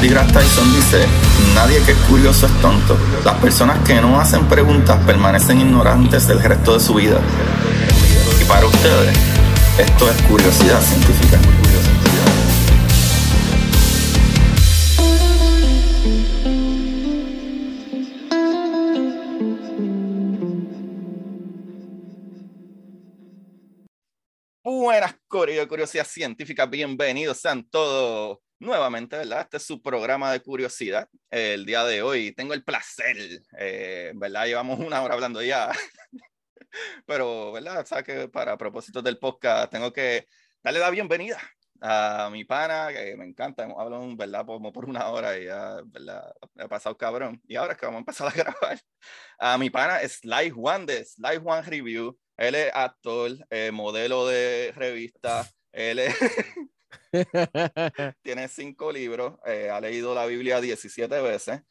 Neil Tyson dice, nadie que es curioso es tonto. Las personas que no hacen preguntas permanecen ignorantes del resto de su vida. Y para ustedes, esto es curiosidad científica. Buenas, Corio, Curiosidad Científica, bienvenidos sean todos nuevamente, ¿verdad? Este es su programa de curiosidad. El día de hoy tengo el placer, eh, ¿verdad? Llevamos una hora hablando ya, pero, ¿verdad? O sea que para propósitos del podcast tengo que darle la bienvenida a mi pana, que me encanta, hemos hablado, ¿verdad? Como por una hora y ya, ¿verdad? Ha pasado cabrón. Y ahora es que vamos a empezar a grabar. A mi pana Sly Juan de Sly Juan Review. Él es actor, eh, modelo de revista, él es... tiene cinco libros, eh, ha leído la Biblia 17 veces,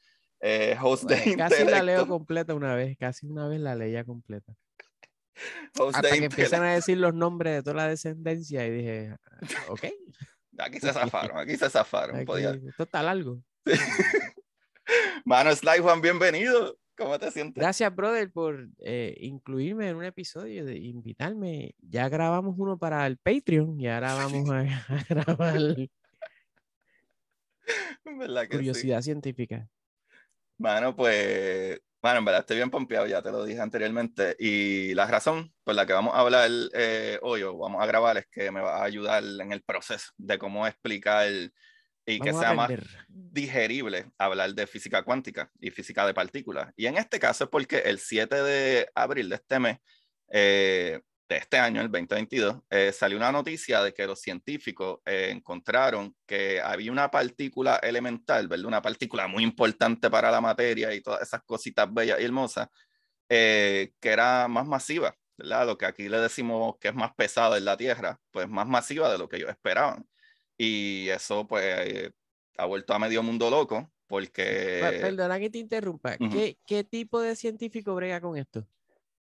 eh, host de Bueno, casi la leo completa una vez, casi una vez la leía completa. host Hasta que empiezan a decir los nombres de toda la descendencia y dije, "Ah, ok, Aquí se zafaron, aquí se zafaron. aquí- podía- esto está largo. Mano, Sly Juan, bienvenido. ¿Cómo te sientes? Gracias, brother, por eh, incluirme en un episodio, de invitarme. Ya grabamos uno para el Patreon y ahora vamos a, a grabar ¿Verdad que sí? curiosidad científica. Mano, pues, bueno, en verdad estoy bien pompeado, ya te lo dije anteriormente. Y la razón por la que vamos a hablar eh, hoy o vamos a grabar es que me va a ayudar en el proceso de cómo explicar y que Vamos a sea más digerible hablar de física cuántica y física de partículas. Y en este caso es porque el 7 de abril de este mes, eh, de este año, el 2022, eh, salió una noticia de que los científicos eh, encontraron que había una partícula elemental, ¿verdad? Una partícula muy importante para la materia y todas esas cositas bellas y hermosas, eh, que era más masiva, ¿verdad? Lo que aquí le decimos que es más pesada en la Tierra, pues más masiva de lo que ellos esperaban. Y eso, pues, eh, ha vuelto a medio mundo loco, porque... Per- Perdona que te interrumpa. ¿Qué, qué tipo de científico brega con esto?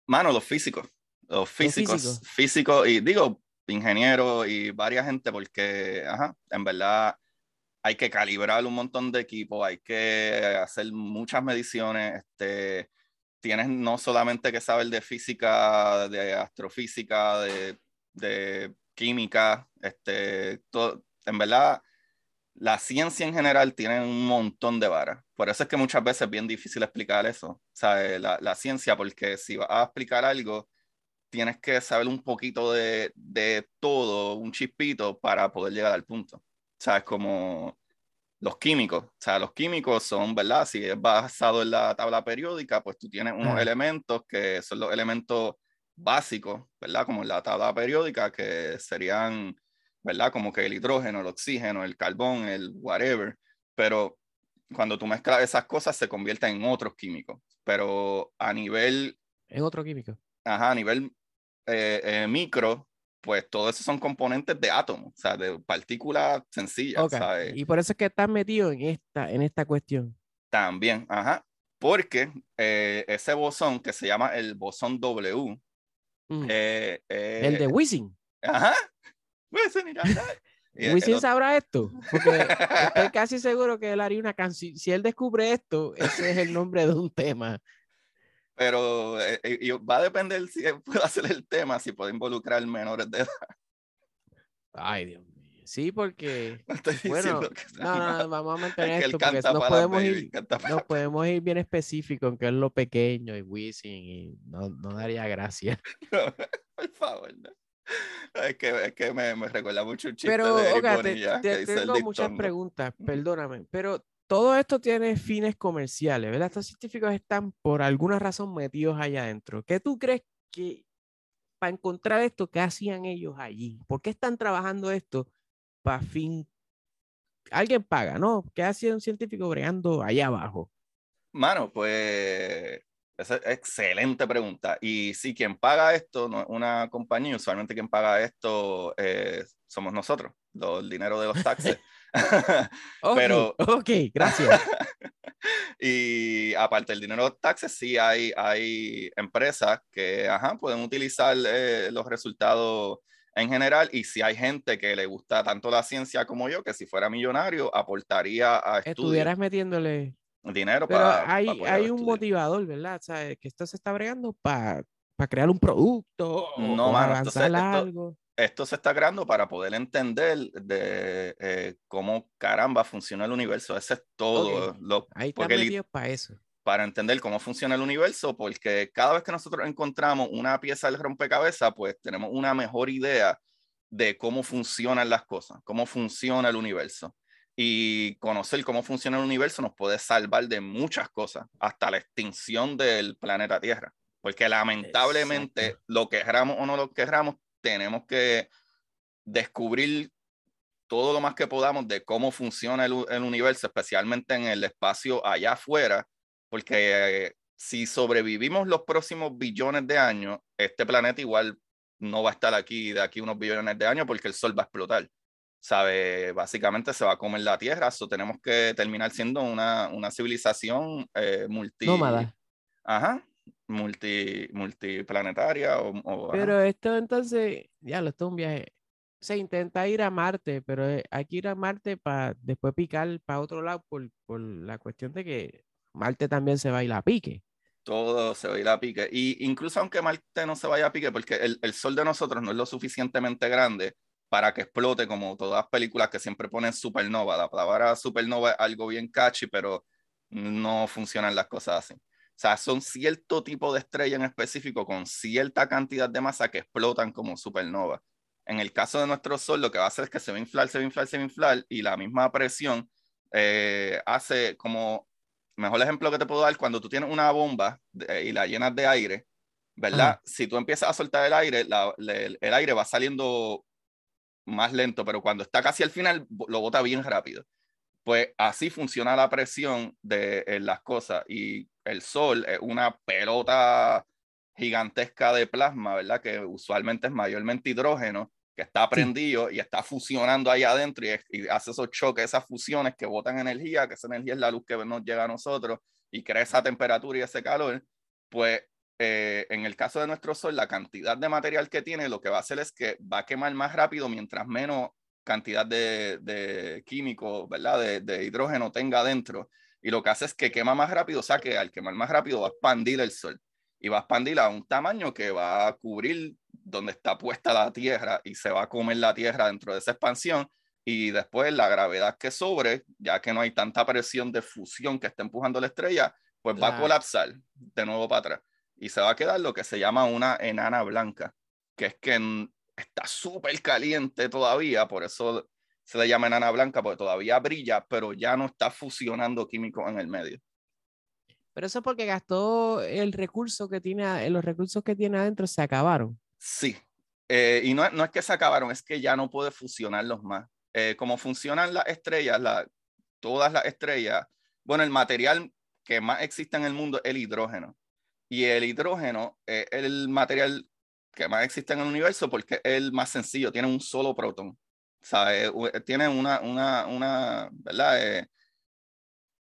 Mano, los físicos. Los físicos. físicos. Físicos y digo, ingenieros y varias gente, porque, ajá, en verdad hay que calibrar un montón de equipos, hay que hacer muchas mediciones. Este, tienes no solamente que saber de física, de astrofísica, de, de química, este, todo, en verdad la ciencia en general tiene un montón de varas. Por eso es que muchas veces es bien difícil explicar eso, ¿sabes? La, la ciencia, porque si vas a explicar algo, tienes que saber un poquito de, de todo, un chispito, para poder llegar al punto. ¿Sabes? Como los químicos. O sea, los químicos son, ¿verdad? Si es basado en la tabla periódica, pues tú tienes unos Ajá. elementos que son los elementos básicos, ¿verdad? Como en la tabla periódica, que serían, ¿verdad? Como que el hidrógeno, el oxígeno, el carbón, el whatever. Pero cuando tú mezclas esas cosas, se convierten en otros químicos. Pero a nivel, Es otro químico. ajá, a nivel eh, eh, micro, pues todo eso son componentes de átomos, o sea, de partículas sencillas, Ok, ¿sabes? Y por eso es que estás metido en esta, en esta cuestión. También, ajá. Porque eh, ese bosón que se llama el bosón W, Mm. el de Wisin. Ajá. Pues, mira, y el- Wisin sabrá esto. Porque estoy casi seguro que él haría una canción. Si él descubre esto, ese es el nombre de un tema. pero eh, eh, y va a depender si él puede hacer el tema, si puede involucrar menores de edad. Ay, Dios mío. Sí, porque. No estoy Bueno, que no, no, no, vamos a mantener que esto porque nos podemos, baby, ir, nos podemos ir bien específico en qué es lo pequeño y Wisin y no, no daría gracia. Por favor, no. Es que, es que me, me recuerda mucho un chiste Pero, de Oga, te, te- tengo muchas preguntas, perdóname, pero todo esto tiene fines comerciales, ¿verdad? Estos científicos están por alguna razón metidos allá adentro. ¿Qué tú crees que para encontrar esto, qué hacían ellos allí? ¿Por qué están trabajando esto para fin? Alguien paga, ¿no? ¿Qué hacía un científico bregando allá abajo? Mano, pues Esa es excelente pregunta. Y sí, quien paga esto, una compañía, usualmente quien paga esto eh, somos nosotros, el dinero de los taxes. Pero, ok, gracias. y aparte del dinero de los taxes, sí hay, hay empresas que ajá, pueden utilizar eh, los resultados en general y si hay gente que le gusta tanto la ciencia como yo, que si fuera millonario aportaría a estudios. Estuvieras metiéndole dinero Pero para... hay, hay un motivador, ¿verdad? O sea, que esto se está bregando para crear un producto no, o avanzar algo. Esto, se está creando para poder entender de eh, cómo caramba funciona el universo. Ese es todo. Lo, Ahí metido para eso. Para entender cómo funciona el universo, porque cada vez que nosotros encontramos una pieza del rompecabezas, pues tenemos una mejor idea de cómo funcionan las cosas, cómo funciona el universo y conocer cómo funciona el universo nos puede salvar de muchas cosas, hasta la extinción del planeta Tierra. Porque lamentablemente, lo querramos o no lo querramos, tenemos que descubrir todo lo más que podamos de cómo funciona el, universo, especialmente en el espacio allá afuera, porque si sobrevivimos los próximos billones de años, este planeta igual no va a estar aquí de aquí unos billones de años porque el Sol va a explotar. ¿Sabe? Básicamente se va a comer la Tierra, eso tenemos que terminar siendo una, una civilización eh, multi... Nómada. Ajá, multi, multiplanetaria. O, pero esto entonces, ya lo esto es un viaje. Se intenta ir a Marte, pero eh, hay que ir a Marte para después picar para otro lado por, por, la cuestión de que Marte también se va a ir a pique. Todo se va a ir a pique. Y incluso aunque Marte no se vaya a pique, porque el, el Sol de nosotros no es lo suficientemente grande para que explote, como todas las películas que siempre ponen supernova. La palabra supernova es algo bien catchy, pero no funcionan las cosas así. O sea, son cierto tipo de estrella en específico con cierta cantidad de masa que explotan como supernova. En el caso de nuestro Sol, lo que va a hacer es que se va a inflar, se va a inflar, se va a inflar, y la misma presión eh, hace como, mejor ejemplo que te puedo dar, cuando tú tienes una bomba y la llenas de aire, ¿verdad? Si tú empiezas a soltar el aire, el aire va saliendo más lento, pero cuando está casi al final lo bota bien rápido. Pues así funciona la presión de las cosas y el sol es una pelota gigantesca de plasma, ¿verdad? Que usualmente es mayormente hidrógeno, que está prendido y está fusionando ahí adentro y, hace esos choques, esas fusiones que botan energía, que esa energía es la luz que nos llega a nosotros y crea esa temperatura y ese calor, pues eh, en el caso de nuestro Sol, la cantidad de material que tiene lo que va a hacer es que va a quemar más rápido mientras menos cantidad de, de químicos, ¿verdad? De, de, hidrógeno tenga dentro. Y lo que hace es que quema más rápido, o sea que al quemar más rápido va a expandir el Sol. Y va a expandir a un tamaño que va a cubrir donde está puesta la Tierra y se va a comer la Tierra dentro de esa expansión. Y después la gravedad que sobre, ya que no hay tanta presión de fusión que está empujando la estrella, pues va a colapsar de nuevo para atrás y se va a quedar lo que se llama una enana blanca, que es que está súper caliente todavía, por eso se le llama enana blanca, porque todavía brilla, pero ya no está fusionando químicos en el medio. Pero eso es porque gastó el recurso que tiene, los recursos que tiene adentro se acabaron. Sí, eh, y no, no, es que se acabaron, es que ya no puede fusionarlos más. Eh, como funcionan las estrellas, la, todas las estrellas, bueno, el material que más existe en el mundo es el hidrógeno. Y el hidrógeno es el material que más existe en el universo porque es el más sencillo, tiene un solo protón. ¿Sabes? Tiene una, una, una, ¿verdad? Eh,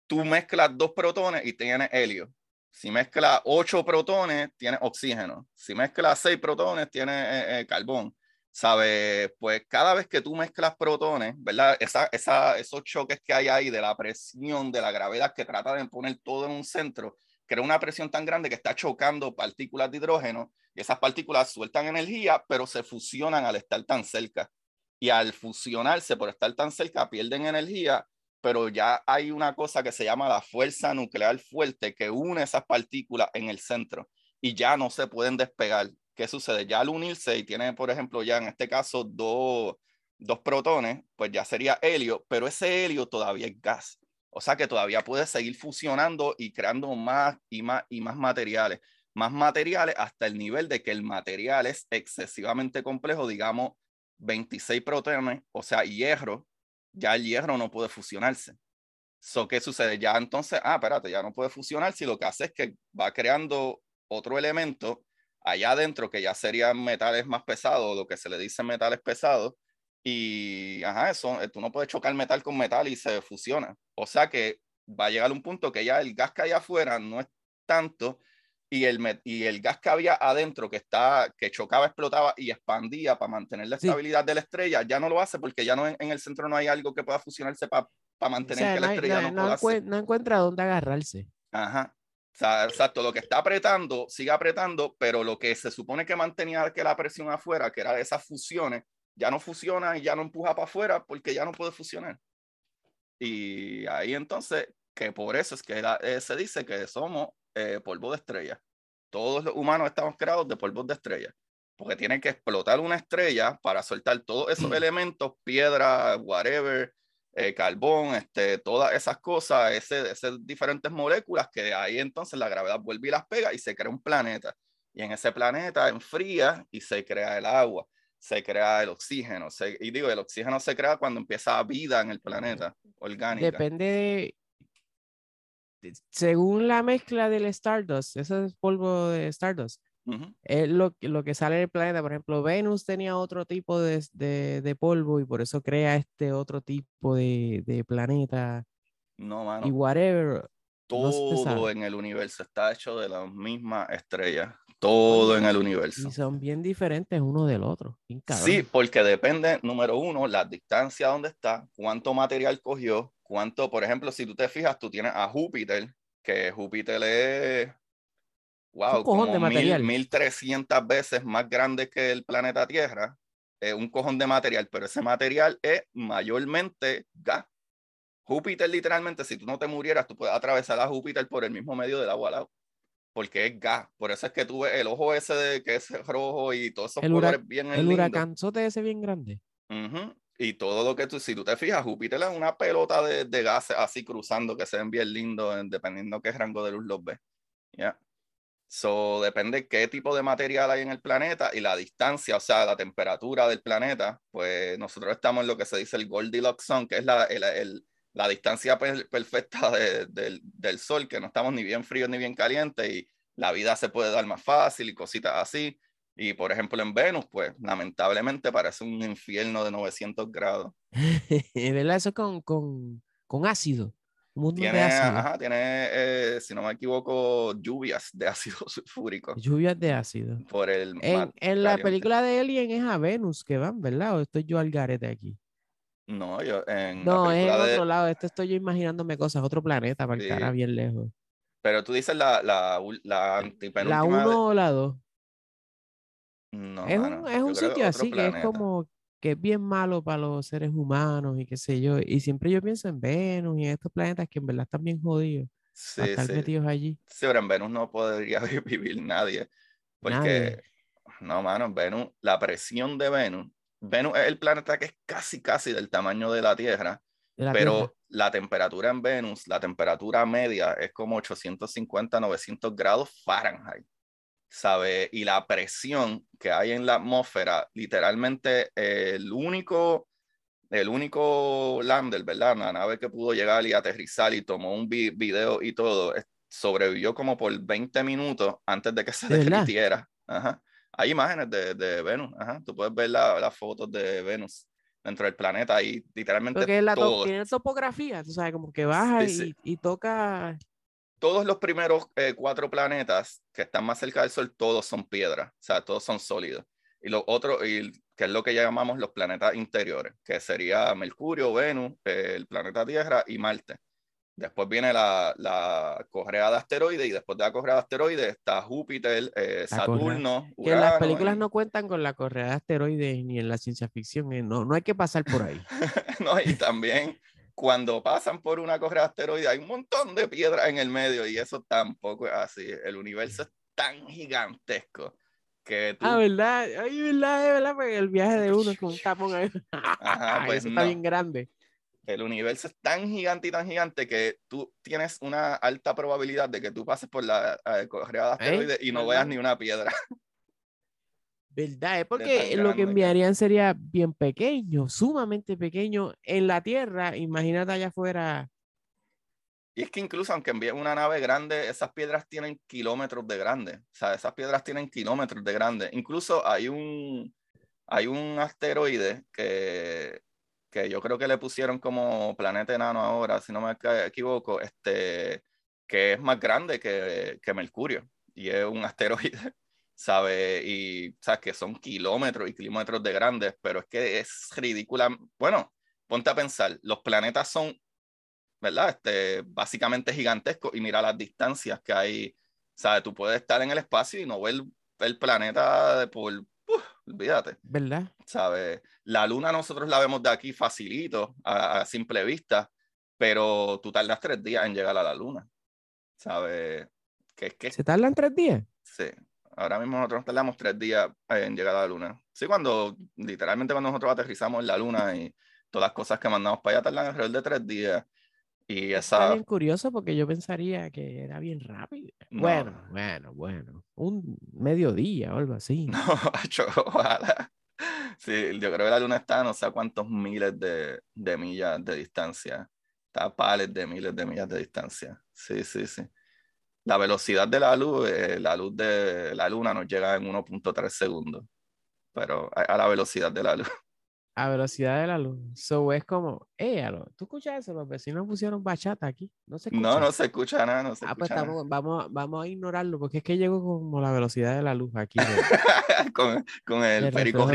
tú mezclas dos protones y tienes helio. Si mezclas ocho protones, tienes oxígeno. Si mezclas seis protones, tienes eh, eh, carbón. ¿Sabes? Pues cada vez que tú mezclas protones, ¿verdad? Esa, esa, esos choques que hay ahí de la presión, de la gravedad que trata de poner todo en un centro, crea una presión tan grande que está chocando partículas de hidrógeno y esas partículas sueltan energía, pero se fusionan al estar tan cerca. Y al fusionarse por estar tan cerca, pierden energía, pero ya hay una cosa que se llama la fuerza nuclear fuerte que une esas partículas en el centro y ya no se pueden despegar. ¿Qué sucede? Ya al unirse y tiene, por ejemplo, ya en este caso dos, dos protones, pues ya sería helio, pero ese helio todavía es gas. O sea que todavía puede seguir fusionando y creando más y más y más materiales. Más materiales hasta el nivel de que el material es excesivamente complejo, digamos 26 protones, o sea, hierro, ya el hierro no puede fusionarse. So, ¿Qué sucede? Ya entonces, ah, espérate, ya no puede fusionar si lo que hace es que va creando otro elemento allá adentro que ya serían metales más pesados, lo que se le dice metales pesados, y ajá, eso, eh, tú no puedes chocar metal con metal y se fusiona. O sea que va a llegar un punto que ya el gas que hay afuera no es tanto y el, y el gas que había adentro que, está, que chocaba, explotaba y expandía para mantener la estabilidad de la estrella, ya no lo hace porque ya no en, el centro no hay algo que pueda fusionarse para mantener que la estrella no, no, no encuentra dónde agarrarse. Ajá. O sea, exacto, lo que está apretando, sigue apretando, pero lo que se supone que mantenía que la presión afuera, que era de esas fusiones, ya no fusiona y ya no empuja para afuera porque ya no puede fusionar. Y ahí entonces, que por eso es que eh, se dice que somos eh, polvo de estrella. Todos los humanos estamos creados de polvos de estrella, porque tienen que explotar una estrella para soltar todos esos elementos, piedra, whatever, eh, carbón, este, todas esas cosas, ese, esas diferentes moléculas que de ahí entonces la gravedad vuelve y las pega y se crea un planeta. Y en ese planeta enfría y se crea el agua, se crea el oxígeno. y digo, el oxígeno se crea cuando empieza vida en el planeta orgánica. Depende de, según la mezcla del Stardust, ese es polvo de Stardust, es lo, lo, que sale del planeta. Por ejemplo, Venus tenía otro tipo de, de, polvo y por eso crea este otro tipo de, de planeta. No, mano. Y whatever. Todo en el universo está hecho de la misma estrella. Todo en el universo. Y son bien diferentes uno del otro. Sí, porque depende, número uno, la distancia donde está, cuánto material cogió, cuánto, por ejemplo, si tú te fijas, tú tienes a Júpiter, que Júpiter es wow, como de material. 1300 veces más grande que el planeta Tierra, es un cojón de material, pero ese material es mayormente gas. Júpiter, literalmente, si tú no te murieras, tú puedes atravesar a Júpiter por el mismo medio del agua al lado, porque es gas. Por eso es que tú ves el ojo ese de que es rojo y todos esos colores bien El huracanzote ese bien grande. Y todo lo que tú, si tú te fijas, Júpiter es una pelota de, de gases así cruzando que se ven bien lindos, dependiendo qué rango de luz los ves. ¿Ya? So, depende qué tipo de material hay en el planeta y la distancia, o sea, la temperatura del planeta. Pues nosotros estamos en lo que se dice el Goldilocks zone, que es la, el, la distancia perfecta del, del, Sol, que no estamos ni bien fríos ni bien calientes y la vida se puede dar más fácil y cositas así. Y por ejemplo en Venus, pues lamentablemente parece un infierno de 900 grados. ¿Verdad? Eso con, con, con ácido tiene, ajá, tiene eh, si no me equivoco, lluvias de ácido sulfúrico. Lluvias de ácido. Por el en, en la película de Alien es a Venus que van, ¿verdad? ¿O estoy yo al garete aquí? No, yo en No, es en otro lado. Esto estoy yo imaginándome cosas, otro planeta para el cara bien lejos. Pero tú dices la, la, la ¿La 1 o la 2? No, es un, es un sitio así que es como que es bien malo para los seres humanos y qué sé yo. Y siempre yo pienso en Venus y en estos planetas que en verdad están bien jodidos. Sí, estar metidos allí. Sí, pero en Venus no podría vivir nadie. Porque, no, mano, Venus, la presión de Venus, Venus es el planeta que es casi, casi del tamaño de la Tierra, pero la temperatura en Venus, la temperatura media es como 850, 900 grados Fahrenheit. ¿sabe? Y la presión que hay en la atmósfera, literalmente el único, el único lander, ¿verdad? La nave que pudo llegar y aterrizar y tomó un video y todo, sobrevivió como por 20 minutos antes de que se derritiera. Hay imágenes de, de Venus, Ajá. tú puedes ver las fotos de Venus dentro del planeta y literalmente Porque la todo. tiene topografía, tú sabes, como que baja y, y, toca todos los primeros eh, cuatro planetas que están más cerca del Sol, todos son piedras, o sea, todos son sólidos. Y lo otro, y, que es lo que llamamos los planetas interiores, que sería Mercurio, Venus, el planeta Tierra y Marte. Después viene la, la, correa de asteroides y después de la correa de asteroides está Júpiter, eh, Saturno. que las películas no cuentan con la correa de asteroides ni en la ciencia ficción, eh, no, no hay que pasar por ahí. no, y también cuando pasan por una correa de asteroides hay un montón de piedras en el medio y eso tampoco es así. El universo es tan gigantesco que tú... Ah, ¿verdad? Ay, ¿verdad? ¿verdad? Porque el viaje de uno es con un tapón ahí. Ajá, pues eso está bien grande. El universo es tan gigante y tan gigante que tú tienes una alta probabilidad de que tú pases por la eh, correa de asteroides y no veas ni una piedra. ¿Verdad? Es porque lo que enviarían sería bien pequeño, sumamente pequeño en la Tierra. Imagínate allá afuera. Y es que incluso aunque envíen una nave grande, esas piedras tienen kilómetros de grande. O sea, esas piedras tienen kilómetros de grande. Incluso hay un, hay un asteroide que, que yo creo que le pusieron como planeta enano ahora, si no me equivoco, este, que es más grande que, que Mercurio. Y es un asteroide, ¿sabe? Y, ¿sabes? Que son kilómetros y kilómetros de grandes, pero es que es ridícula. Bueno, ponte a pensar, los planetas son ¿verdad? Este, básicamente gigantesco y mira las distancias que hay, ¿sabes? Tú puedes estar en el espacio y no ver el planeta por, olvídate. ¿Verdad? ¿Sabes? La luna nosotros la vemos de aquí facilito, a, simple vista, pero tú tardas tres días en llegar a la luna, ¿sabes? ¿Qué, qué? ¿Se tardan tres días? Sí. Ahora mismo nosotros tardamos tres días en llegar a la luna. Sí, cuando, literalmente cuando nosotros aterrizamos en la luna y todas las cosas que mandamos para allá tardan alrededor de tres días. Y esa... Está bien curioso porque yo pensaría que era bien rápido. Bueno, bueno, bueno. Un mediodía o algo así. No, ojalá. Sí, yo creo que la luna está no sé a cuántos miles de, de millas de distancia. Está a pares de miles de millas de distancia. Sí, sí, sí. La velocidad de la luz, eh, la luz de la luna nos llega en 1.3 segundos. Pero a la velocidad de la luz a velocidad de la luz. So es como, eh, ¿tú escuchas eso? Los vecinos pusieron bachata aquí. No se escucha. No, no se escucha nada. No se ah, pues Vamos, vamos a ignorarlo porque es que llegó como la velocidad de la luz aquí. con, con, el perico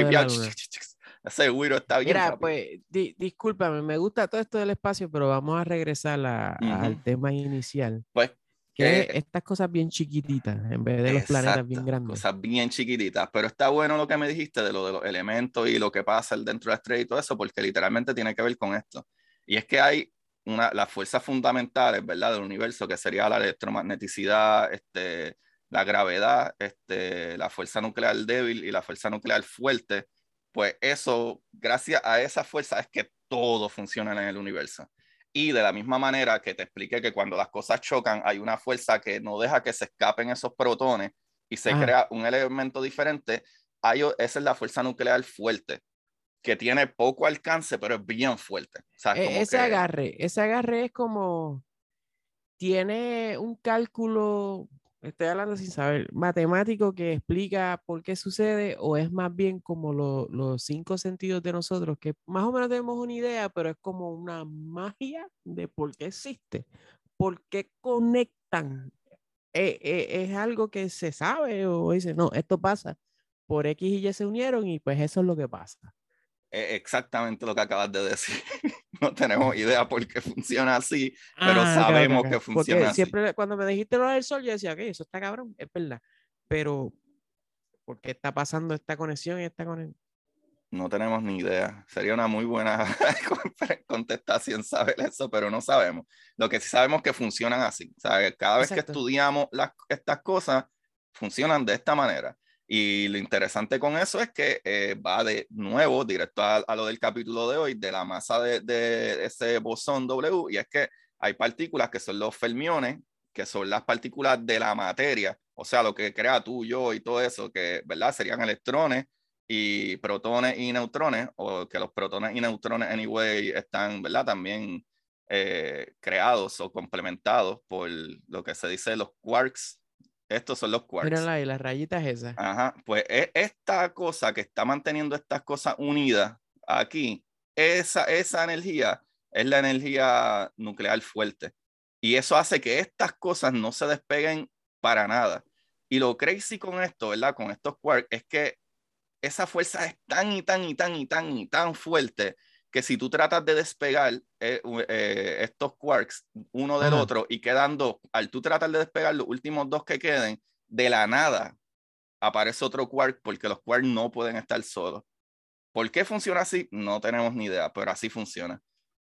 Ese güiro está bien. Mira, pues, discúlpame, me gusta todo esto del espacio, pero vamos a regresar al tema inicial. Pues estas cosas bien chiquititas en vez de los planetas bien grandes. Cosas bien chiquititas, pero está bueno lo que me dijiste de lo de los elementos y lo que pasa dentro de la estrella y todo eso, porque literalmente tiene que ver con esto. Y es que hay una, las fuerzas fundamentales, ¿verdad? Del universo, que sería la electromagneticidad, este, la gravedad, este, la fuerza nuclear débil y la fuerza nuclear fuerte, pues eso, gracias a esa fuerza es que todo funciona en el universo. Y de la misma manera que te expliqué que cuando las cosas chocan hay una fuerza que no deja que se escapen esos protones y se crea un elemento diferente, hay, esa es la fuerza nuclear fuerte, que tiene poco alcance, pero es bien fuerte. E, ese agarre, ese agarre es como, tiene un cálculo estoy hablando sin saber, matemático que explica por qué sucede o es más bien como los cinco sentidos de nosotros, que más o menos tenemos una idea, pero es como una magia de por qué existe, por qué conectan. Eh, eh, es algo que se sabe o dice, no, esto pasa por X y Y se unieron y pues eso es lo que pasa exactamente lo que acabas de decir. no tenemos idea por qué funciona así, pero ah, sabemos que funciona Porque Siempre cuando me dijiste lo del sol, yo decía, que eso está cabrón, es verdad. Pero, ¿por qué está pasando esta conexión y esta conexión? No tenemos ni idea. Sería una muy buena contestación saber eso, pero no sabemos. Lo que sí sabemos es que funcionan así. O sea, cada vez que estudiamos las, estas cosas, funcionan de esta manera. Y lo interesante con eso es que eh, va de nuevo directo a, lo del capítulo de hoy, de la masa de, ese bosón W, y es que hay partículas que son los fermiones, que son las partículas de la materia, o sea, lo que crea tú, yo y todo eso, que, ¿verdad? Serían electrones y protones y neutrones, o que los protones y neutrones, anyway, están, ¿verdad? También eh, creados o complementados por lo que se dice los quarks estos son los quarks. Mírala ahí, las rayitas esas. Ajá, pues e, esta cosa que está manteniendo estas cosas unidas aquí, esa, esa energía es la energía nuclear fuerte. Y eso hace que estas cosas no se despeguen para nada. Y lo crazy con esto, ¿verdad? Con estos quarks, es que esa fuerza es tan y tan y tan y tan y tan fuerte que si tú tratas de despegar eh, eh, estos quarks uno del otro y quedando, al tú tratar de despegar los últimos dos que queden, de la nada aparece otro quark porque los quarks no pueden estar solos. ¿Por qué funciona así? No tenemos ni idea, pero así funciona.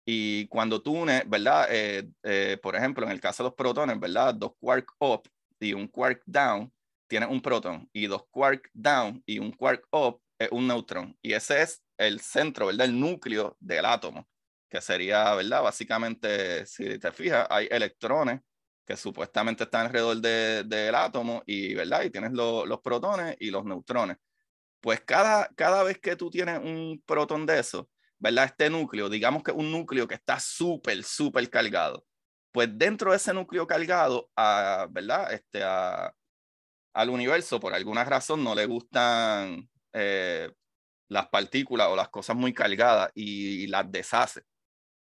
Y cuando tú unes, ¿verdad? Eh, por ejemplo, en el caso de los protones, ¿verdad? Dos quark up y un quark down, tienen un protón. Y dos quark down y un quark up es un neutrón. Y ese es el centro, ¿verdad? El núcleo del átomo, que sería, ¿verdad? Básicamente, si te fijas, hay electrones que supuestamente están alrededor del átomo y, ¿verdad? Y tienes los protones y los neutrones. Pues cada, cada vez que tú tienes un protón de eso, ¿verdad? Este núcleo, digamos que un núcleo que está súper, súper cargado. Pues dentro de ese núcleo cargado, a, ¿verdad? Este, a, al universo, por alguna razón, no le gustan eh, las partículas o las cosas muy cargadas y, las deshace.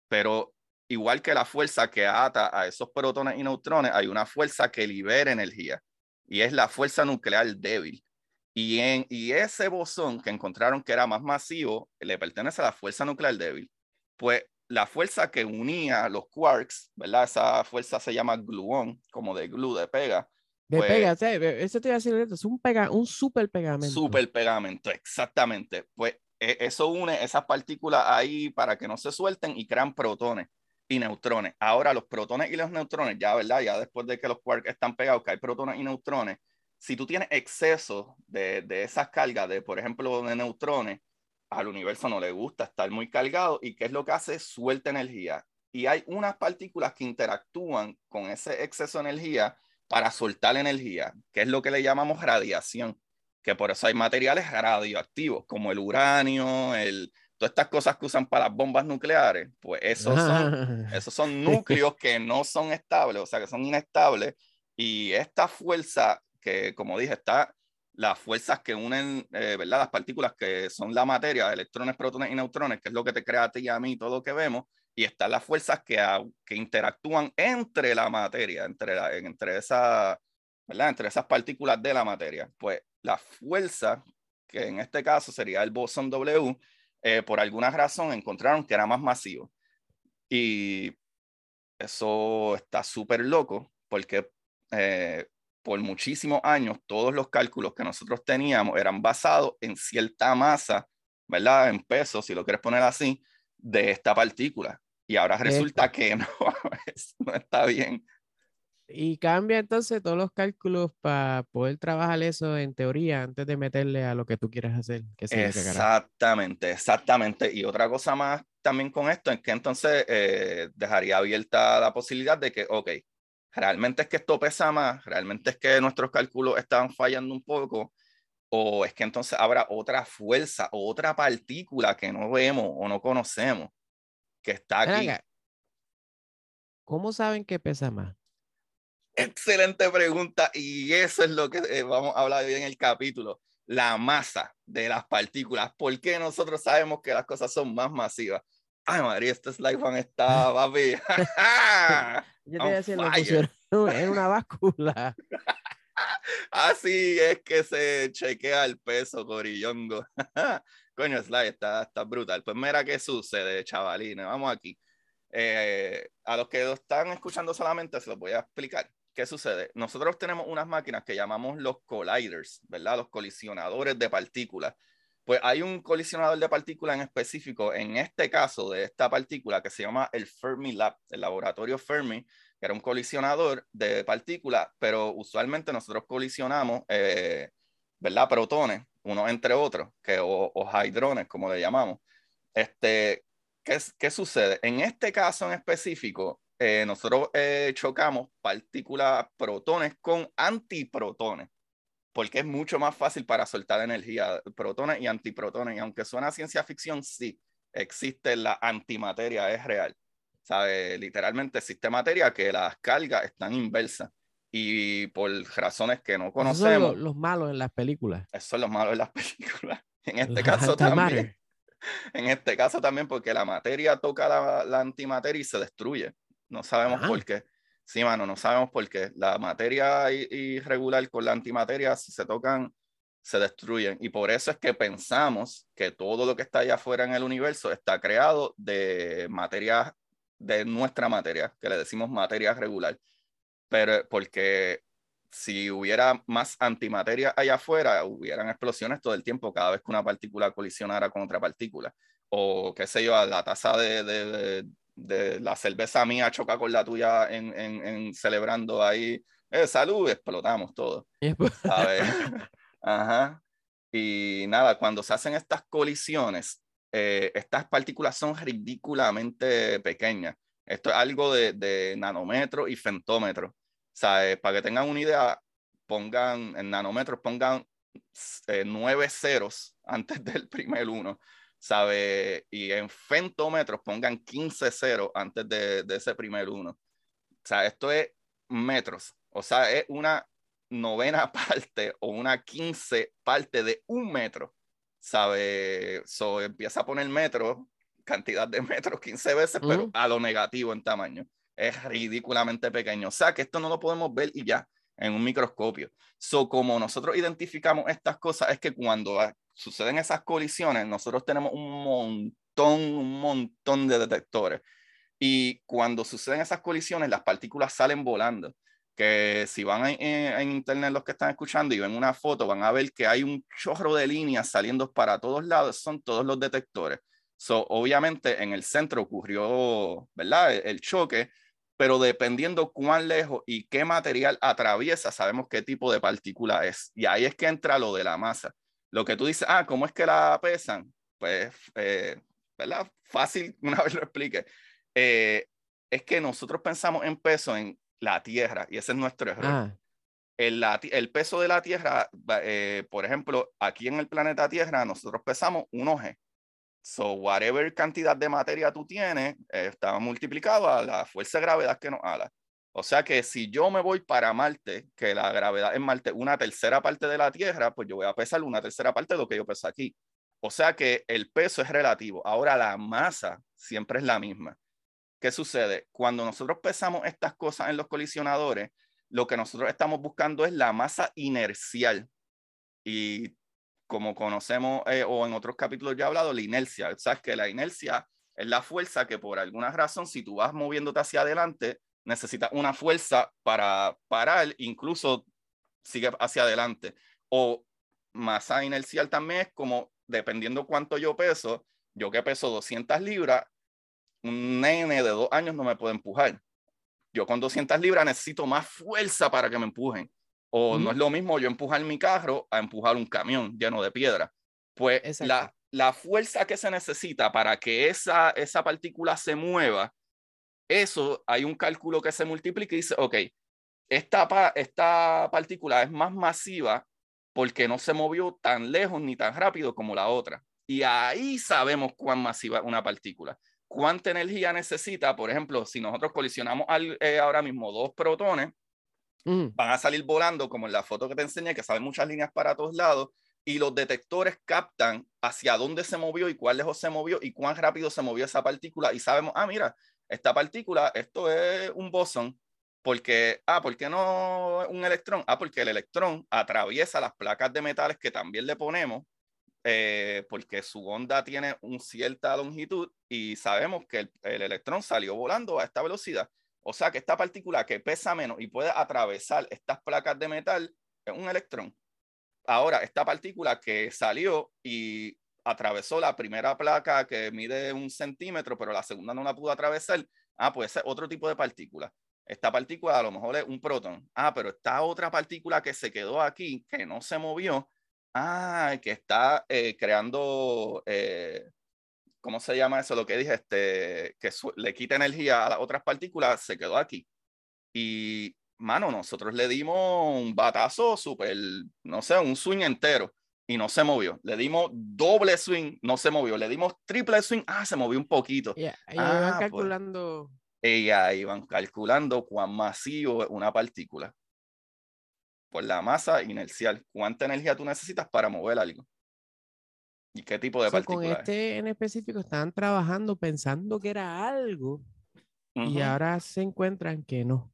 Pero igual que la fuerza que ata a esos protones y neutrones, hay una fuerza que libera energía y es la fuerza nuclear débil. Y, en, y ese bosón que encontraron que era más masivo le pertenece a la fuerza nuclear débil. Pues la fuerza que unía los quarks, ¿verdad? Esa fuerza se llama gluón, como de glue, de pega. De pues, pega, eso te iba a decir, es un, pega, un super pegamento. Super pegamento, exactamente. Pues e, eso une esas partículas ahí para que no se suelten y crean protones y neutrones. Ahora los protones y los neutrones, ya, ¿verdad? Ya después de que los quarks están pegados, que hay protones y neutrones, si tú tienes exceso de, de esas cargas, de, por ejemplo, de neutrones, al universo no le gusta estar muy cargado y qué es lo que hace? Suelta energía. Y hay unas partículas que interactúan con ese exceso de energía para soltar energía, que es lo que le llamamos radiación, que por eso hay materiales radioactivos como el uranio, el, todas estas cosas que usan para las bombas nucleares, pues esos son, esos son núcleos que no son estables, o sea, que son inestables, y esta fuerza que, como dije, está las fuerzas que unen, eh, ¿verdad? Las partículas que son la materia, electrones, protones y neutrones, que es lo que te crea a ti y a mí, todo lo que vemos, y están las fuerzas que, que interactúan entre la materia, entre, la, entre, esa, ¿verdad? entre esas partículas de la materia. Pues la fuerza, que en este caso sería el bosón W, eh, por alguna razón encontraron que era más masivo. Y eso está súper loco porque eh, por muchísimos años todos los cálculos que nosotros teníamos eran basados en cierta masa, ¿verdad? En peso, si lo quieres poner así, de esta partícula. Y ahora resulta que no, no está bien. Y cambia entonces todos los cálculos para poder trabajar eso en teoría antes de meterle a lo que tú quieres hacer. Que exactamente, exactamente. Y otra cosa más también con esto es que entonces eh, dejaría abierta la posibilidad de que, ok, realmente es que esto pesa más, realmente es que nuestros cálculos están fallando un poco, o es que entonces habrá otra fuerza, otra partícula que no vemos o no conocemos, que está aquí. ¿Cómo saben que pesa más? Excelente pregunta y eso es lo que eh, vamos a hablar hoy en el capítulo, la masa de las partículas. ¿Por qué nosotros sabemos que las cosas son más masivas? Ay, María, este slide one está, papi. Yo te voy a decir, lo pusieron en una báscula. Así es que se chequea el peso, Corillongo. Coño, slide está, está brutal. Pues mira qué sucede, chavalines. Vamos aquí. Eh, a los que lo están escuchando solamente se los voy a explicar. ¿Qué sucede? Nosotros tenemos unas máquinas que llamamos los colliders, ¿verdad? Los colisionadores de partículas. Pues hay un colisionador de partículas en específico, en este caso de esta partícula, que se llama el Fermi Lab, el laboratorio Fermi, que era un colisionador de partículas, pero usualmente nosotros colisionamos, eh, ¿verdad? Protones, uno entre otros, que, o, o hadrones, como le llamamos. Este, ¿qué, ¿Qué sucede? En este caso en específico, eh, nosotros eh, chocamos partículas protones con antiprotones porque es mucho más fácil para soltar energía, protones y antiprotones. Y aunque suena ciencia ficción, sí, existe la antimateria, es real. ¿Sabe? Literalmente existe materia que las cargas están inversas. Y por razones que no conocemos. son los, malos en las películas. Eso son los malos en las películas. En este caso también. En este caso también, porque la materia toca la, antimateria y se destruye. No sabemos por qué. Sí, mano, no sabemos por qué. La materia irregular con la antimateria, si se tocan, se destruyen. Y por eso es que pensamos que todo lo que está allá afuera en el universo está creado de materia, de nuestra materia, que le decimos materia regular. Pero porque si hubiera más antimateria allá afuera, hubieran explosiones todo el tiempo cada vez que una partícula colisionara con otra partícula. O qué sé yo, a la tasa de, de la cerveza mía choca con la tuya en, en, celebrando ahí, eh, salud, explotamos todo. Ajá. Y nada, cuando se hacen estas colisiones, eh, estas partículas son ridículamente pequeñas. Esto es algo de, de nanómetro y femtómetro. Sea, Para que tengan una idea, pongan en nanómetros, pongan eh, nueve ceros antes del primer uno. ¿sabe? Y en fentómetros pongan 15 ceros antes de, de, ese primer uno. sea, esto es metros. O sea, es una novena parte o una quince parte de un metro. ¿Sabe? So, empieza a poner metros, cantidad de metros 15 veces, pero a lo negativo en tamaño. Es ridículamente pequeño. O sea, que esto no lo podemos ver y ya en un microscopio. So, como nosotros identificamos estas cosas, es que cuando suceden esas colisiones, nosotros tenemos un montón, un montón de detectores. Y cuando suceden esas colisiones, las partículas salen volando. Que si van en, internet los que están escuchando y ven una foto, van a ver que hay un chorro de líneas saliendo para todos lados, son todos los detectores. So, obviamente en el centro ocurrió, ¿verdad? el choque, pero dependiendo cuán lejos y qué material atraviesa, sabemos qué tipo de partícula es. Y ahí es que entra lo de la masa. Lo que tú dices, ah, ¿cómo es que la pesan? Pues, eh, ¿verdad? Fácil, una vez lo explique. Eh, es que nosotros pensamos en peso en la Tierra y ese es nuestro error. Ah. El, el, peso de la Tierra, eh, por ejemplo, aquí en el planeta Tierra, nosotros pesamos un oje. So, whatever cantidad de materia tú tienes, eh, está multiplicado a la fuerza de gravedad que nos ala. O sea que si yo me voy para Marte, que la gravedad en Marte una tercera parte de la Tierra, pues yo voy a pesar una tercera parte de lo que yo peso aquí. O sea que el peso es relativo. Ahora la masa siempre es la misma. ¿Qué sucede? Cuando nosotros pesamos estas cosas en los colisionadores, lo que nosotros estamos buscando es la masa inercial. Y como conocemos eh, o en otros capítulos ya he hablado, la inercia. Sabes que la inercia es la fuerza que por alguna razón, si tú vas moviéndote hacia adelante, necesitas una fuerza para parar, incluso sigue hacia adelante. O masa inercial también es como, dependiendo cuánto yo peso, yo que peso 200 libras, un nene de dos años no me puede empujar. Yo con 200 libras necesito más fuerza para que me empujen. O no es lo mismo yo empujar mi carro a empujar un camión lleno de piedra. Pues la, la, fuerza que se necesita para que esa, esa partícula se mueva, eso hay un cálculo que se multiplica y dice, ok, esta, esta partícula es más masiva porque no se movió tan lejos ni tan rápido como la otra. Y ahí sabemos cuán masiva es una partícula. Cuánta energía necesita, por ejemplo, si nosotros colisionamos eh, ahora mismo dos protones, Mm. van a salir volando, como en la foto que te enseñé, que salen muchas líneas para todos lados, y los detectores captan hacia dónde se movió y cuán lejos se movió y cuán rápido se movió esa partícula, y sabemos, ah, mira, esta partícula, esto es un bosón, porque, ah, ¿por qué no un electrón? Ah, porque el electrón atraviesa las placas de metales que también le ponemos, eh, porque su onda tiene una cierta longitud y sabemos que el, el electrón salió volando a esta velocidad. O sea que esta partícula que pesa menos y puede atravesar estas placas de metal es un electrón. Ahora, esta partícula que salió y atravesó la primera placa que mide un centímetro, pero la segunda no la pudo atravesar, ah, puede ser otro tipo de partícula. Esta partícula a lo mejor es un protón. Ah, pero esta otra partícula que se quedó aquí, que no se movió, ah, que está eh, creando eh, ¿cómo se llama eso? Lo que dije, este, que le quita energía a las otras partículas, se quedó aquí. Y, mano, nosotros le dimos un batazo súper, no sé, un swing entero y no se movió. Le dimos doble swing, no se movió. Le dimos triple swing, ah, se movió un poquito. Y ahí ah, pues. calculando. ella iban calculando cuán masivo es una partícula. Por la masa inercial. ¿Cuánta energía tú necesitas para mover algo? ¿Y qué tipo de partículas? Con este en específico estaban trabajando pensando que era algo y ahora se encuentran que no.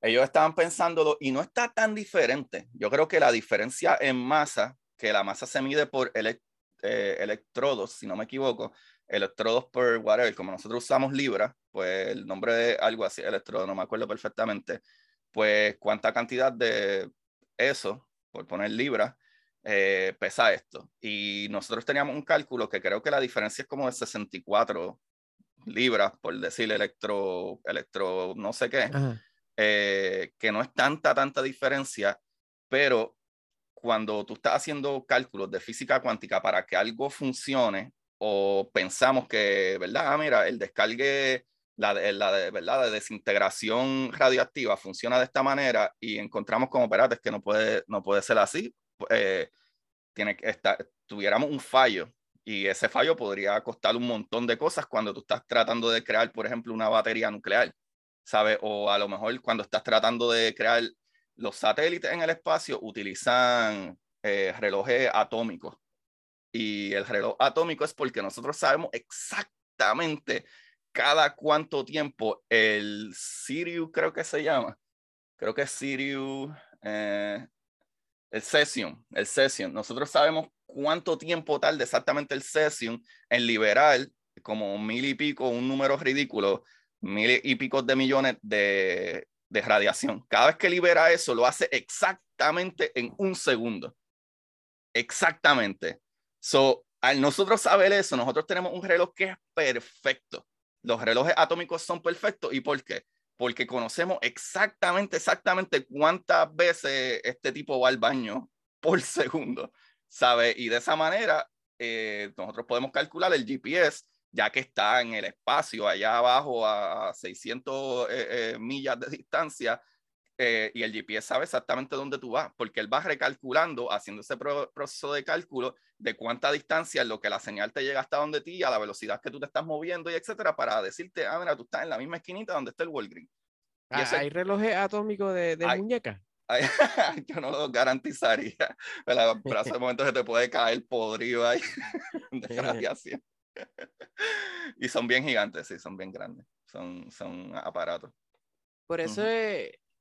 Ellos estaban pensándolo y no está tan diferente. Yo creo que la diferencia en masa, que la masa se mide por eh, electrodos, si no me equivoco, electrodos por whatever, como nosotros usamos libra, pues el nombre de algo así, electrodo, no me acuerdo perfectamente, pues cuánta cantidad de eso, por poner libra, eh, pesa esto. Y nosotros teníamos un cálculo que creo que la diferencia es como de 64 libras, por decir electro, electro no sé qué, eh, que no es tanta, tanta diferencia, pero cuando tú estás haciendo cálculos de física cuántica para que algo funcione o pensamos que, ¿verdad? Ah, mira, el descargue, la, la, de, ¿verdad? de desintegración radioactiva funciona de esta manera y encontramos como, espérate, que no puede, no puede ser así, eh, tiene que estar, tuviéramos un fallo y ese fallo podría costar un montón de cosas cuando tú estás tratando de crear, por ejemplo, una batería nuclear. ¿sabes? O a lo mejor cuando estás tratando de crear los satélites en el espacio, utilizan eh, relojes atómicos. Y el reloj atómico es porque nosotros sabemos exactamente cada cuánto tiempo el Sirius, creo que se llama, creo que es Sirius, eh, el Cesium, el Cesium. Nosotros sabemos cuánto tiempo tarda exactamente el Cesium en liberar como mil y pico, un número ridículo, mil y pico de millones de, de radiación. Cada vez que libera eso, lo hace exactamente en un segundo. Exactamente. So, al nosotros saber eso, nosotros tenemos un reloj que es perfecto. Los relojes atómicos son perfectos. ¿Y por qué? Porque conocemos exactamente, exactamente cuántas veces este tipo va al baño por segundo, ¿sabe? Y de esa manera, eh, nosotros podemos calcular el GPS ya que está en el espacio allá abajo a 600 eh, eh, millas de distancia eh, y el GPS sabe exactamente dónde tú vas, porque él va recalculando, haciendo ese proceso de cálculo de cuánta distancia, lo que la señal te llega hasta donde ti, a la velocidad que tú te estás moviendo y etcétera, para decirte, ah, mira, tú estás en la misma esquinita donde está el Walgreens. Ah, ¿Hay relojes atómicos de, de muñeca? yo no lo garantizaría, pero, pero hace momentos se te puede caer podrido ahí de radiación. y son bien gigantes, sí, son bien grandes. Son, son aparatos. Por eso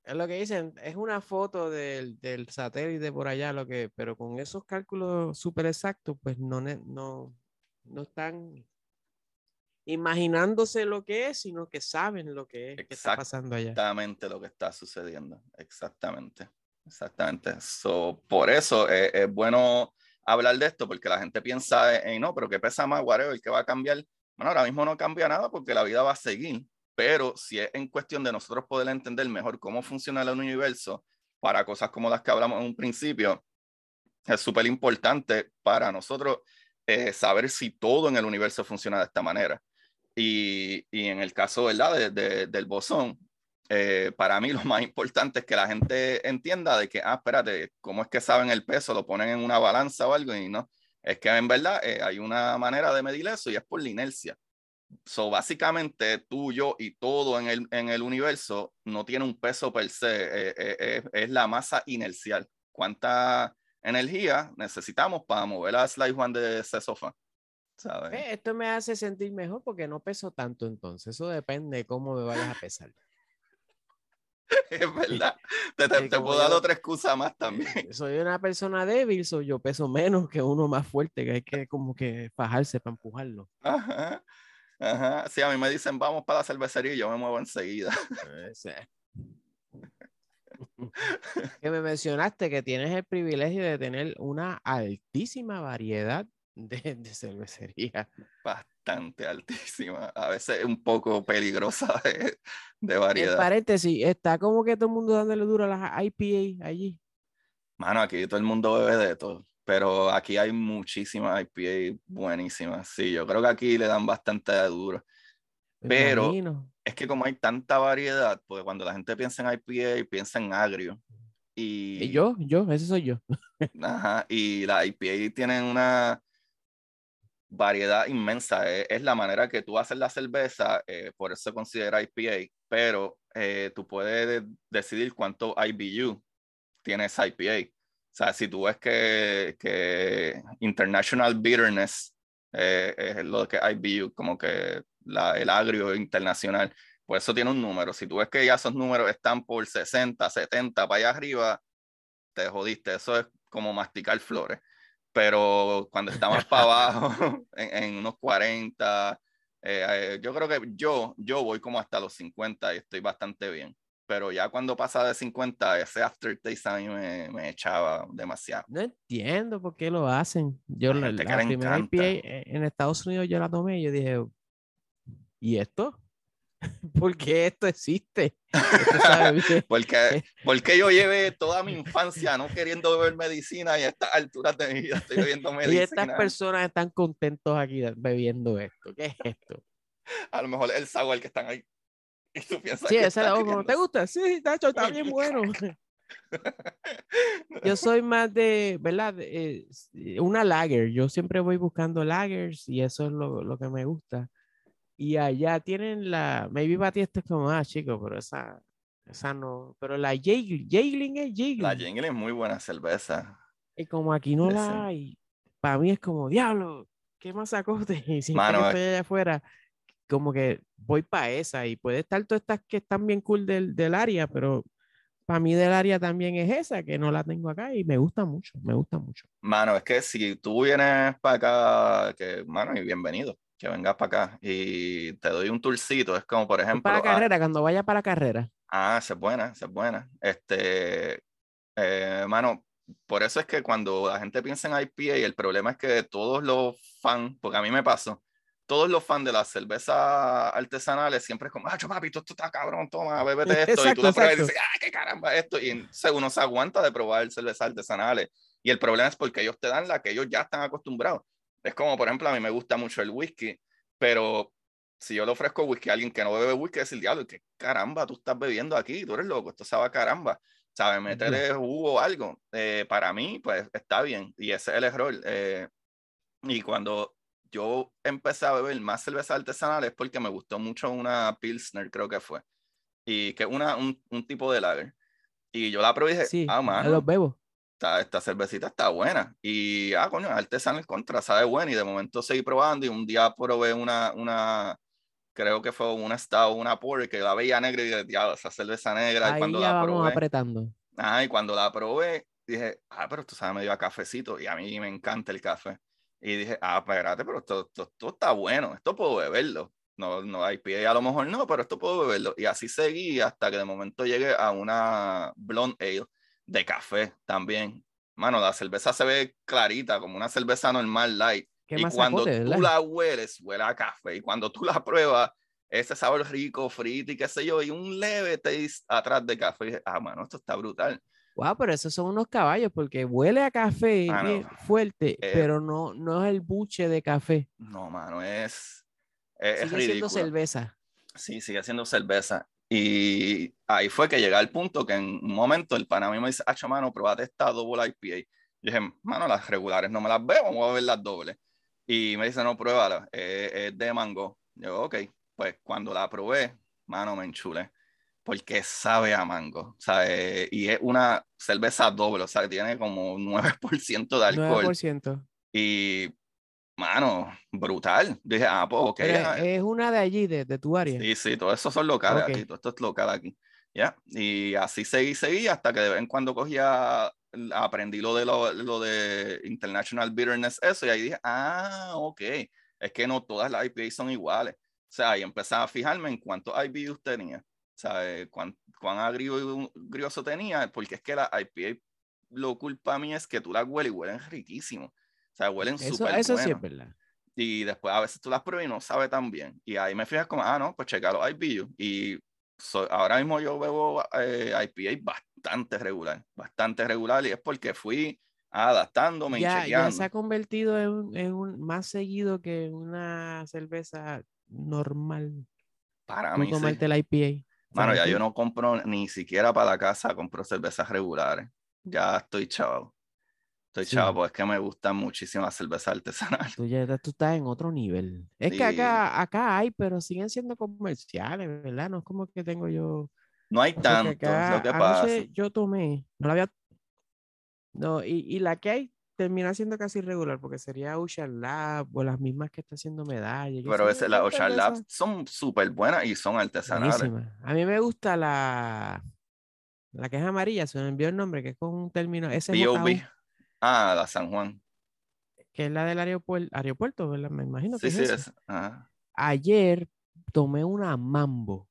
es, lo que dicen, es una foto del, del, satélite por allá, lo que, pero con esos cálculos súper exactos, pues no, no, no están imaginándose lo que es, sino que saben lo que es, que está pasando allá. Exactamente lo que está sucediendo, exactamente, exactamente. So, por eso es, es bueno hablar de esto porque la gente piensa en, no, pero ¿qué pesa más, whatever, ¿qué va a cambiar? Bueno, ahora mismo no cambia nada porque la vida va a seguir, pero si es en cuestión de nosotros poder entender mejor cómo funciona el universo para cosas como las que hablamos en un principio, es súper importante para nosotros eh, saber si todo en el universo funciona de esta manera. Y, y en el caso ¿verdad? De, del bosón, eh, para mí lo más importante es que la gente entienda de que, ah, espérate, ¿cómo es que saben el peso? Lo ponen en una balanza o algo y no. Es que en verdad eh, hay una manera de medir eso y es por la inercia. So, básicamente tú, yo y todo en el, en el universo no tiene un peso per se, eh, es la masa inercial. ¿Cuánta energía necesitamos para mover a Slide One de ese sofá? Esto me hace sentir mejor porque no peso tanto entonces. Eso depende de cómo me vayas a pesar. es verdad. Te, te, puedo dar otra excusa más también. Soy una persona débil, soy yo peso menos que uno más fuerte, que hay que como que fajarse para empujarlo. Ajá. Ajá. Sí, a mí me dicen vamos para la cervecería y yo me muevo enseguida. que me mencionaste que tienes el privilegio de tener una altísima variedad de, de cervecería bastante altísima, a veces un poco peligrosa de, de variedad. En paréntesis, está como que todo el mundo dándole duro a las IPA allí. Mano, aquí todo el mundo bebe de todo, pero aquí hay muchísimas IPA buenísimas. Sí, yo creo que aquí le dan bastante de duro. Pero es que como hay tanta variedad, pues cuando la gente piensa en IPA, piensa en agrio. Y, ¿Y yo, yo, ese soy yo. Ajá, y la IPA tienen una variedad inmensa. Eh, es, la manera que tú haces la cerveza, eh, por eso se considera IPA, pero eh, tú puedes decidir cuánto IBU tiene esa IPA. O sea, si tú ves que, que International Bitterness es lo que IBU, como que la, el agrio internacional, pues eso tiene un número. Si tú ves que ya esos números están por 60, 70 para allá arriba, te jodiste. Eso es como masticar flores pero cuando está más para abajo, en, unos 40, eh, eh, yo creo que yo, yo voy como hasta los 50 y estoy bastante bien. Pero ya cuando pasa de 50, ese aftertaste a mí me, me echaba demasiado. No entiendo por qué lo hacen. Yo la, la primera IPA en Estados Unidos yo la tomé y yo dije, ¿y esto? ¿Por qué esto existe? porque, porque yo llevé toda mi infancia no queriendo beber medicina y a estas alturas de mi vida estoy bebiendo medicina. Y estas personas están contentos aquí bebiendo esto. ¿Qué es esto? A lo mejor el sabor que están ahí. Y tú piensas sí, ese ¿te gusta? Sí, Tacho, está bien bueno. Yo soy más de, ¿verdad? Eh, una lager. Yo siempre voy buscando lagers y eso es lo, lo que me gusta Y allá tienen la, maybe ti esto es como, ah, chico, pero esa, esa no, pero la Jaegling es Jaegling. La Jaegling es muy buena cerveza. Y como aquí no la hay, para mí es como, diablo, ¿qué más acoste? Y siempre Mano, que eh. estoy allá afuera, como que voy para esa y puede estar todas estas que están bien cool del, del área, pero para mí del área también es esa, que no la tengo acá y me gusta mucho, me gusta mucho. Mano, es que si tú vienes para acá, que, mano, y bienvenido, que vengas para acá y te doy un tourcito, es como, por ejemplo, para la ah, carrera, cuando vaya para la carrera. Ah, esa es buena, esa es buena. Este, eh, mano, por eso es que cuando la gente piensa en IPA, el problema es que todos los fans, porque a mí me pasó, todos los fans de las cervezas artesanales siempre es como, ah, papi, esto, esto está cabrón, toma, bébete esto. y tú Exacto, lo pruebas y exacto. dices, ah, qué caramba esto. Y uno se aguanta de probar cervezas artesanales. Y el problema es porque ellos te dan la que ellos ya están acostumbrados. Es como, por ejemplo, a mí me gusta mucho el whisky, pero si yo le ofrezco whisky a alguien que no bebe whisky, es el diablo, ¿qué caramba tú estás bebiendo aquí? Tú eres loco, esto sabe a caramba. ¿Sabes? Métele jugo o algo. Eh, para mí, pues está bien. Y ese es el error. Eh, y cuando yo empecé a beber más cerveza artesanal es porque me gustó mucho una Pilsner, creo que fue. Y que es una, un, un tipo de lager. Y yo la probé y dije, Sí, ah, mano, los bebo. esta, esta cervecita está buena. Y, ah, coño, artesanal contra, sabe buena. Y de momento seguí probando y un día probé una, una creo que fue una stout, una porter, que la veía negra y dije, diablo, esa cerveza negra. y Ahí cuando ya la vamos probé, apretando. ah, y cuando la probé, dije, ah, pero esto sabe medio a cafecito. Y a mí me encanta el café. Y dije, ah, espérate, pero esto, esto, esto está bueno, esto puedo beberlo. No, no hay pie, a lo mejor no, pero esto puedo beberlo. Y así seguí hasta que de momento llegué a una blonde ale de café también. Mano, la cerveza se ve clarita, como una cerveza normal light. ¿Qué y cuando sacote, tú verdad? la hueles, huele a café. Y cuando tú la pruebas, ese sabor rico, frito y qué sé yo, y un leve taste atrás de café. Y dije, ah, mano, esto está brutal. Wow, pero esos son unos caballos porque huele a café Ah, no. fuerte, Eh, pero no, no es el buche de café. No, mano, es, es, es Sigue siendo ridículo. cerveza. Sí, sigue siendo cerveza. Y ahí fue que llegué al punto que en un momento el pana me dice, ah, mano, probate esta double IPA. Yo dije, mano, las regulares no me las veo, vamos a ver las dobles. Y me dice, no, pruébala, eh, es de mango. Yo, ok, pues cuando la probé, mano, me enchulé. Porque sabe a mango, ¿sabes? Y es una cerveza doble, o sea, tiene como 9% de alcohol. 9%. Y, mano, brutal. Dije, ah, pues, ok. Pero es una de allí, de, de tu área. Sí, sí, todo eso son locales Ok. aquí, todo esto es local aquí. ¿Ya? Y así seguí, seguí, hasta que de vez en cuando cogía, aprendí lo de, lo, lo de International Bitterness, eso, y ahí dije, ah, ok, es que no todas las IPA son iguales. O sea, ahí empecé a fijarme en cuántos IBUs tenía, ¿sabes? Cuán, cuán agrio- agrioso tenía, porque es que la IPA, lo culpa a mí es que tú las hueles y huelen riquísimo. O sea, huelen Eso, súper eso sí es verdad. y después a veces tú las pruebas y no sabe tan bien. Y ahí me fijas como, ah, no, pues checa los IBU. Y so- ahora mismo yo bebo eh, IPA bastante regular, bastante regular, y es porque fui adaptándome y Ya, ya chequeando. se ha convertido en, en un más seguido que una cerveza normal. Para mí, sí. tomarte la IPA. Mano, ¿sabes ya yo no compro ni siquiera para la casa, compro cervezas regulares. Ya estoy chavo. Estoy Sí. chavo, pues es que me gustan muchísimo las cervezas artesanales. Tú ya tú estás en otro nivel. Es que acá, acá hay, pero siguen siendo comerciales, ¿verdad? No es como que tengo yo. No hay tanto, acá lo que pasa. yo tomé, no la había. No, y, y la que hay termina siendo casi regular, porque sería Ocean Lab o las mismas que está haciendo medalla. Pero yo, las son Ocean cervezas son súper buenas y son artesanales. A mí me gusta la. La que es amarilla, se me envió el nombre, que es con un término. B.O.B. Ah, la San Juan. que es la del aeropuerto, aeropuerto, ¿verdad? Me imagino que Sí, es sí, esa. es. Ajá. Ayer tomé una mambo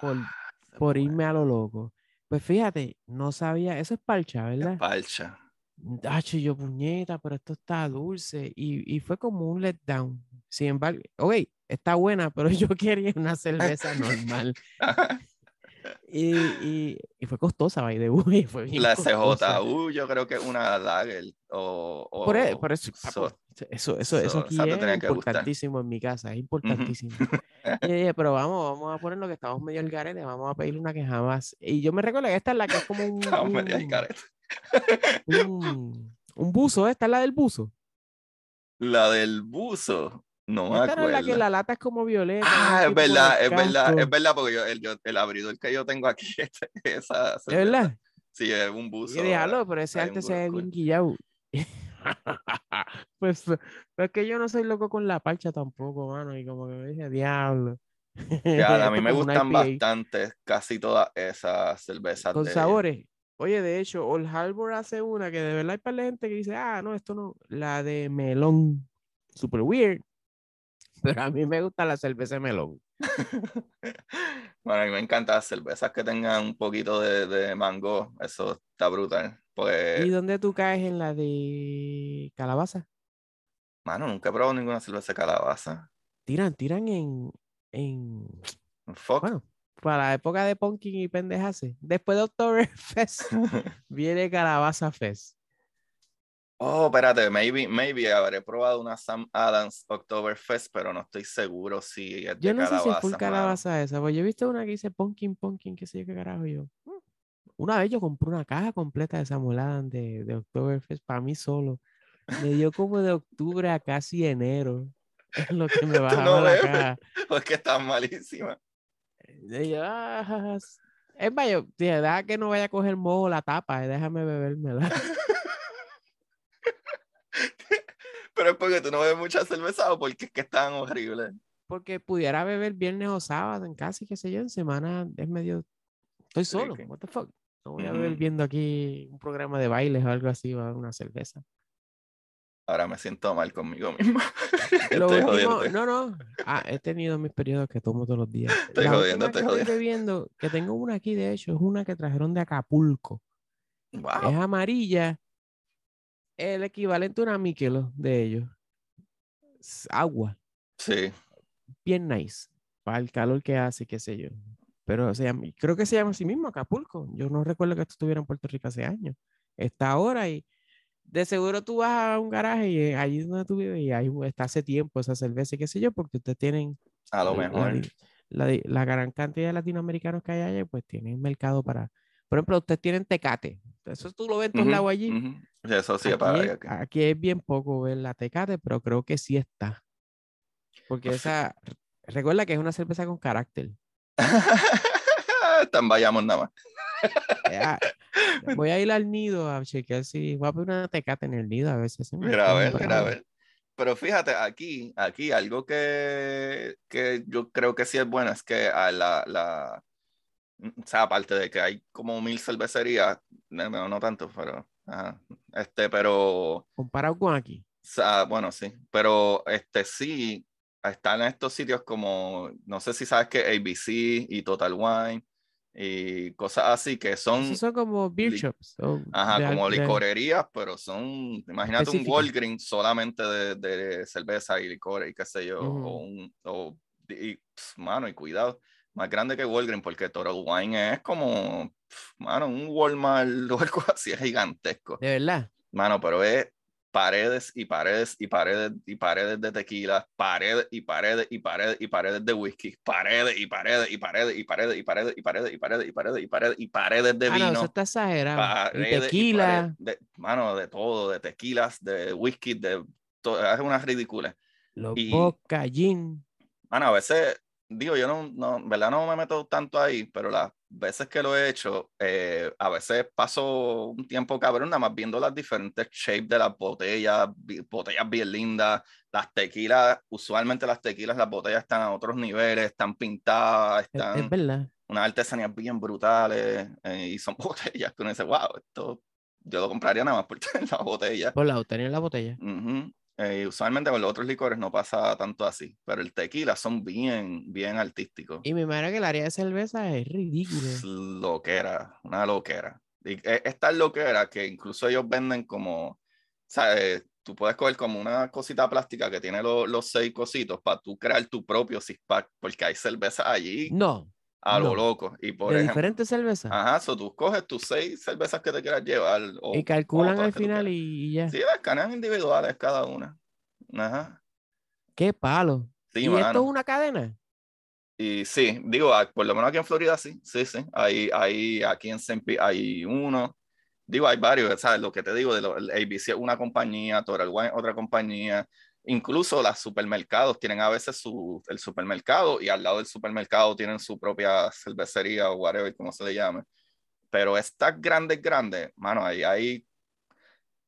por, es buena. irme a lo loco. Pues fíjate, no sabía, eso es parcha, ¿verdad? Parcha. Hacho, yo puñeta, pero esto está dulce. Y, y fue como un letdown. Sin embargo, ok, está buena, pero yo quería una cerveza normal. Y, y, y fue costosa, by the way, Fue bien La costosa. CJU, yo creo que una lager. O, o- Por, e- por eso, so- eso, eso, eso so- aquí es importantísimo en mi casa, es importantísimo. Y dije, pero vamos, vamos a poner lo que estamos medio al garete, vamos a pedir una que jamás. Y yo me recuerdo que esta es la que es como un, Estamos medio al garete. Un, un buzo, esta es la del buzo. La del buzo. No me no es la que la lata es como violeta. Ah, es verdad, es verdad, es verdad, porque yo, el, yo- el abridor que yo tengo aquí, este- esa ¿Es verdad? Sí, es un buzo. Diablo, pero ese arte se ve bien guillado. pues, es que yo no soy loco con la parcha tampoco, mano. Y como que me dije, diablo. Ya, a mí me gustan bastante casi todas esas cervezas Con de... sabores. Oye, de hecho, Old Harbor hace una que de verdad hay para gente que dice, ah, no, esto no. La de melón. Super weird. Pero a mí me gusta la cerveza de melón. Bueno, a mí me encantan las cervezas que tengan un poquito de, de mango, eso está brutal. ¿Y Pues, dónde tú caes en la de calabaza? mano, nunca he probado ninguna cerveza de calabaza. Tiran, tiran en, en, Fuck. bueno, para la época de Pumpkin y pendejase. Después de Oktoberfest viene Calabaza Fest. Oh, espérate, maybe, maybe habré probado una Sam Adams Oktoberfest, pero no estoy seguro si es de Yo no sé si es full calabaza, mano. esa, porque yo he visto una que dice Pumpkin, Pumpkin, qué sé yo qué carajo yo. "Mm". Una vez yo compré una caja completa de esa molada de, de Oktoberfest para mí solo. Me dio como de octubre a casi enero. Es lo que me bajaba no la caja. Pues que está malísima. Y yo, "Ah, s-". es yo dije, deja que no vaya a coger moho la tapa, eh, déjame bebérmela. Pero es porque tú no bebes mucha cerveza o porque es que están horribles. Porque pudiera beber viernes o sábado en casa y qué sé yo, en semana es medio. Estoy solo, what the fuck. No voy a beber viendo aquí un programa de bailes o algo así, o una cerveza. Ahora me siento mal conmigo mismo. Lo Estoy último, no, no. Ah, he tenido mis periodos que tomo todos los días. Estoy La jodiendo, última que estoy estoy bebiendo, que tengo una aquí de hecho, es una que trajeron de Acapulco. Wow. Es amarilla. El equivalente a una Michelob de ellos. Es agua. Sí. bien nice para el calor que hace, qué sé yo. Pero se llama- creo que se llama así mismo Acapulco. Yo no recuerdo que esto estuviera en Puerto Rico hace años. Está ahora y de seguro tú vas a un garaje y eh, allí es donde tú vives y ahí está hace tiempo esa cerveza y qué sé yo, porque ustedes tienen A lo mejor. la la gran cantidad de latinoamericanos que hay allá, pues tienen mercado para, por ejemplo, ustedes tienen tecate. Eso tú lo ves en todos lados allí. Eso sí, Aquí para es, aquí es bien poco ver la Tecate, pero creo que sí está. Porque esa, recuerda que es una cerveza con carácter. Tan vayamos nada más. Voy a ir al nido a chequear si voy a poner una Tecate en el nido a ver si Mira, a ver, mira, a ver. Pero fíjate, aquí, aquí algo que, que yo creo que sí es bueno es que a la, la, o sea, aparte de que hay como mil cervecerías, no, no tanto, pero, ajá, este, pero, Comparado con aquí. o sea, bueno, sí, pero este sí, están en estos sitios como, no sé si sabes que ABC y Total Wine y cosas así que son, Esos son como beer shops. o ajá, de como de- licorerías, pero son, imagínate un Específicas. Walgreens solamente de, de cerveza y licor y qué sé yo, Ujú. o un, o, y, pf, mano, y cuidado, más grande que Walgreens, porque Total Wine es como, pf, mano, un Walmart o algo así, es gigantesco. De verdad. Mano, pero es paredes y paredes y paredes y paredes de tequila, paredes y paredes y paredes y paredes de whisky, paredes y paredes y paredes y paredes y paredes y paredes y paredes y paredes y paredes y paredes de ah, no, eso vino, está exagerado. Tequila. mano, de todo, de tequilas, de whisky, de todo, es una ridícula. Los y- vodka, gin. Mano, a veces, digo, yo no, no, en verdad no me meto tanto ahí, pero las veces que lo he hecho, eh, a veces paso un tiempo cabrón, nada más viendo las diferentes shapes de las botellas, botellas bien lindas, las tequilas, usualmente las tequilas, las botellas están a otros niveles, están pintadas, Es, es están verdad. unas artesanías bien brutales, eh, y son botellas que uno dice, wow, esto yo lo compraría nada más por tener la botella. Por la tener la botella. Ujú. Eh, usualmente con los otros licores no pasa tanto así, pero el tequila son bien, bien artísticos. Y me imagino que el área de cerveza es ridículo. Es loquera, una loquera. Y e- es tan loquera que incluso ellos venden como, ¿sabes? Tú puedes coger como una cosita plástica que tiene lo- los seis cositos para tú crear tu propio six pack, porque hay cervezas allí No, a lo loco. Y por de ejemplo, diferentes cervezas. ajá, so tú coges tus seis cervezas que te quieras llevar. O, y calculan o al final y, ya. Sí, las canas individuales cada una. Ajá. Qué palo. Sí, ¿Y mano. esto es una cadena? Y sí, digo, ah, por lo menos aquí en Florida sí, sí, sí. Hay, hay aquí en. Pete hay uno. Digo, hay varios, ¿sabes? Lo que te digo, de lo, el ABC es una compañía, Total Wine otra compañía, Incluso los supermercados tienen a veces su, el supermercado y al lado del supermercado tienen su propia cervecería o whatever, como se le llame. Pero estas grandes, grandes, mano, ahí hay...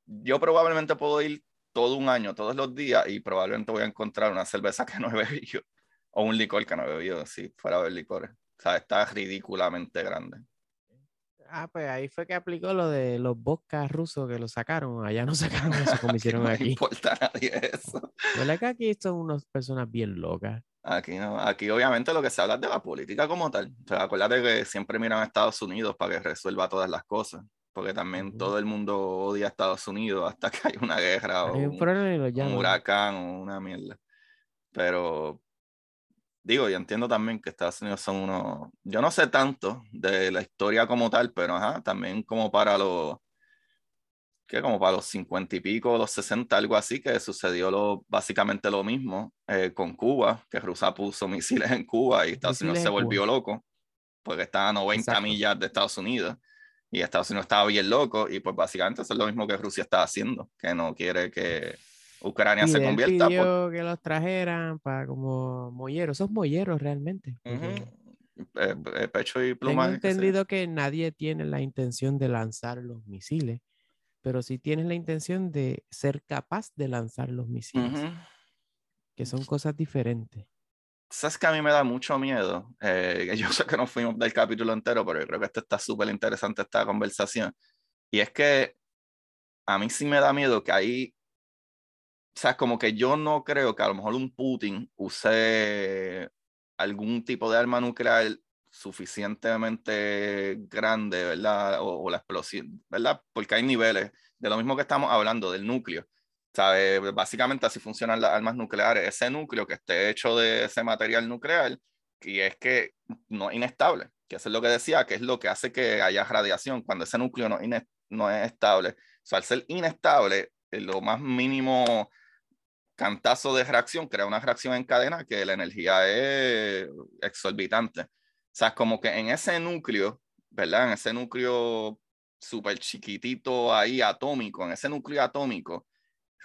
Yo probablemente puedo ir todo un año, todos los días, y probablemente voy a encontrar una cerveza que no he bebido o un licor que no he bebido, si fuera a ver licores. O sea, está ridículamente grande. Ah, pues ahí fue que aplicó lo de los vodkas rusos que lo sacaron. Allá no sacaron eso como hicieron no aquí. No importa a nadie eso. ¿Verdad que aquí son unas personas bien locas? Aquí no, aquí obviamente lo que se habla es de la política como tal. O sea, acuérdate que siempre miran a Estados Unidos para que resuelva todas las cosas. Porque también todo el mundo odia a Estados Unidos hasta que hay una guerra o un, un huracán o una mierda. Pero digo, yo entiendo también que Estados Unidos son unos, yo no sé tanto de la historia como tal, pero ajá, también como para los, que como para los 50 y pico, los 60, algo así, que sucedió lo, básicamente lo mismo eh, con Cuba, que Rusia puso misiles en Cuba y Estados Unidos se volvió loco, porque estaba a 90 millas de Estados Unidos y Estados Unidos estaba bien loco y pues básicamente eso es lo mismo que Rusia está haciendo, que no quiere que Ucrania se convierta. Pues. Pidió que los trajeran para como molleros, esos molleros realmente. Eh, eh, pecho y pluma. Tengo entendido que, nadie tiene la intención de lanzar los misiles, pero sí tienes la intención de ser capaz de lanzar los misiles, que son cosas diferentes. Sabes que a mí me da mucho miedo. Eh, yo sé que no fuimos del capítulo entero, pero yo creo que esto está súper interesante esta conversación. Y es que a mí sí me da miedo que ahí o sea, como que yo no creo que a lo mejor un Putin use algún tipo de arma nuclear suficientemente grande, ¿verdad? O, la explosión, ¿verdad? Porque hay niveles de lo mismo que estamos hablando del núcleo. ¿Sabe? Básicamente así funcionan las armas nucleares. Ese núcleo que esté hecho de ese material nuclear, y es que no es inestable, que eso es lo que decía, que es lo que hace que haya radiación, cuando ese núcleo no, no es estable. O sea, al ser inestable, lo más mínimo cantazo de reacción crea una reacción en cadena que la energía es exorbitante. O sea, es como que en ese núcleo, ¿verdad? En ese núcleo súper chiquitito ahí atómico, en ese núcleo atómico,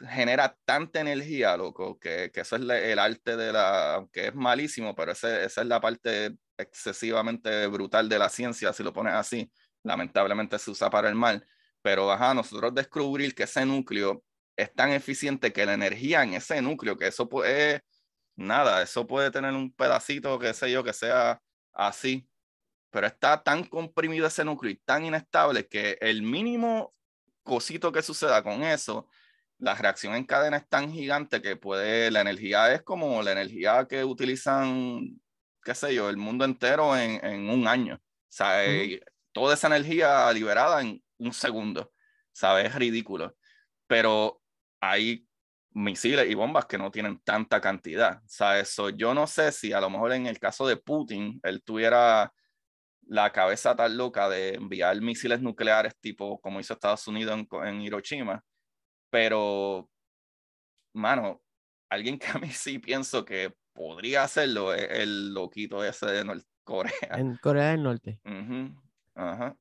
genera tanta energía, loco, que, que eso es el arte de la, aunque es malísimo, pero ese, esa es la parte excesivamente brutal de la ciencia, si lo pones así. Lamentablemente se usa para el mal. Pero, ajá, nosotros descubrir que ese núcleo es tan eficiente que la energía en ese núcleo, que eso puede, nada, eso puede tener un pedacito, qué sé yo, que sea así, pero está tan comprimido ese núcleo y tan inestable que el mínimo cosito que suceda con eso, la reacción en cadena es tan gigante que puede, la energía es como la energía que utilizan, qué sé yo, el mundo entero en, en un año. O sea, eh, toda esa energía liberada en un segundo. ¿Sabes? Es ridículo. Pero hay misiles y bombas que no tienen tanta cantidad. O sea, eso yo no sé si a lo mejor en el caso de Putin, él tuviera la cabeza tan loca de enviar misiles nucleares tipo como hizo Estados Unidos en, Hiroshima, pero, mano, alguien que a mí sí pienso que podría hacerlo es el loquito ese de Norte Corea. En Corea del Norte. Ajá.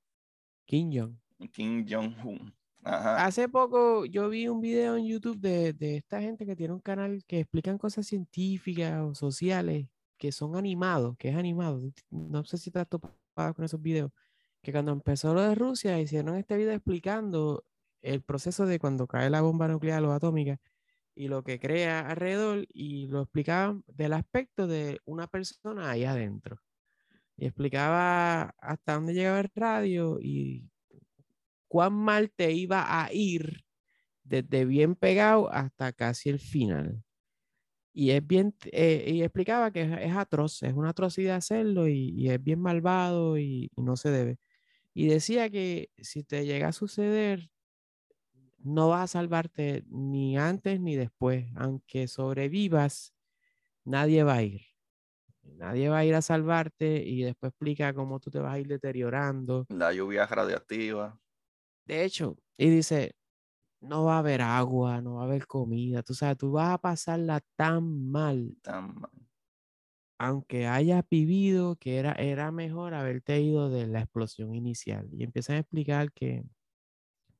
Kim Jong. Kim Jong-un. Hace poco yo vi un video en YouTube de, de, esta gente que tiene un canal que explican cosas científicas o sociales que son animados, que es animado. No sé si te has topado con esos videos. Que cuando empezó lo de Rusia hicieron este video explicando el proceso de cuando cae la bomba nuclear o atómica y lo que crea alrededor y lo explicaban del aspecto de una persona ahí adentro. Y explicaba hasta dónde llegaba el radio y cuán mal te iba a ir desde bien pegado hasta casi el final. Y es bien, eh, y explicaba que es, atroz, es una atrocidad hacerlo y, es bien malvado y, no se debe. Y decía que si te llega a suceder, no vas a salvarte ni antes ni después. Aunque sobrevivas, nadie va a ir. Nadie va a ir a salvarte y después explica cómo tú te vas a ir deteriorando. La lluvia radiactiva. De hecho, y dice, no va a haber agua, no va a haber comida, tú sabes, tú vas a pasarla tan mal. Tan mal. Aunque hayas vivido que era, era mejor haberte ido de la explosión inicial. Y empiezan a explicar que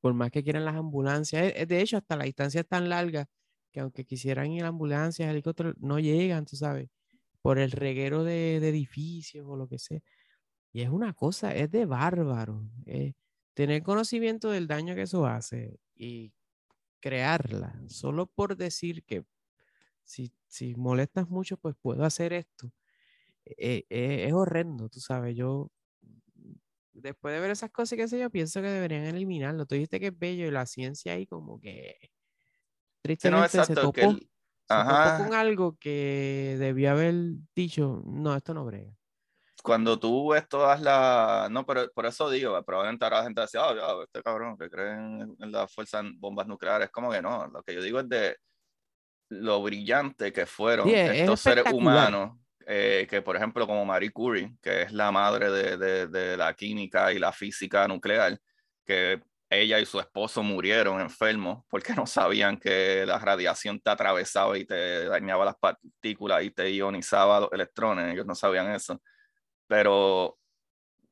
por más que quieran las ambulancias, eh, de hecho, hasta la distancia es tan larga que aunque quisieran ir a ambulancias, helicópteros, no llegan, tú sabes, por el reguero de, edificios o lo que sea. Y es una cosa, es de bárbaro. Eh, tener conocimiento del daño que eso hace y crearla, solo por decir que si, si molestas mucho, pues puedo hacer esto. Eh, eh, es horrendo, tú sabes, yo después de ver esas cosas que sé yo, pienso que deberían eliminarlo. Tú dijiste que es bello y la ciencia ahí como que tristemente se, topó, con algo que debió haber dicho, no, esto no brega. Cuando tú ves todas las... No, pero por eso digo, probablemente ahora la gente decía, oh, este cabrón que creen en las fuerzas bombas nucleares, como que no, lo que yo digo es de lo brillante que fueron estos seres humanos eh, que por ejemplo como Marie Curie, que es la madre de, de, la química y la física nuclear, que ella y su esposo murieron enfermos porque no sabían que la radiación te atravesaba y te dañaba las partículas y te ionizaba los electrones, ellos no sabían eso. Pero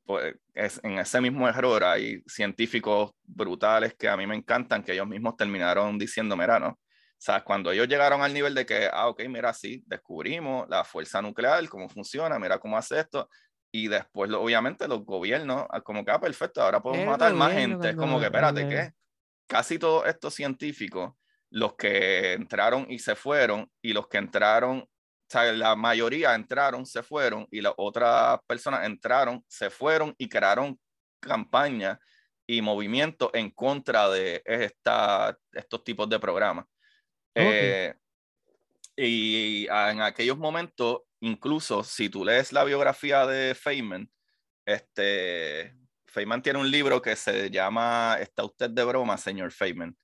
pues, es, en ese mismo error hay científicos brutales que a mí me encantan, que ellos mismos terminaron diciendo, mira, no, o sea, cuando ellos llegaron al nivel de que, ah, ok, mira, sí, descubrimos la fuerza nuclear, cómo funciona, mira cómo hace esto, y después, obviamente, los gobiernos, ah, como que, ah, perfecto, ahora podemos matar más gente. Es como que, espérate, ¿qué? Casi todos estos científicos, los que entraron y se fueron, y los que entraron, sea, la mayoría entraron, se fueron, y las otras personas entraron, se fueron y crearon campañas y movimientos en contra de esta, estos tipos de programas. Eh, y en aquellos momentos, incluso si tú lees la biografía de Feynman, este, Feynman tiene un libro que se llama ¿Está usted de broma, señor Feynman?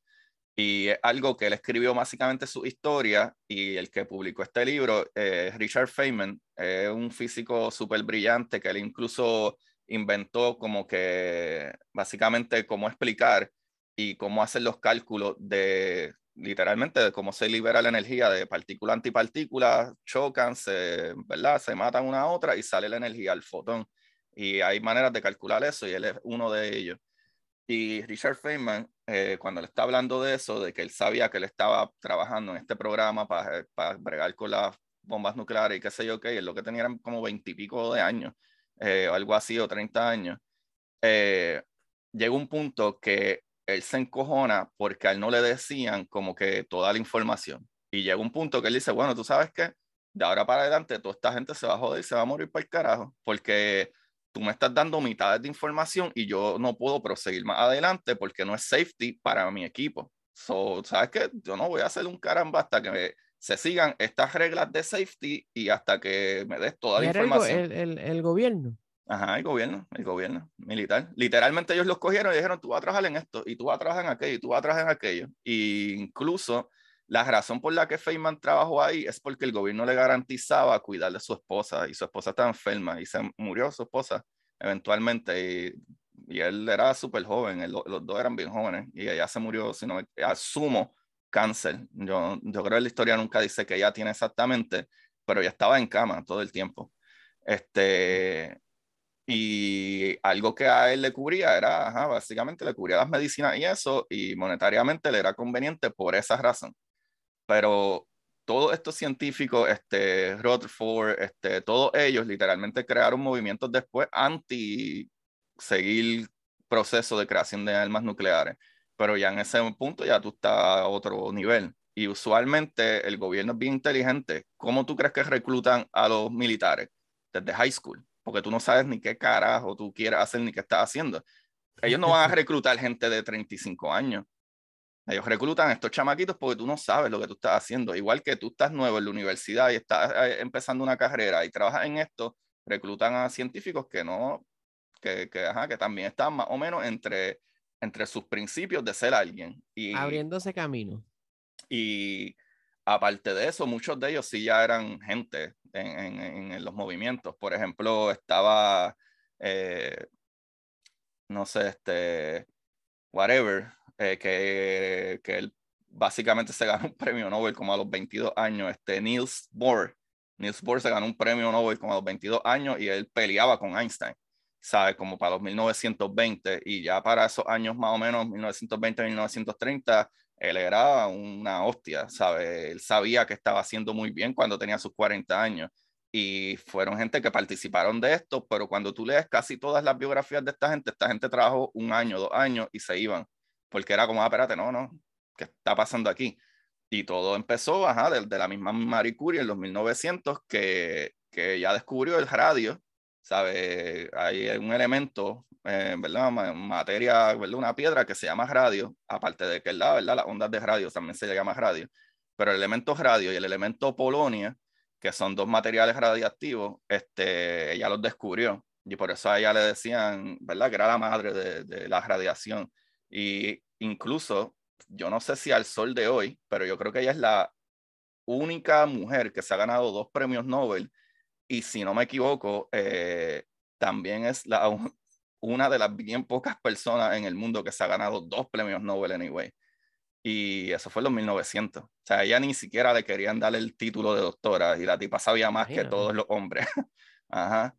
Y es algo que él escribió básicamente su historia y el que publicó este libro, eh, Richard Feynman, es un físico súper brillante que él incluso inventó como que básicamente cómo explicar y cómo hacer los cálculos de literalmente de cómo se libera la energía de partícula antipartícula, chocan, se, ¿verdad? se matan una a otra y sale la energía al fotón. Y hay maneras de calcular eso y él es uno de ellos. Y Richard Feynman, eh, cuando le está hablando de eso, de que él sabía que él estaba trabajando en este programa para, para bregar con las bombas nucleares y qué sé yo qué, y él lo que tenía eran como veintipico de años, eh, o algo así, o 30 años, eh, llegó un punto que él se encojona porque a él no le decían como que toda la información. Y llega un punto que él dice, bueno, tú sabes que de ahora para adelante toda esta gente se va a joder y se va a morir para el carajo, porque tú me estás dando mitades de información y yo no puedo proseguir más adelante porque no es safety para mi equipo. So, ¿sabes qué? Yo no voy a hacer un caramba hasta que se sigan estas reglas de safety y hasta que me des toda la información. el, el gobierno. Ajá, el gobierno, el gobierno militar. Literalmente ellos los cogieron y dijeron, tú vas a trabajar en esto, y tú vas a trabajar en aquello, y tú vas a trabajar en aquello. Incluso la razón por la que Feynman trabajó ahí es porque el gobierno le garantizaba cuidar de su esposa, y su esposa estaba enferma, y se murió su esposa eventualmente, y, y él era súper joven, los dos eran bien jóvenes, y ella se murió, asumo, cáncer. Yo, yo creo que la historia nunca dice que ella tiene exactamente, pero ella estaba en cama todo el tiempo. Este, y algo que a él le cubría era, básicamente le cubría las medicinas y eso, y monetariamente le era conveniente por esa razón. Pero todos estos científicos, este, Rutherford, este, todos ellos literalmente crearon movimientos después anti seguir proceso de creación de armas nucleares. Pero ya en ese punto ya tú estás a otro nivel. Y usualmente el gobierno es bien inteligente. ¿Cómo tú crees que reclutan a los militares? Desde high school porque tú no sabes ni qué carajo tú quieres hacer ni qué estás haciendo. Ellos no van a reclutar gente de 35 años. Ellos reclutan a estos chamaquitos porque tú no sabes lo que tú estás haciendo. Igual que tú estás nuevo en la universidad y estás eh, empezando una carrera y trabajas en esto, reclutan a científicos que no, que, que, ajá, que también están más o menos entre, entre sus principios de ser alguien. Y, Abriéndose camino. Y aparte de eso, muchos de ellos sí ya eran gente en, los movimientos. Por ejemplo, estaba, eh, no sé, este, whatever, eh, que, que él básicamente se ganó un premio Nobel como a los 22 años, este Niels Bohr. Niels Bohr se ganó un premio Nobel como a los 22 años y él peleaba con Einstein, ¿sabes? Como para los 1920 y ya para esos años más o menos, 1920, 1930, él era una hostia, ¿sabes? Él sabía que estaba haciendo muy bien cuando tenía sus 40 años. Y fueron gente que participaron de esto, pero cuando tú lees casi todas las biografías de esta gente, esta gente trabajó un año, dos años y se iban, porque era como, ah, espérate, no, no, ¿qué está pasando aquí? Y todo empezó, ajá, de, de la misma Marie Curie en los 1900, que, que ya descubrió el radio, ¿sabe? Hay un elemento eh, ¿verdad? Materia, ¿verdad? Una piedra que se llama radio, aparte de que ¿verdad? Las ondas de radio también se llama radio, pero el elemento radio y el elemento polonia, que son dos materiales radiactivos, este, ella los descubrió y por eso a ella le decían, ¿verdad? Que era la madre de, de la radiación. Y incluso, yo no sé si al sol de hoy, pero yo creo que ella es la única mujer que se ha ganado dos premios Nobel y si no me equivoco, eh, también es la, una de las bien pocas personas en el mundo que se ha ganado dos premios Nobel anyway. Y eso fue en los 1900. O sea, ella ni siquiera le querían dar el título de doctora y la tipa sabía más que todos los hombres. Ajá.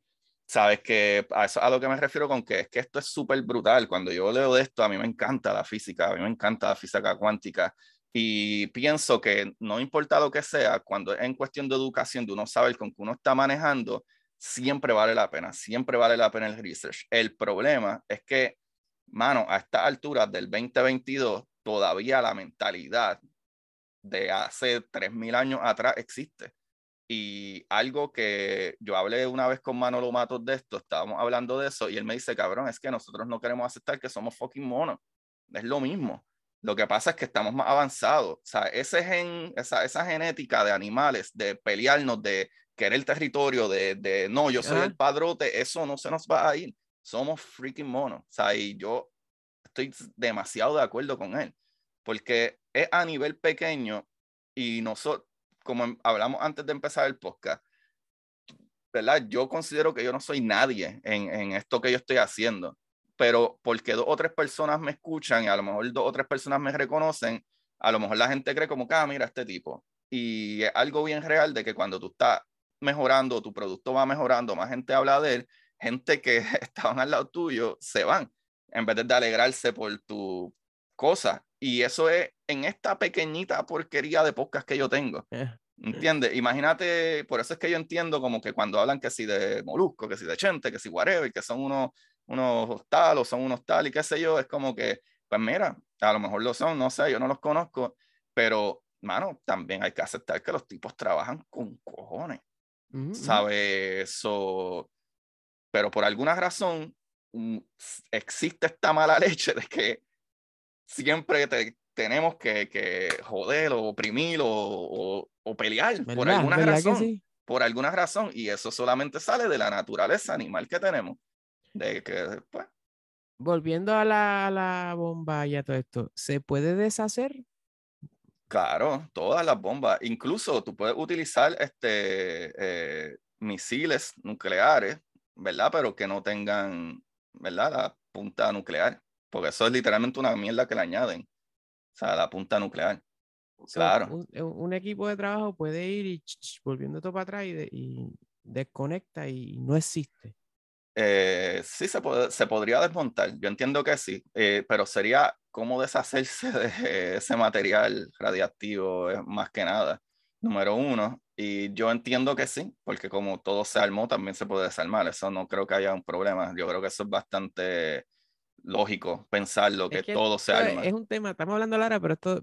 Sabes que a eso a lo que me refiero con que es que esto es súper brutal. Cuando yo leo de esto, a mí me encanta la física, a mí me encanta la física cuántica. Y pienso que no importa lo que sea, cuando es en cuestión de educación, de uno saber con que uno está manejando, siempre vale la pena, siempre vale la pena el research. El problema es que, mano, a estas alturas del 2022, todavía la mentalidad de hace 3.000 años atrás existe. Y algo que yo hablé una vez con Manolo Matos de esto, estábamos hablando de eso, y él me dice, cabrón, es que nosotros no queremos aceptar que somos fucking monos. Es lo mismo. Lo que pasa es que estamos más avanzados. O sea, ese gen, esa, esa genética de animales, de pelearnos, de querer el territorio, de, de no, yo soy el padrote, eso no se nos va a ir. Somos freaking monos. O sea, y yo estoy demasiado de acuerdo con él, porque es a nivel pequeño y nosotros, como hablamos antes de empezar el podcast, ¿verdad? Yo considero que yo no soy nadie en, en esto que yo estoy haciendo, pero porque dos o tres personas me escuchan y a lo mejor dos o tres personas me reconocen, a lo mejor la gente cree como ah, mira este tipo. Y es algo bien real de que cuando tú estás mejorando, tu producto va mejorando, más gente habla de él, gente que estaban al lado tuyo se van en vez de alegrarse por tu cosa. Y eso es en esta pequeñita porquería de podcast que yo tengo. Eh. ¿Entiendes? Imagínate, por eso es que yo entiendo como que cuando hablan que si de Molusco, que si de Chente, que si whatever, que son unos, unos tal o son unos tal y qué sé yo, es como que, pues mira, a lo mejor lo son, no sé, yo no los conozco, pero, mano, también hay que aceptar que los tipos trabajan con cojones. ¿Sabe? Eso. Pero por alguna razón mm, existe esta mala leche de que siempre tenemos que, que, joder o oprimir o, o, pelear por alguna razón. Por alguna razón. Y eso solamente sale de la naturaleza animal que tenemos. De que, pues. Volviendo a la, a la bomba y a todo esto, ¿se puede deshacer? Claro, todas las bombas. Incluso tú puedes utilizar este, eh, misiles nucleares, ¿verdad? Pero que no tengan, ¿verdad? La punta nuclear. Porque eso es literalmente una mierda que le añaden. O sea, la punta nuclear. claro. Un, equipo de trabajo puede ir y volviendo todo para atrás y, desconecta y no existe. Eh, sí, se, se podría desmontar. Yo entiendo que sí, eh, pero sería cómo deshacerse de ese material radiactivo más que nada, número uno. Y yo entiendo que sí, porque como todo se armó, también se puede desarmar. Eso no creo que haya un problema. Yo creo que eso es bastante lógico pensarlo, que, que todo se arma. Es un tema, estamos hablando Lara, pero esto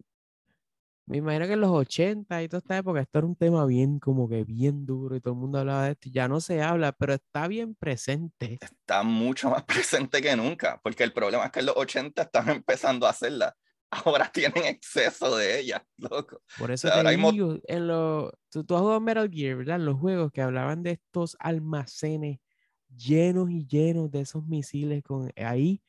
me imagino que en los 80 y toda esta época esto era un tema bien, como que bien duro y todo el mundo hablaba de esto. Ya no se habla, pero está bien presente. Está mucho más presente que nunca, porque el problema es que en los 80 estaban empezando a hacerla. Ahora tienen exceso de ella, loco. Por eso te digo, en lo, tú, tú has jugado Metal Gear, ¿verdad? Los juegos que hablaban de estos almacenes llenos y llenos de esos misiles con ahí.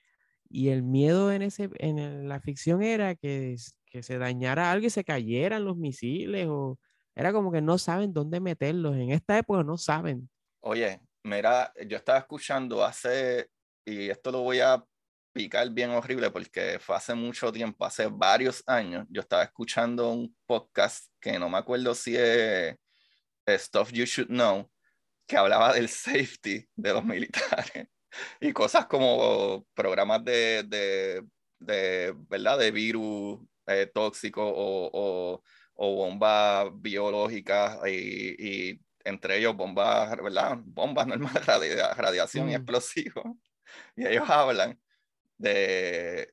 Y el miedo en, ese, en la ficción era que que se dañara algo y se cayeran los misiles o era como que no saben dónde meterlos. En esta época no saben. Oye, mira, yo estaba escuchando hace, y esto lo voy a picar bien horrible porque fue hace mucho tiempo, hace varios años, yo estaba escuchando un podcast que no me acuerdo si es Stuff You Should Know, que hablaba del safety de los militares y cosas como programas de, de, de ¿verdad? De virus eh, tóxicos o, bombas biológicas y, entre ellos bombas, ¿verdad? Bombas normales, radiación y mm. explosivos. Y ellos hablan de,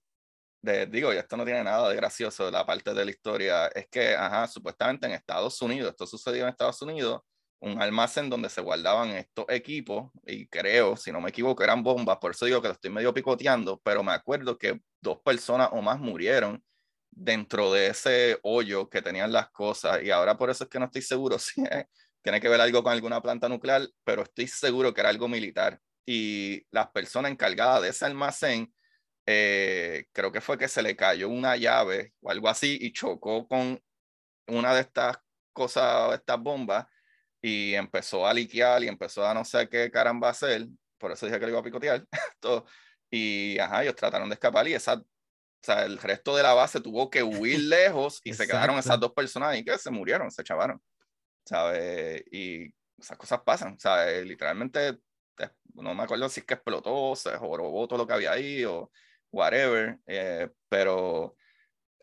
de, digo, y esto no tiene nada de gracioso, la parte de la historia es que, ajá, supuestamente en Estados Unidos, esto sucedió en Estados Unidos, un almacén donde se guardaban estos equipos, y creo, si no me equivoco, eran bombas, por eso digo que lo estoy medio picoteando, pero me acuerdo que dos personas o más murieron dentro de ese hoyo que tenían las cosas, y ahora por eso es que no estoy seguro si tiene que ver algo con alguna planta nuclear, pero estoy seguro que era algo militar. Y las personas encargadas de ese almacén, eh, creo que fue que se le cayó una llave o algo así y chocó con una de estas cosas, estas bombas, y empezó a liquear y empezó a no sé qué caramba hacer, por eso dije que lo iba a picotear, todo, y ajá, ellos trataron de escapar y esa, o sea, el resto de la base tuvo que huir lejos y se quedaron esas dos personas ahí que se murieron, se chavaron, ¿sabes? Y esas cosas pasan, ¿sabes? Literalmente, no me acuerdo si es que explotó, se jorobó todo lo que había ahí o whatever, eh, pero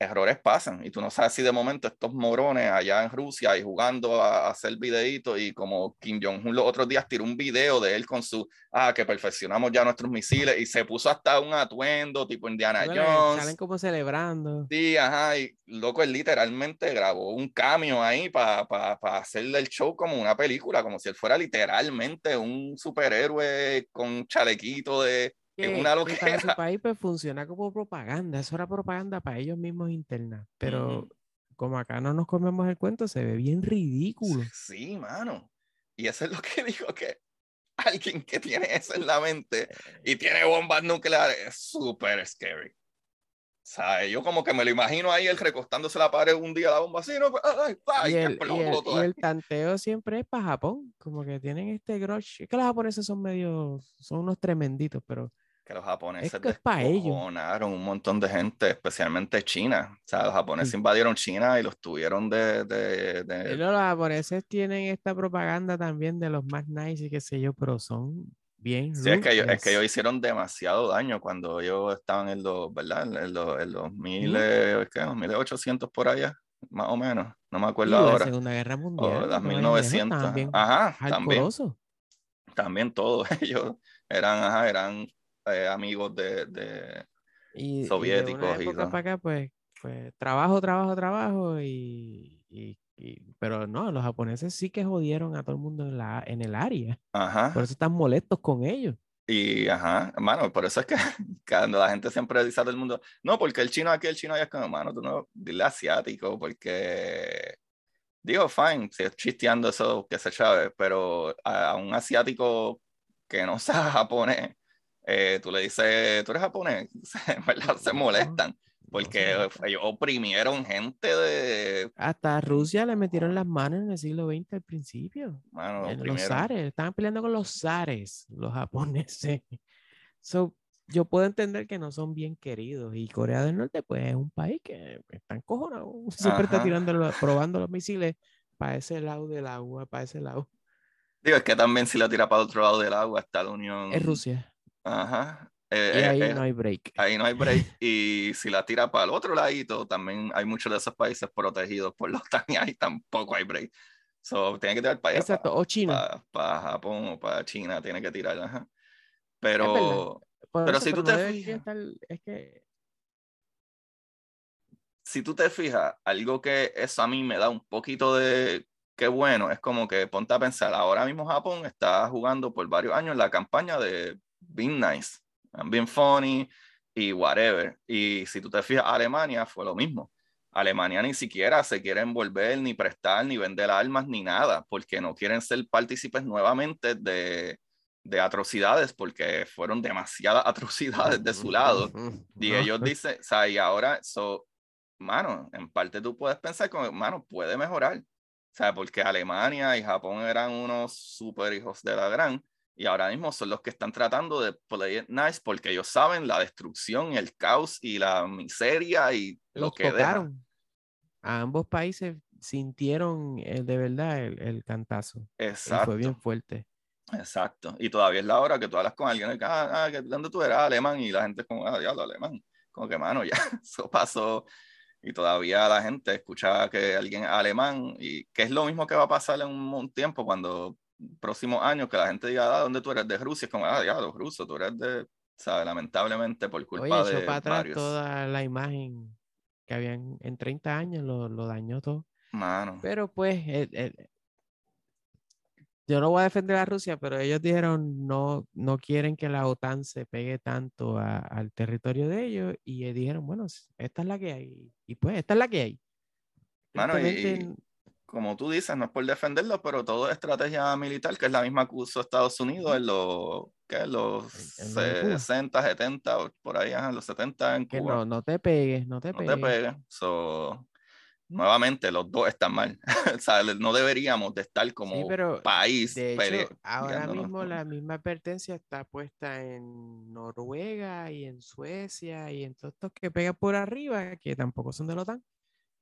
errores pasan y tú no sabes si de momento estos morones allá en Rusia y jugando a, hacer videitos y como Kim Jong-un los otros días tiró un video de él con su, ah, que perfeccionamos ya nuestros misiles y se puso hasta un atuendo tipo Indiana Jones. Salen como celebrando. Sí, ajá, y loco, él literalmente grabó un cambio ahí para pa, pa hacerle el show como una película, como si él fuera literalmente un superhéroe con chalequito de una Para su país pues funciona como propaganda, eso era propaganda para ellos mismos interna, pero como acá no nos comemos el cuento, se ve bien ridículo. Sí, mano. Y eso es lo que digo que alguien que tiene eso en la mente y tiene bombas nucleares es súper scary. ¿Sabes? Yo como que me lo imagino ahí él recostándose la pared un día la bomba así, ¿no? y, el, y, el, tanteo siempre es para Japón, como que tienen este grosh. Es que los japoneses son medio, son unos tremenditos, pero que los japoneses es un montón de gente, especialmente China. O sea, los japoneses invadieron China y los tuvieron de... de, de... los japoneses tienen esta propaganda también de los más nice y qué sé yo, pero son bien... Sí, es que, ellos, es que ellos hicieron demasiado daño cuando ellos estaban en los, ¿verdad? En los, en los mil, ¿qué? 1800 por allá, más o menos. No me acuerdo ahora. La Segunda Guerra Mundial. O las 1900. También, ajá, también. También todos ellos eran, ajá, eran eh, amigos de, de soviéticos. Y, de para acá, pues, pues, trabajo, trabajo, trabajo y, y, pero no, los japoneses sí que jodieron a todo el mundo en, la, en el área. Ajá. Por eso están molestos con ellos. Y, ajá, hermano, por eso es que cuando la gente siempre dice del mundo, no, porque el chino aquí, el chino allá es como, hermano, tú no, dile asiático, porque, digo, fine, si es chisteando eso, que se sabe, pero a, a, un asiático que no sabe japonés, eh, tú le dices, tú eres japonés, Se molestan porque ellos oprimieron gente de... Hasta Rusia le metieron las manos en el siglo XX al principio. los zares, estaban peleando con los zares, los japoneses. So, yo puedo entender que no son bien queridos y Corea del Norte pues es un país que está encojonado, siempre está tirando, probando los misiles para ese lado del agua, para ese lado. Digo, es que también si la tira para otro lado del agua está la Unión... Es Rusia. Ajá. y eh, ahí eh, no hay break. Ahí no hay break. Y si la tira para el otro ladito, también hay muchos de esos países protegidos por los OTAN y ahí tampoco hay break. So, tiene que tirar para allá. Exacto, o China. Para, Japón o para China, tiene que tirar. Ajá. Pero, pero si tú te fijas. es que... Si tú te fijas, algo que eso a mí me da un poquito de qué bueno, es como que ponte a pensar, ahora mismo Japón está jugando por varios años la campaña de being nice, I'm being funny y whatever. Y si tú te fijas, Alemania fue lo mismo. Alemania ni siquiera se quiere envolver, ni prestar, ni vender armas, ni nada, porque no quieren ser partícipes nuevamente de, de atrocidades, porque fueron demasiadas atrocidades de su lado. Y ellos dicen, o sea, y ahora, so, mano, en parte tú puedes pensar como, mano, puede mejorar. O sea, porque Alemania y Japón eran unos super hijos de la gran, y ahora mismo son los que están tratando de play it nice porque ellos saben la destrucción, el caos y la miseria y lo que tocaron. A ambos países sintieron eh, de verdad el, cantazo. Exacto. fue bien fuerte. Exacto. Y todavía es la hora que tú hablas con alguien, que, ah, ah ¿dónde tú eras? Alemán. Y la gente es como, ah, diablo, alemán. Como que, mano, ya, eso pasó y todavía la gente escucha que alguien es alemán y que es lo mismo que va a pasar en un, tiempo cuando próximos años que la gente diga, ah, ¿dónde tú eres de Rusia? Es como, ah, ya, los rusos, tú eres de, ¿sabes? Lamentablemente por culpa Oye, de para atrás varios. toda la imagen que habían en 30 años, lo, lo dañó todo. Mano. Pero pues, el- el- yo no voy a defender a Rusia, pero ellos dijeron no, no quieren que la OTAN se pegue tanto a- al territorio de ellos y eh, dijeron, bueno, esta es la que hay. Y pues, esta es la que hay. Mano, y- como tú dices, no es por defenderlo, pero todo es estrategia militar, que es la misma que usó Estados Unidos en los, ¿qué? los En- en lo de Cuba. 60, 70, o por ahí, en los 70 en Cuba. no, no te pegues, no te no te pegues. pegues. So, nuevamente, los dos están mal. o sea, no deberíamos de estar como Sí, pero país de hecho, ahora mismo la misma advertencia está puesta en Noruega y en Suecia y en todos estos que pegan por arriba, que tampoco son de la OTAN.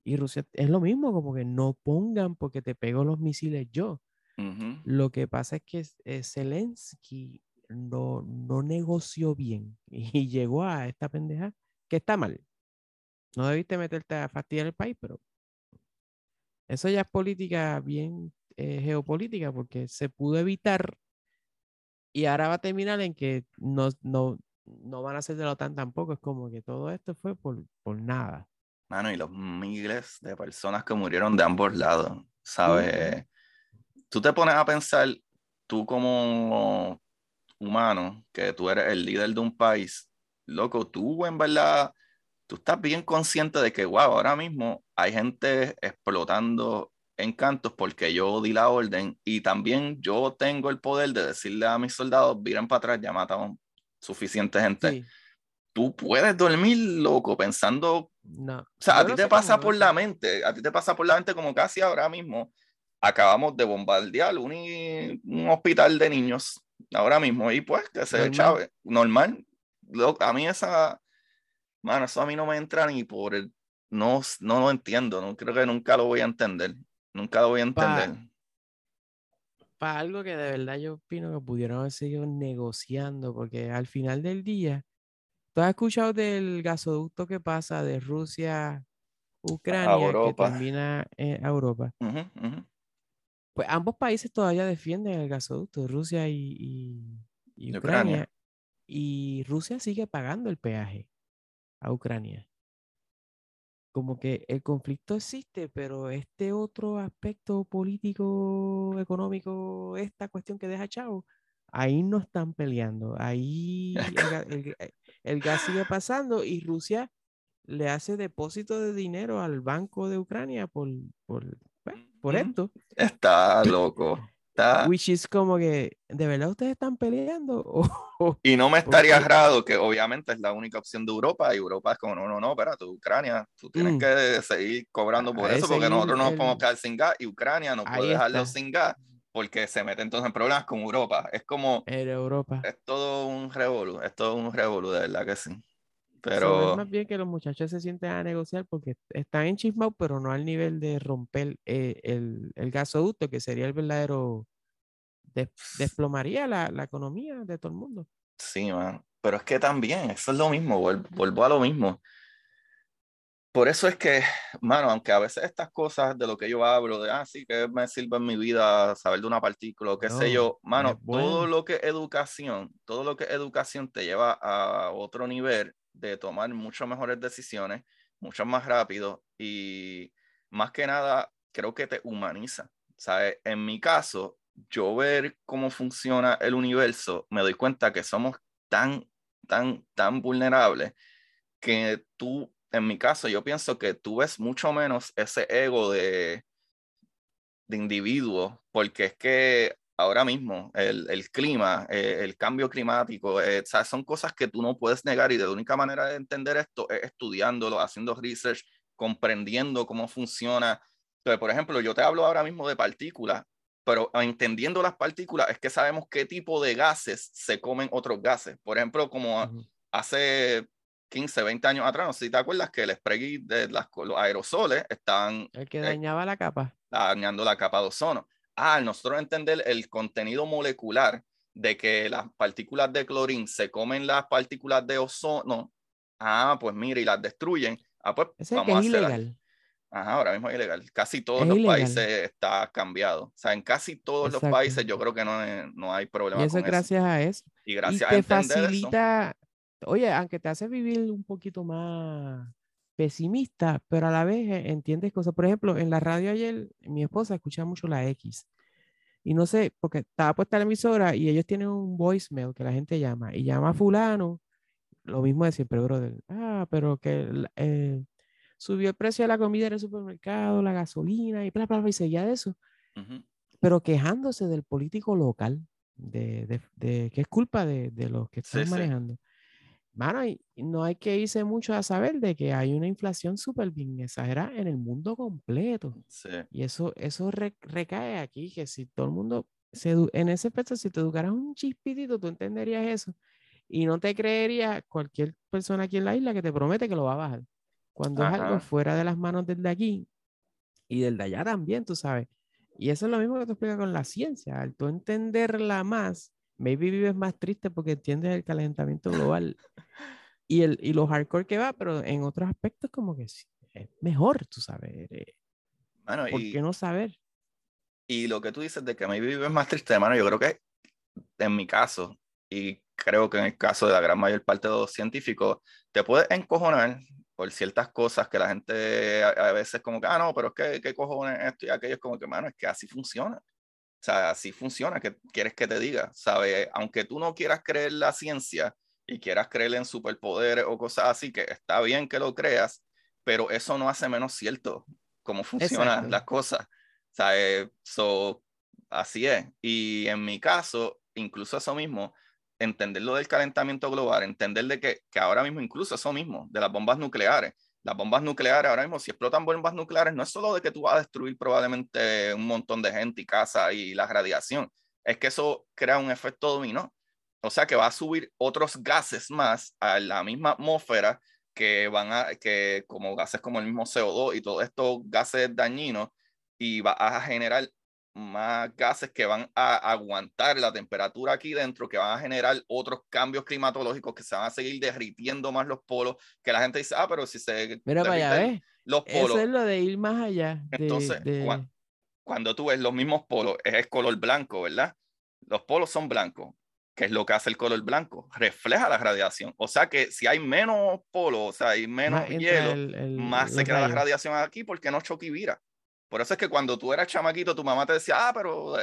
Y Rusia es lo mismo, como que no pongan porque te pego los misiles yo. Ujú. Lo que pasa es que eh, Zelensky no, no negoció bien y llegó a esta pendeja que está mal. No debiste meterte a fastidiar el país, pero eso ya es política bien eh, geopolítica porque se pudo evitar y ahora va a terminar en que no, no, no van a ser de la OTAN tampoco. Es como que todo esto fue por, por nada. Mano, y los miles de personas que murieron de ambos lados, ¿sabes? Tú te pones a pensar, tú como humano, que tú eres el líder de un país, loco, tú en verdad, tú estás bien consciente de que, wow, ahora mismo hay gente explotando encantos porque yo di la orden y también yo tengo el poder de decirle a mis soldados, miren para atrás, ya matamos suficiente gente. Sí, Tú puedes dormir, loco, pensando no. o sea, Yo a ti no te pasa por la mente, a ti te pasa por la mente como casi ahora mismo acabamos de bombardear un, hospital de niños, ahora mismo, y pues que se chave, normal. Lo- a mí esa, mano, eso a mí no me entra ni por el, no, no lo entiendo, no creo que nunca lo voy a entender, nunca lo voy a Pa- entender. Para algo que de verdad yo opino que pudieron haber seguido negociando, porque al final del día, ¿tú has escuchado del gasoducto que pasa de Rusia a Ucrania que termina en Europa? Pues ambos países todavía defienden el gasoducto, Rusia y, y- y Y Ucrania. Ucrania. Y Rusia sigue pagando el peaje a Ucrania. Como que el conflicto existe, pero este otro aspecto político, económico, esta cuestión que deja Chavo, ahí no están peleando. Ahí el, el eh, el gas sigue pasando y Rusia le hace depósito de dinero al Banco de Ucrania por, por, pues, por esto. Está loco. Está... Which is como que, ¿de verdad ustedes están peleando? O, Y no me estaría raro que obviamente es la única opción de Europa y Europa es como, no, no, no, espérate, Ucrania, tú tienes Mm. que seguir cobrando por Ah, eso porque nosotros no nos el- podemos quedar sin gas y Ucrania no puede dejarlo está. sin gas porque se mete entonces en problemas con Europa. Es como, en Europa. es todo un revolú, es todo un revolú, de verdad que sí. So, es Pero más bien que los muchachos se sienten a negociar porque están enchismados, pero no al nivel de romper eh, el, el gasoducto, que sería el verdadero. des- desplomaría la, la economía de todo el mundo. sí, man. Pero es que también, eso es lo mismo, vuel- vuelvo a lo mismo. Por eso es que, mano, aunque a veces estas cosas de lo que yo hablo, de, ah, sí, que me sirve en mi vida saber de una partícula, qué sé No, yo, mano, bueno. todo lo que educación, todo lo que educación te lleva a otro nivel de tomar mucho mejores decisiones, mucho más rápido y más que nada, creo que te humaniza. ¿Sabes? En mi caso, yo ver cómo funciona el universo, me doy cuenta que somos tan, tan, tan vulnerables que tú, en mi caso, yo pienso que tú ves mucho menos ese ego de, de individuo, porque es que ahora mismo el, el clima, eh, el cambio climático, eh, o sea, son cosas que tú no puedes negar y de la única manera de entender esto es estudiándolo, haciendo research, comprendiendo cómo funciona. Entonces, por ejemplo, yo te hablo ahora mismo de partículas, pero entendiendo las partículas es que sabemos qué tipo de gases se comen otros gases. Por ejemplo, como Ujú. hace 15, 20 años atrás, no sé si te acuerdas que el spray de las, los aerosoles estaban El que eh, dañaba la capa. dañando la capa de ozono. Ah, nosotros entender el contenido molecular de que las partículas de clorín se comen las partículas de ozono, ah, pues mira, y las destruyen. Ah, pues Ese vamos que a es hacer ilegal. Ajá, ahora mismo es ilegal. Casi todos Es los ilegal. países está cambiado. O sea, en casi todos los Exacto. países yo creo que no, no hay problema Y eso con gracias a eso. eso. Y Y gracias a te eso. facilita, oye, aunque te hace vivir un poquito más pesimista, pero a la vez eh, entiendes cosas. Por ejemplo, en la radio ayer, mi esposa escuchaba mucho la X. Y no sé, porque estaba puesta la emisora y ellos tienen un voicemail que la gente llama y llama a fulano, lo mismo de siempre, brother. Ah, pero que eh, subió el precio de la comida en el supermercado, la gasolina y bla, bla, bla, y seguía de eso Ujú. pero quejándose del político local, de, de- de- que es culpa de, de los que Sí, están sí. manejando. Mano, y no hay que irse mucho a saber de que hay una inflación súper bien exagerada en el mundo completo. Sí. Y eso, eso re- recae aquí, que si todo el mundo, se en ese aspecto, si te educaras un chispitito, tú entenderías eso. Y no te creería cualquier persona aquí en la isla que te promete que lo va a bajar. Cuando es algo Ajá. fuera de las manos del de aquí y del de allá también, tú sabes. Y eso es lo mismo que te explica con la ciencia. Al tú entenderla más, maybe vives más triste porque entiendes el calentamiento global y, el, y lo hardcore que va, pero en otros aspectos como que sí, es mejor, tú sabes. ¿Por y, qué no saber? y lo que tú dices de que maybe vives más triste, hermano, yo creo que en mi caso, y creo que en el caso de la gran mayor parte de los científicos, te puedes encojonar por ciertas cosas que la gente a, a veces como que, ah, no, pero es que, ¿qué cojones esto y aquello? Es como que, mano, es que así funciona. O sea, así funciona, ¿qué quieres que te diga? ¿Sabes? Aunque tú no quieras creer la ciencia y quieras creer en superpoderes o cosas así, que está bien que lo creas, pero eso no hace menos cierto cómo funcionan Exacto. las cosas. Sea, eh, so, así es. Y en mi caso, incluso eso mismo, entender lo del calentamiento global, entender de que, que ahora mismo, incluso eso mismo, de las bombas nucleares, las bombas nucleares ahora mismo, si explotan bombas nucleares, no es solo de que tú vas a destruir probablemente un montón de gente y casa y la radiación, es que eso crea un efecto dominó. O sea que va a subir otros gases más a la misma atmósfera que van a, que como gases como el mismo CO2 y todos estos gases dañinos, y va a generar más gases que van a aguantar la temperatura aquí dentro, que van a generar otros cambios climatológicos que se van a seguir derritiendo más los polos, que la gente dice, ah, pero si se Mira para allá, ¿ves? los polos, Eso es lo de ir más allá. De, Entonces, de- Juan, cuando tú ves los mismos polos, es color blanco, ¿verdad? Los polos son blancos. ¿Qué es lo que hace el color blanco? Refleja la radiación. O sea que si hay menos polos, o sea, hay menos más hielo, el- el- más se queda la rayos. radiación aquí porque no choque y vira. Por eso es que cuando tú eras chamaquito, tu mamá te decía, ah, pero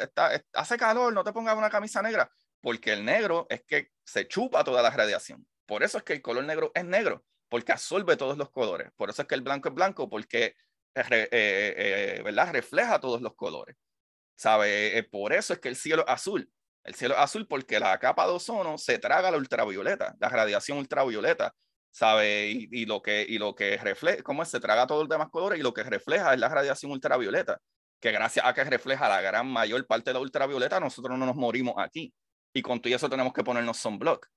hace calor, no te pongas una camisa negra, porque el negro es que se chupa toda la radiación. Por eso es que el color negro es negro, porque absorbe todos los colores. Por eso es que el blanco es blanco, porque re- eh, eh, ¿verdad? refleja todos los colores. ¿Sabe? Eh, por eso es que el cielo es azul. El cielo es azul porque la capa de ozono se traga la ultravioleta, la radiación ultravioleta. ¿Sabe? Y, y lo que, y lo que refleja, ¿cómo es? Se traga todos los demás colores y lo que refleja es la radiación ultravioleta, que gracias a que refleja la gran mayor parte de la ultravioleta, nosotros no nos morimos aquí. Y con todo eso tenemos que ponernos sunblock. O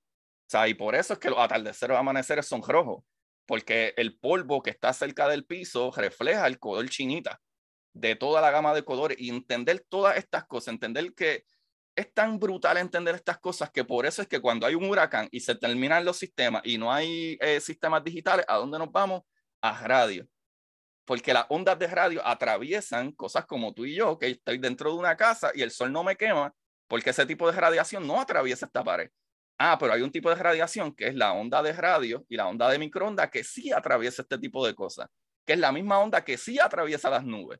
sea, y por eso es que los atardeceres o amaneceres son rojos, porque el polvo que está cerca del piso refleja el color chinita de toda la gama de colores y entender todas estas cosas, entender que es tan brutal entender estas cosas que por eso es que cuando hay un huracán y se terminan los sistemas y no hay eh, sistemas digitales, ¿a dónde nos vamos? A radio. Porque las ondas de radio atraviesan cosas como tú y yo, que estoy dentro de una casa y el sol no me quema, porque ese tipo de radiación no atraviesa esta pared. Ah, pero hay un tipo de radiación que es la onda de radio y la onda de microondas que sí atraviesa este tipo de cosas, que es la misma onda que sí atraviesa las nubes.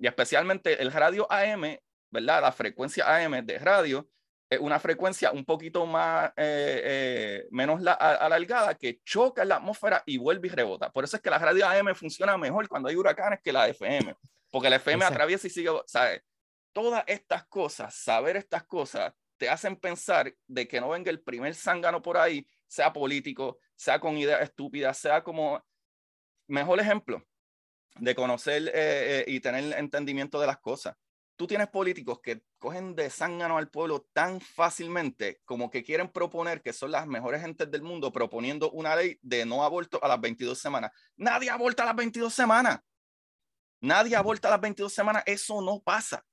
Y especialmente el radio AM ¿verdad? La frecuencia AM de radio es una frecuencia un poquito más, eh, eh, menos la, a, alargada que choca en la atmósfera y vuelve y rebota. Por eso es que la radio AM funciona mejor cuando hay huracanes que la FM, porque la FM Exacto. atraviesa y sigue, ¿sabes? Todas estas cosas, saber estas cosas, te hacen pensar de que no venga el primer zángano por ahí, sea político, sea con ideas estúpidas, sea como... Mejor ejemplo de conocer eh, eh, y tener entendimiento de las cosas tú tienes políticos que cogen de zángano al pueblo tan fácilmente como que quieren proponer que son las mejores gentes del mundo proponiendo una ley de no aborto a las 22 semanas. Nadie aborta a las 22 semanas. Nadie aborta a las 22 semanas. Eso no pasa.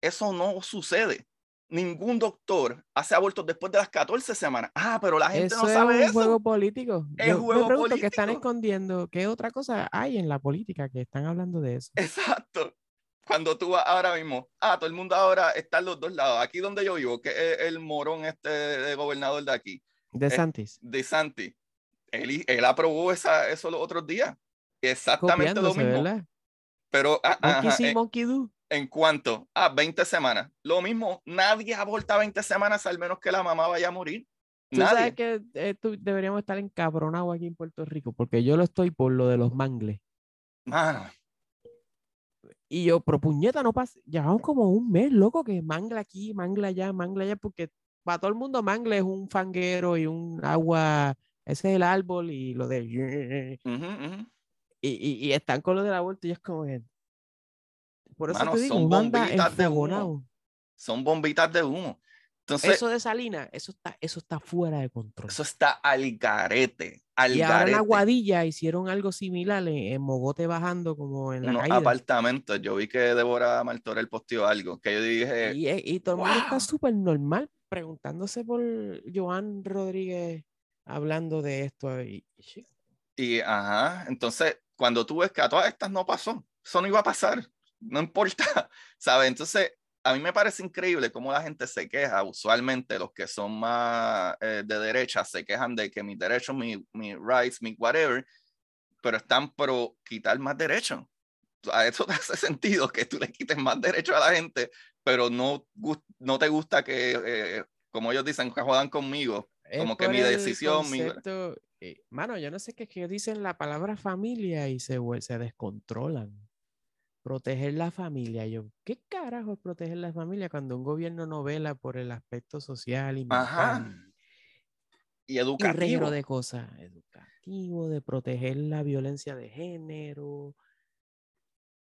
Eso no sucede. ningún doctor hace abortos después de las 14 semanas. Ah, pero la gente eso no sabe es un eso. juego político. Es Yo juego me pregunto qué están político. escondiendo, qué otra cosa hay en la política que están hablando de eso. Exacto. Cuando tú vas ahora mismo, ah, todo el mundo ahora está en los dos lados. Aquí donde yo vivo, que es el morón este de gobernador de aquí, De Santis. de Santi, él, él aprobó esa, eso los otros días. Exactamente lo mismo. ¿verdad? Pero ah, ajá, see, en, do. en cuanto a 20 semanas, lo mismo, nadie aborta 20 semanas al menos que la mamá vaya a morir. Tú sabes Nadie. que eh, tú- deberíamos estar encabronados aquí en Puerto Rico, porque yo lo estoy por lo de los mangles. Mano, Y yo, pero puñeta, no pasa. Llevamos como un mes, loco, que mangla aquí, mangla allá, mangla allá, porque para todo el mundo mangle es un fanguero y un agua. Ese es el árbol y lo de. ujú. Y, y, y están con lo del aborto y es como que. Por eso Mano, te digo, son bombitas de humo. son bombitas de humo. Entonces, Eso de Salina, eso está, eso está fuera de control. eso está al garete. Al y ahora en. Aguadilla hicieron algo similar en, en Mogote bajando como en la unos apartamentos. Yo vi que Débora Martorell posteó algo que yo dije, Y, eh, y todo el mundo está wow. súper normal preguntándose por Joan Rodríguez hablando de esto. Y, y ajá, entonces cuando tú ves que a todas estas no pasó, eso no iba a pasar, no importa, ¿sabes? Entonces, a mí me parece increíble cómo la gente se queja, usualmente los que son más eh, de derecha se quejan de que mis derechos, mi, mi rights, mi whatever, pero están por quitar más derechos. A eso te hace sentido que tú le quites más derechos a la gente, pero no, no te gusta que, eh, como ellos dicen, que jodan conmigo. es Como que mi decisión, mi- concepto, eh, mano, yo no sé qué es que dicen la palabra familia y se, se descontrolan. Proteger la familia. Yo, ¿qué carajo es proteger la familia cuando un gobierno no vela por el aspecto social y mental? Y un educativo. reguero de cosas. Educativo, de proteger la violencia de género.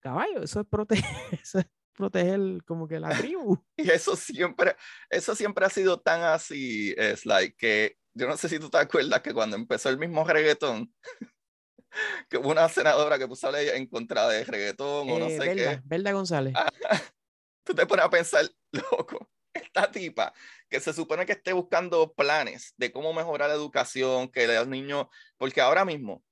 Caballo, eso es proteger, eso es proteger como que la tribu. Y eso siempre, eso siempre ha sido tan así, es like que yo no sé si tú te acuerdas que cuando empezó el mismo reggaetón, que hubo una senadora que puso ley en contra de reggaetón o no Eh, sé Belda, qué, Belda González. Ah, tú te pones a pensar, loco, esta tipa que se supone que esté buscando planes de cómo mejorar la educación, que los niños, porque ahora mismo,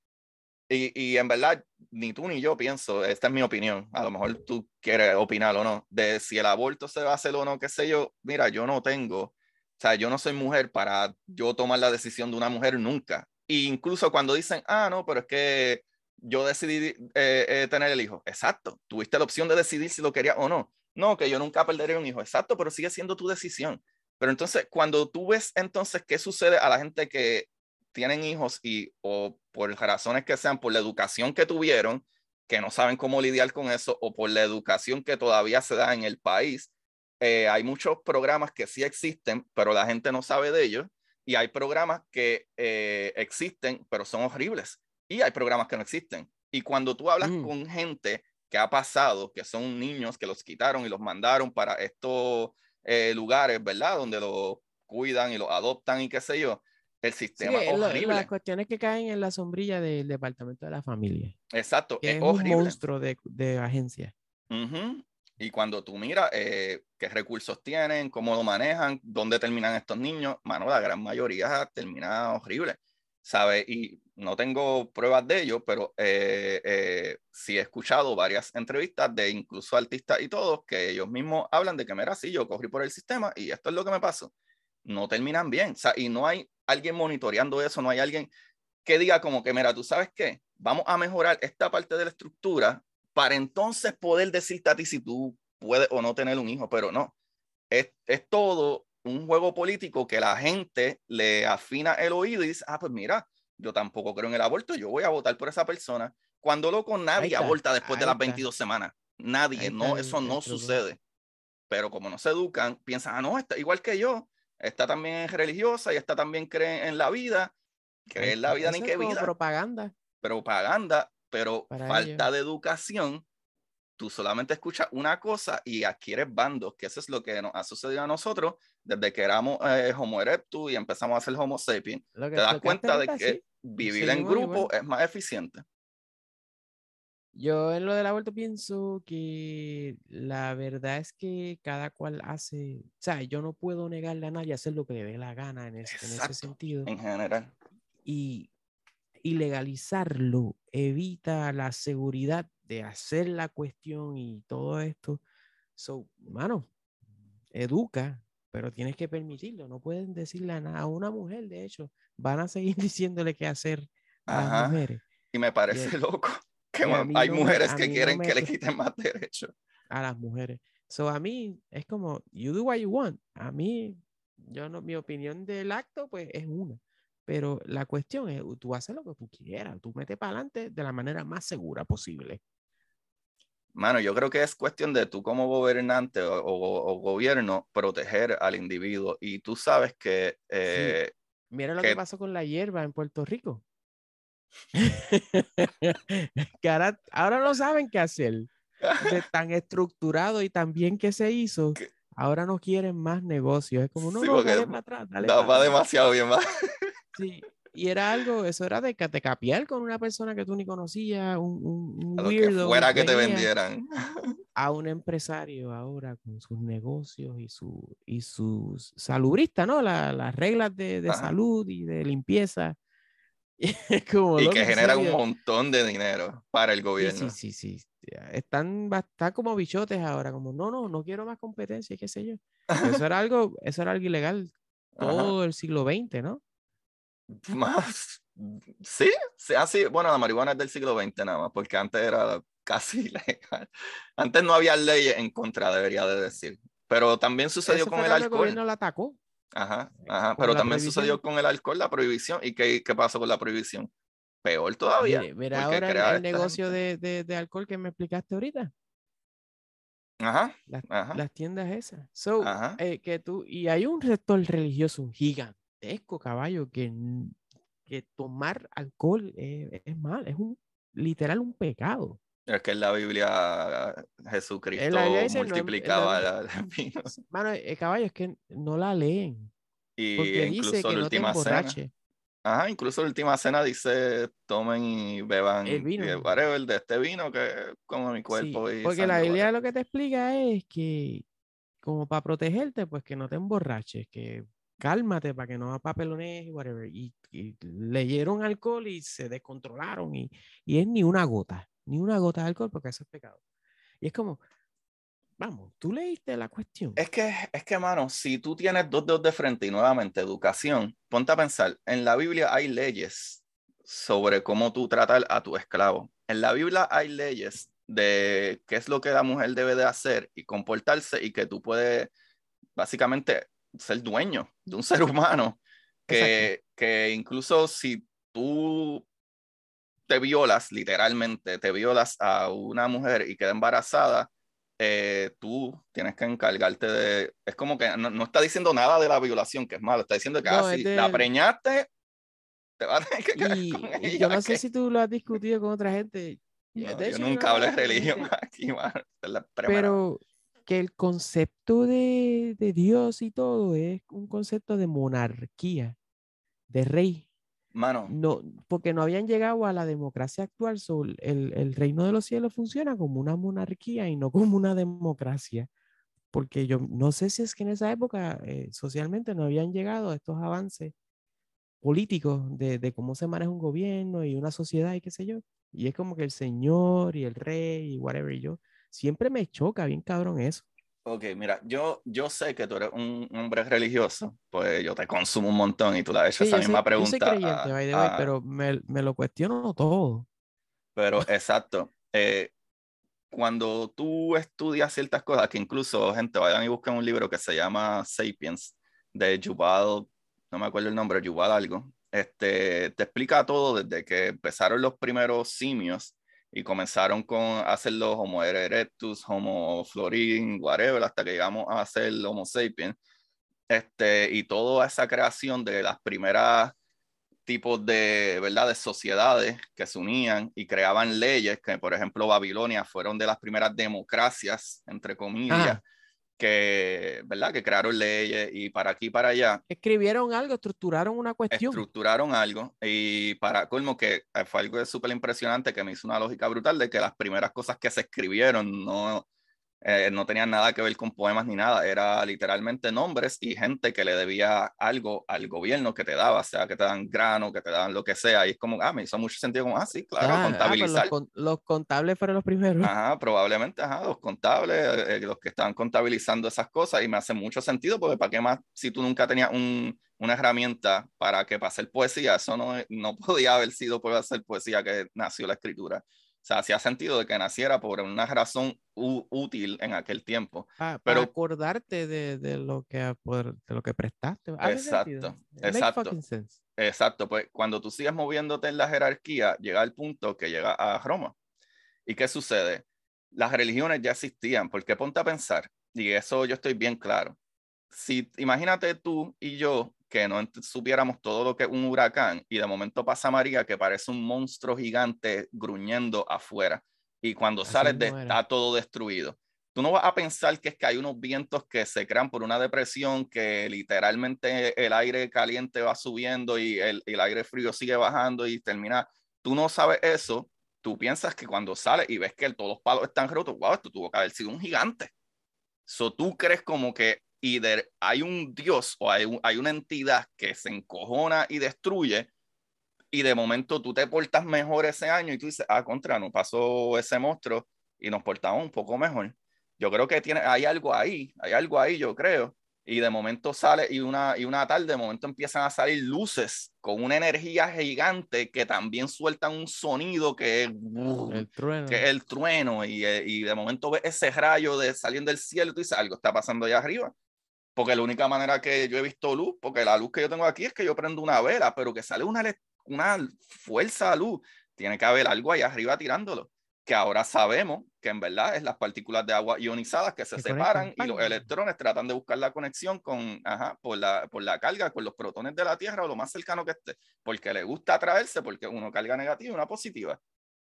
y, y en verdad, ni tú ni yo pienso, esta es mi opinión, a lo mejor tú quieres opinar o no, de si el aborto se va a hacer o no, qué sé yo, mira, yo no tengo, o sea, yo no soy mujer para yo tomar la decisión de una mujer nunca. Incluso cuando dicen, ah, no, pero es que yo decidí eh, eh, tener el hijo. Exacto, tuviste la opción de decidir si lo querías o no. No, que yo nunca perderé un hijo. Exacto, pero sigue siendo tu decisión. Pero entonces, cuando tú ves entonces qué sucede a la gente que tienen hijos y o por razones que sean, por la educación que tuvieron, que no saben cómo lidiar con eso, o por la educación que todavía se da en el país, eh, hay muchos programas que sí existen, pero la gente no sabe de ellos, y hay programas que eh, existen, pero son horribles, y hay programas que no existen. Y cuando tú hablas Mm. con gente que ha pasado, que son niños que los quitaron y los mandaron para estos eh, lugares, ¿verdad? Donde los cuidan y los adoptan y qué sé yo, el Sí, sistema que es lo- horrible. las cuestiones que caen en la sombrilla del departamento de la familia, Exacto, que es es un horrible. monstruo de, de agencia. Ujú. Y cuando tú miras eh, qué recursos tienen, cómo lo manejan, dónde terminan estos niños, mano, la gran mayoría termina horrible, ¿sabes? Y no tengo pruebas de ello, pero eh, eh, sí he escuchado varias entrevistas de incluso artistas y todos que ellos mismos hablan de que, mira, sí, yo corrí por el sistema y esto es lo que me pasó. No terminan bien, o sea, y no hay alguien monitoreando eso, no hay alguien que diga como que, mira, tú sabes qué, vamos a mejorar esta parte de la estructura para entonces poder decirte a ti si tú puedes o no tener un hijo, pero no. Es, es todo un juego político que la gente le afina el oído y dice, ah, pues mira, yo tampoco creo en el aborto, yo voy a votar por esa persona. Cuando loco nadie está, aborta después de las está. 22 semanas. Nadie, no, está eso no sucede. Pero como no se educan, piensan, ah, no, está igual que yo, esta también es religiosa y esta también cree en la vida, cree en la vida ni qué vida propaganda. propaganda, pero Para falta ellos. de educación, tú solamente escuchas una cosa y adquieres bandos, que eso es lo que nos ha sucedido a nosotros desde que éramos eh, Homo erectus y empezamos a ser Homo sapiens. Que Te das cuenta de que sí. vivir en seguimos grupo es más eficiente. Yo en lo del aborto pienso que la verdad es que cada cual hace, o sea, yo no puedo negarle a nadie hacer lo que le dé la gana en, ese, en ese sentido. En general. Y, y legalizarlo evita la seguridad de hacer la cuestión y todo esto. So, mano, educa, pero tienes que permitirlo. No pueden decirle a, nada, a una mujer, de hecho, van a seguir diciéndole qué hacer a las mujeres. Y me parece loco que hay mujeres que quieren que le quiten más derechos. A las mujeres. So, a mí es como, you do what you want. A mí, yo no, mi opinión del acto, pues es una. Pero la cuestión es, tú haces lo que tú quieras, tú metes para adelante de la manera más segura posible. Mano, yo creo que es cuestión de tú como gobernante o, gobierno proteger al individuo. Y tú sabes que... Eh, Mira lo que... pasó con la hierba en Puerto Rico. ahora, no saben qué hacer. De tan estructurado y tan bien que se hizo, ahora no quieren más negocios. Es como, no, no, dale para atrás. Dale va demasiado bien, va. Sí, y era algo, eso era de que te capiar con una persona que tú ni conocías, un, un, weirdo. fuera que te vendieran. A un empresario ahora con sus negocios y, su, y sus salubristas, ¿no? las reglas de, de salud y de limpieza. y que generan un montón de dinero para el gobierno. Sí, sí, sí. Están, están como bichotes ahora, como no, no, no quiero más competencia, qué sé yo. Eso era algo, eso era algo ilegal todo el siglo XX, ¿no? Más, sí, sí, así, ah, bueno, la marihuana es del siglo XX nada más, porque antes era casi ilegal. Antes no había leyes en contra, debería de decir. Pero también sucedió con el alcohol. El gobierno la atacó. Ajá, ajá. Pero también sucedió con el alcohol, la prohibición. ¿Y qué, qué pasó con la prohibición? Peor todavía. Mira, ahora el, negocio de, de, de, alcohol que me explicaste ahorita. Ajá, las, ajá. las tiendas esas. So, eh, que tú, y hay un rector religioso, un gigante gigantesco, caballo, que, que tomar alcohol es, es mal, es un literal un pecado. Es que en la Biblia Jesucristo multiplicaba las vinos. Mano, el eh, caballo es que no la leen. Y porque dice que no te emborrache. Ajá, incluso la última cena dice tomen y beban el vino. el de este vino que como mi cuerpo. y porque la Biblia lo que te explica es que como para protegerte, pues que no te emborraches, que cálmate para que no papelones y whatever. Y, leyeron alcohol y se descontrolaron y, y, es ni una gota, ni una gota de alcohol porque eso es pecado. Y es como, vamos, tú leíste la cuestión. Es que, es que, mano, si tú tienes dos dedos de frente y nuevamente educación, ponte a pensar, en la Biblia hay leyes sobre cómo tú tratas a tu esclavo. En la Biblia hay leyes de qué es lo que la mujer debe de hacer y comportarse y que tú puedes básicamente ser dueño de un ser humano que, que incluso si tú te violas, literalmente, te violas a una mujer y queda embarazada, eh, tú tienes que encargarte de... Es como que no, está diciendo nada de la violación, que es malo, está diciendo que ah, si la preñaste, te vas a tener que quedar y, con ella, Yo no sé si tú lo has discutido con otra gente. yo nunca hablé de religión aquí, pero que el concepto de, de, Dios y todo es un concepto de monarquía, de rey. Mano. No, porque no habían llegado a la democracia actual. el, el, reino de los cielos funciona como una monarquía y no como una democracia. Porque yo no sé si es que en esa época eh, socialmente no habían llegado a estos avances políticos de, de, cómo se maneja un gobierno y una sociedad y qué sé yo. Y es como que el señor y el rey y whatever y yo siempre me choca bien cabrón eso. Ok, mira, yo, yo sé que tú eres un hombre religioso, pues yo te consumo un montón y tú le has hecho esa misma pregunta. Yo soy creyente, pero me, me, lo cuestiono todo. Pero exacto, eh, cuando tú estudias ciertas cosas, que incluso, gente, vayan y busquen un libro que se llama Sapiens, de Yuval, no me acuerdo el nombre, Yuval algo, este, te explica todo desde que empezaron los primeros simios y comenzaron con hacer los Homo erectus, Homo florin, whatever, hasta que llegamos a hacer Homo sapiens. Este, y toda esa creación de las primeras tipos de, ¿verdad? de sociedades que se unían y creaban leyes, que por ejemplo Babilonia fueron de las primeras democracias, entre comillas, que, ¿verdad? Que crearon leyes y para aquí y para allá. Escribieron algo, estructuraron una cuestión. Estructuraron algo y para colmo que fue algo súper impresionante que me hizo una lógica brutal de que las primeras cosas que se escribieron no, eh, no tenían nada que ver con poemas ni nada, era literalmente nombres y gente que le debía algo al gobierno que te daba, o sea, que te dan grano, que te dan lo que sea, y es como, ah, me hizo mucho sentido, como, ah, sí, claro, ah, pues contabilizar. los, contables fueron los primeros. Ajá, probablemente, ajá, los contables, eh, los que estaban contabilizando esas cosas, y me hace mucho sentido, porque ¿para qué más si tú nunca tenías un, una herramienta para que para hacer poesía? Eso no, no podía haber sido por hacer poesía que nació la escritura. O sea, hacía sentido de que naciera por una razón útil en aquel tiempo. Ah, pero para acordarte de, de, lo que, de lo que prestaste. Exacto, exacto. Exacto, pues cuando tú sigues moviéndote en la jerarquía, llega el punto que llega a Roma. ¿Y qué sucede? Las religiones ya existían, porque ponte a pensar, y eso yo estoy bien claro. Si imagínate tú y yo que no supiéramos todo lo que es un huracán y de momento pasa María que parece un monstruo gigante gruñendo afuera y cuando sales de, está todo destruido. Tú no vas a pensar que es que hay unos vientos que se crean por una depresión, que literalmente el aire caliente va subiendo y el, el aire frío sigue bajando y termina. Tú no sabes eso. Tú piensas que cuando sales y ves que todos los palos están rotos, wow, esto tuvo que haber sido un gigante. So, tú crees como que y hay un Dios o hay, hay una entidad que se encojona y destruye y de momento tú te portas mejor ese año y tú dices, ah, contra, no pasó ese monstruo y nos portamos un poco mejor. Yo creo que tiene, hay algo ahí, hay algo ahí, yo creo. Y de momento sale, y una, y una tarde, de momento empiezan a salir luces con una energía gigante que también sueltan un sonido que es el trueno. Que el trueno y, y, de momento ves ese rayo de saliendo del cielo y tú dices, algo está pasando allá arriba porque la única manera que yo he visto luz, porque la luz que yo tengo aquí es que yo prendo una vela, pero que sale una, una fuerza de luz, tiene que haber algo ahí arriba tirándolo, que ahora sabemos que en verdad es las partículas de agua ionizadas que se separan y los electrones tratan de buscar la conexión con, ajá, por, la, por la carga, con los protones de la Tierra o lo más cercano que esté, porque le gusta atraerse, porque uno carga negativa y una positiva.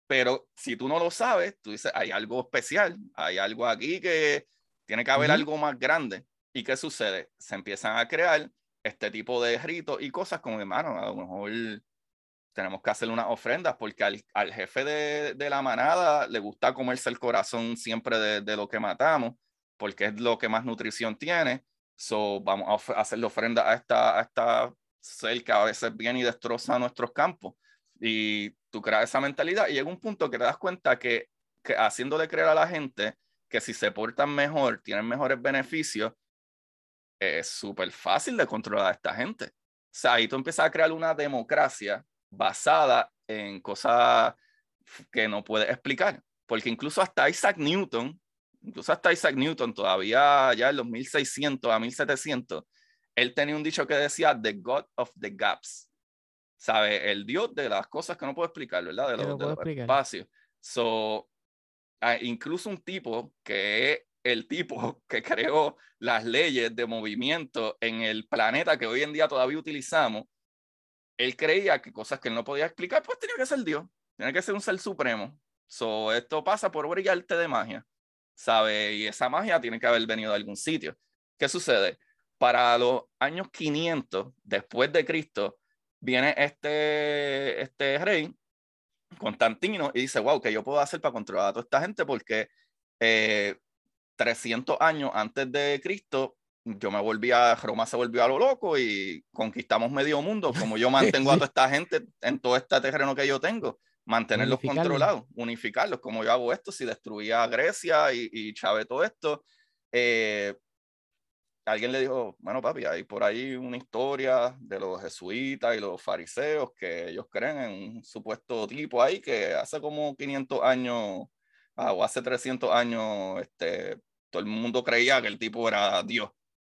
Pero si tú no lo sabes, tú dices, hay algo especial, hay algo aquí que tiene que haber algo más grande. ¿Y qué sucede? Se empiezan a crear este tipo de ritos y cosas como, hermano, a lo mejor tenemos que hacer unas ofrendas porque al, al jefe de, de, la manada le gusta comerse el corazón siempre de, de, lo que matamos porque es lo que más nutrición tiene. So, vamos a hacerle ofrenda a esta, a esta ser que a veces viene y destroza nuestros campos. Y tú creas esa mentalidad y llega un punto que te das cuenta que, que haciéndole creer a la gente que si se portan mejor, tienen mejores beneficios, es súper fácil de controlar a esta gente. O sea, ahí tú empiezas a crear una democracia basada en cosas que no puedes explicar. Porque incluso hasta Isaac Newton, incluso hasta Isaac Newton, todavía ya en los 1600 a 1700, él tenía un dicho que decía, The God of the Gaps. ¿Sabe? El Dios de las cosas que no puedo explicar, ¿verdad? De los, no espacios. So, incluso un tipo que el tipo que creó las leyes de movimiento en el planeta que hoy en día todavía utilizamos, él creía que cosas que él no podía explicar, pues tenía que ser Dios, tenía que ser un ser supremo. So, esto pasa por brillarte de magia, ¿sabe? Y esa magia tiene que haber venido de algún sitio. ¿Qué sucede? Para los años 500 después de Cristo, viene este, este rey, Constantino, y dice, wow, ¿qué yo puedo hacer para controlar a toda esta gente? Porque eh, 300 años antes de Cristo, yo me volví a, Roma se volvió a lo loco y conquistamos medio mundo, como yo mantengo a toda esta gente en todo este terreno que yo tengo, mantenerlos controlados, unificarlos, como yo hago esto, si destruía Grecia y, y Chávez todo esto, eh, alguien le dijo, bueno papi, hay por ahí una historia de los jesuitas y los fariseos que ellos creen en un supuesto tipo ahí que hace como 500 años ah, o hace 300 años, este, todo el mundo creía que el tipo era Dios.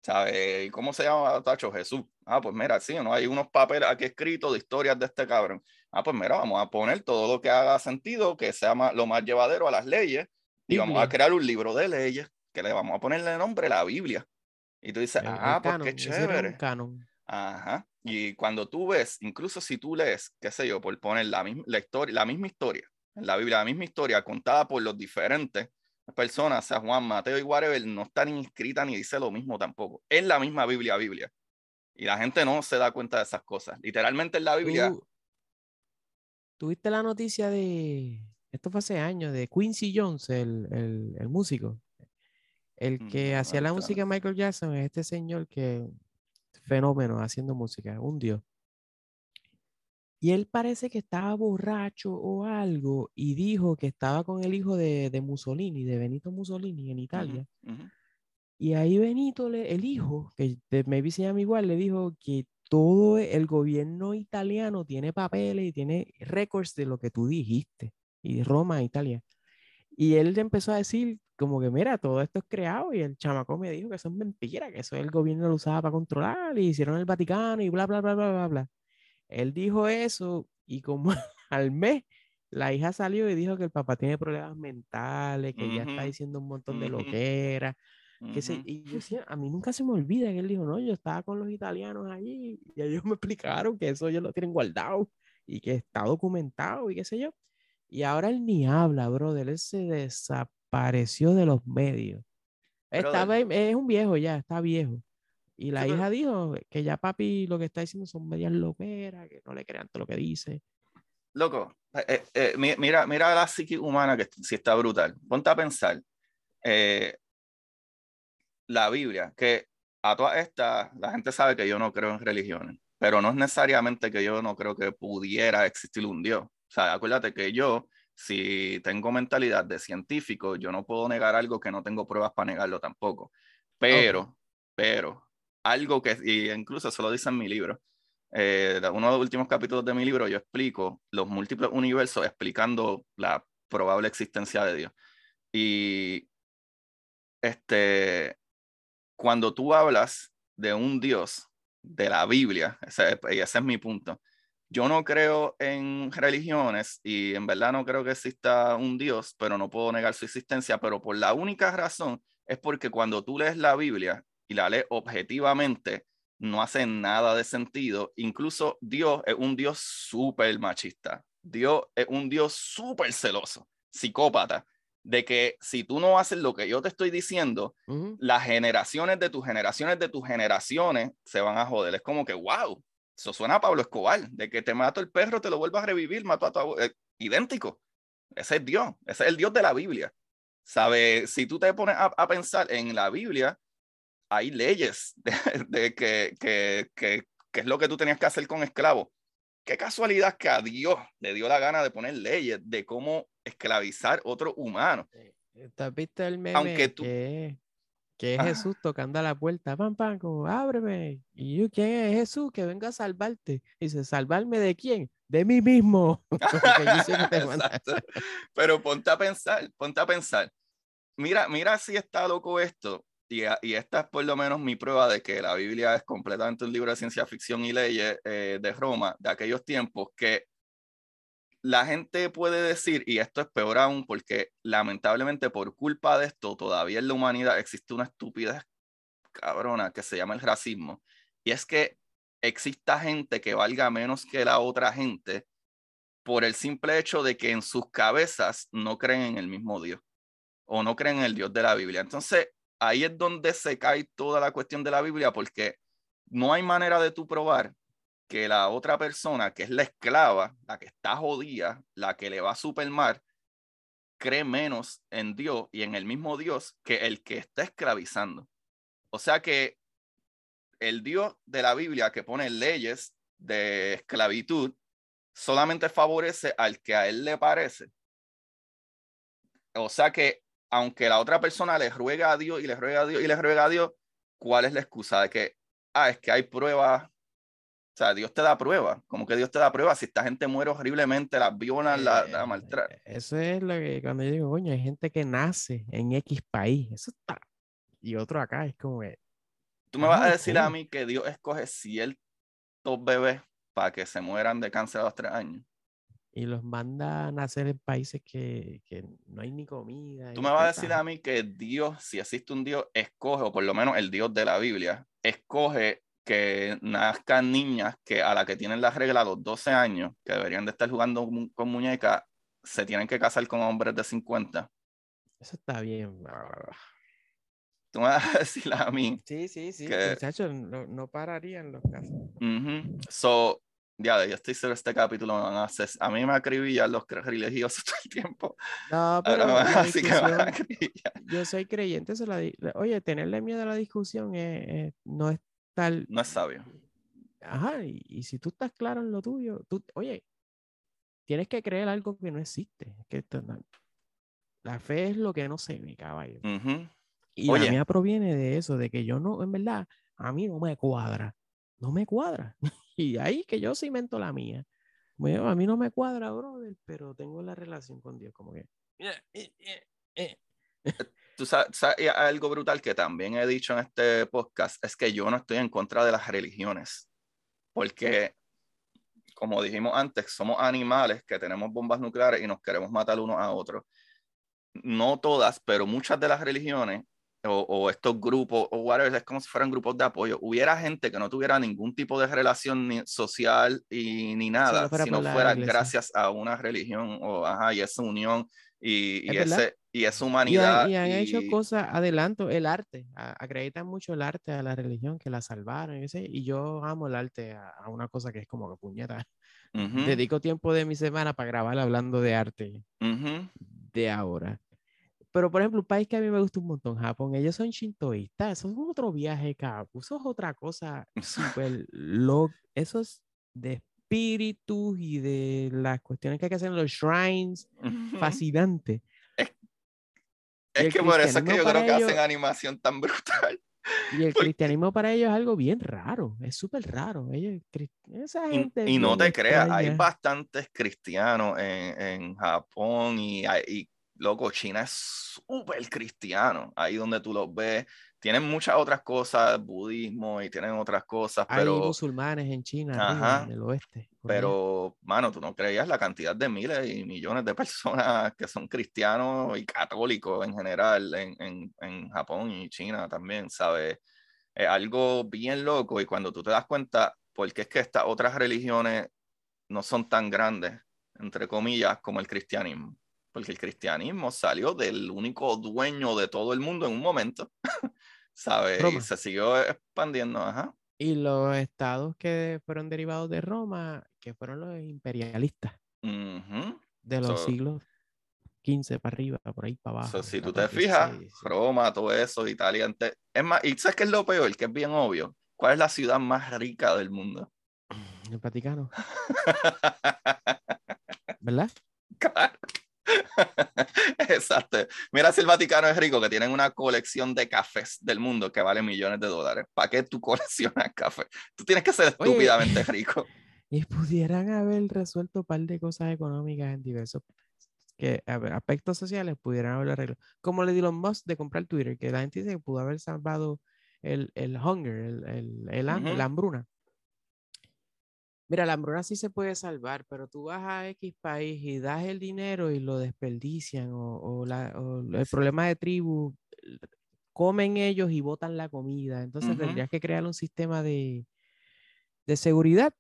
¿Sabes? ¿Y cómo se llama, Tacho? Jesús. Ah, pues mira, sí, ¿no? Hay unos papeles aquí escritos de historias de este cabrón. Ah, pues mira, vamos a poner todo lo que haga sentido, que sea lo más llevadero a las leyes, y vamos a crear un libro de leyes que le vamos a ponerle nombre la Biblia. Y tú dices, ah, pues qué chévere. Ajá. Y cuando tú ves, incluso si tú lees, qué sé yo, por poner la misma, la historia, la misma historia, en la Biblia, la misma historia contada por los diferentes personas, sea, Juan, Mateo y whatever, no está ni inscrita ni dice lo mismo tampoco. Es la misma Biblia, Biblia. Y la gente no se da cuenta de esas cosas. Literalmente en la Biblia. ¿Tuviste la noticia de, esto fue hace años, de Quincy Jones, el, el, músico? El mm, que hacía la música de Michael Jackson es este señor que, fenómeno haciendo música, un dios. Y él parece que estaba borracho o algo y dijo que estaba con el hijo de, de Mussolini, de Benito Mussolini en Italia. Y ahí Benito, le, el hijo, que maybe se llama igual, le dijo que todo el gobierno italiano tiene papeles y tiene récords de lo que tú dijiste, y Roma, Italia. Y él empezó a decir como que, mira, todo esto es creado y el chamaco me dijo que eso es mentira, que eso el gobierno lo usaba para controlar y hicieron el Vaticano y bla, bla, bla, bla, bla, bla. Él dijo eso y como al mes la hija salió y dijo que el papá tiene problemas mentales, que ya está diciendo un montón de lo que era. Que se, y yo decía, a mí nunca se me olvida que él dijo, no, yo estaba con los italianos allí y ellos me explicaron que eso ellos lo tienen guardado y que está documentado y qué sé yo. Y ahora él ni habla, brother, él se desapareció de los medios. Estaba, es un viejo ya, está viejo. Y la hija dijo que ya papi lo que está diciendo son medias loqueras, que no le crean todo lo que dice. Loco, eh, eh, eh, mira, mira la psique humana que si está brutal. Ponte a pensar. la Biblia, que a todas estas, la gente sabe que yo no creo en religiones, pero no es necesariamente que yo no creo que pudiera existir un Dios. O sea, acuérdate que yo, si tengo mentalidad de científico, yo no puedo negar algo que no tengo pruebas para negarlo tampoco. Pero, pero, algo que, y incluso eso lo dice en mi libro, eh, uno de los últimos capítulos de mi libro, yo explico los múltiples universos explicando la probable existencia de Dios. Y este, cuando tú hablas de un Dios de la Biblia, ese, y ese es mi punto, yo no creo en religiones y en verdad no creo que exista un Dios, pero no puedo negar su existencia, pero por la única razón es porque cuando tú lees la Biblia, y la ley objetivamente no hace nada de sentido. Incluso Dios es un Dios súper machista. Dios es un Dios súper celoso, psicópata, de que si tú no haces lo que yo te estoy diciendo, las generaciones de tus generaciones de tus generaciones se van a joder. Es como que, wow, eso suena a Pablo Escobar, de que te mato el perro, te lo vuelvas a revivir, mato a tu eh, idéntico. Ese es Dios, ese es el Dios de la Biblia. ¿Sabe? Si tú te pones a pensar en la Biblia, hay leyes de, que, que, que, es lo que tú tenías que hacer con esclavos. Qué casualidad que a Dios le dio la gana de poner leyes de cómo esclavizar otro humano. ¿Viste el meme Aunque tú... que, que es Jesús tocando a la puerta, pam, pam, como ábreme. ¿Y yo quién es Jesús? Que venga a salvarte. Y dice, ¿salvarme de quién? De mí mismo. Pero ponte a pensar, ponte a pensar. Mira, mira si está loco esto y, esta es por lo menos mi prueba de que la Biblia es completamente un libro de ciencia ficción y leyes eh, de Roma, de aquellos tiempos, que la gente puede decir, y esto es peor aún, porque lamentablemente por culpa de esto todavía en la humanidad existe una estupidez cabrona que se llama el racismo. Y es que exista gente que valga menos que la otra gente por el simple hecho de que en sus cabezas no creen en el mismo Dios o no creen en el Dios de la Biblia. Entonces, ahí es donde se cae toda la cuestión de la Biblia, porque no hay manera de tú probar que la otra persona, que es la esclava, la que está jodida, la que le va a supermar, cree menos en Dios y en el mismo Dios que el que está esclavizando. O sea que el Dios de la Biblia que pone leyes de esclavitud solamente favorece al que a él le parece. O sea que aunque la otra persona le ruega a Dios y le ruega a Dios y le ruega a Dios, ¿cuál es la excusa de que, ah, es que hay pruebas? O sea, Dios te da pruebas. como que Dios te da pruebas? Si esta gente muere horriblemente, las violan, la, la eh, maltratan. Eso es lo que cuando yo digo, coño, hay gente que nace en X país. Eso está. Y otro acá es como que. Tú me vas a decir a mí que Dios escoge ciertos bebés para que se mueran de cáncer a los tres años y los manda a nacer en países que, no hay ni comida. Tú me vas a decir a mí que Dios, si existe un Dios, escoge, o por lo menos el Dios de la Biblia, escoge que nazcan niñas que a la que tienen la regla a los 12 años, que deberían de estar jugando con muñecas, se tienen que casar con hombres de 50. Eso está bien. Tú me vas a decir a mí. Sí, sí, sí. Que- Muchachos, no, no pararían los casos. Ujú. So, ya, yo estoy seguro este capítulo me van a hacer. A mí me acribillan los religiosos todo el tiempo. No, pero así que me van a yo soy creyente. se la oye, tenerle miedo a la discusión es- es- no es tal. No es sabio. Ajá, y, y si tú estás claro en lo tuyo, tú, oye, tienes que creer algo que no existe. que la fe es lo que no se ve, caballo. Ujú. Y Oye. la mía proviene de eso, de que yo no, en verdad, a mí no me cuadra. No me cuadra. Y ahí que yo cimento la mía. Bueno, a mí no me cuadra, brother, pero tengo la relación con Dios, como que. Tú sabes, sabes, algo brutal que también he dicho en este podcast es que yo no estoy en contra de las religiones. Porque, como dijimos antes, somos animales que tenemos bombas nucleares y nos queremos matar unos a otros. No todas, pero muchas de las religiones o, o estos grupos o whatever, es como si fueran grupos de apoyo. Hubiera gente que no tuviera ningún tipo de relación ni social y ni nada, fuera si no fuera gracias a una religión o ajá, y esa unión y, y Es ese, y esa Y humanidad. han, y han hecho y- cosas, adelanto, el arte. a- acreditan mucho el arte a la religión, que la salvaron. Y, ese- y yo amo el arte a, a una cosa que es como que puñeta. Ujú, Dedico tiempo de mi semana para grabar hablando de arte. ujú. de ahora. Pero, por ejemplo, un país que a mí me gusta un montón, Japón, ellos son shintoístas, eso es otro viaje, cabrón. Eso es otra cosa súper lo Eso es de espíritus y de las cuestiones que hay que hacer en los shrines, fascinante. Y Es el que por eso es que yo creo que hacen ellos- animación tan brutal. Y el Porque- cristianismo para ellos es algo bien raro, es súper raro. Ellos, esa Y, gente y no bien te creas, hay extraña. bastantes cristianos en, en Japón y, y, loco, China es súper cristiano. Ahí donde tú los ves, tienen muchas otras cosas, budismo y tienen otras cosas, Hay pero, musulmanes en China, arriba, Ajá, en el oeste. pero, mano, tú no creías la cantidad de miles y millones de personas que son cristianos y católicos en general en, en, en Japón y China también, ¿sabes? Es algo bien loco y cuando tú te das cuenta, porque es que estas otras religiones no son tan grandes, entre comillas, como el cristianismo. Porque el cristianismo salió del único dueño de todo el mundo en un momento, ¿sabes? Y Roma. se siguió expandiendo, ajá. Y los estados que fueron derivados de Roma, que fueron los imperialistas Ujú. de los So- siglos 15 para arriba, por ahí para abajo. So, si tú te 14, fijas, 16, sí. Roma, todo eso, Italia, ante- es más, y sabes qué es lo peor, que es bien obvio. ¿Cuál es la ciudad más rica del mundo? El Vaticano, ¿verdad? Claro. Exacto. Mira si el Vaticano es rico, que tienen una colección de cafés del mundo que vale millones de dólares. ¿Para qué tú coleccionas café? Tú tienes que ser Oye. estúpidamente rico. Y pudieran haber resuelto un par de cosas económicas en diversos que a ver, aspectos sociales pudieran haber arreglado. Como le Elon Musk de comprar Twitter, que la gente dice que pudo haber salvado el, el hunger, el, el, el ham- Ujú. la hambruna. Mira, la hambruna sí se puede salvar, pero tú vas a X país y das el dinero y lo desperdician, o, o la- o el problema de tribu, comen ellos y botan la comida. Entonces tendrías que crear un sistema de, de seguridad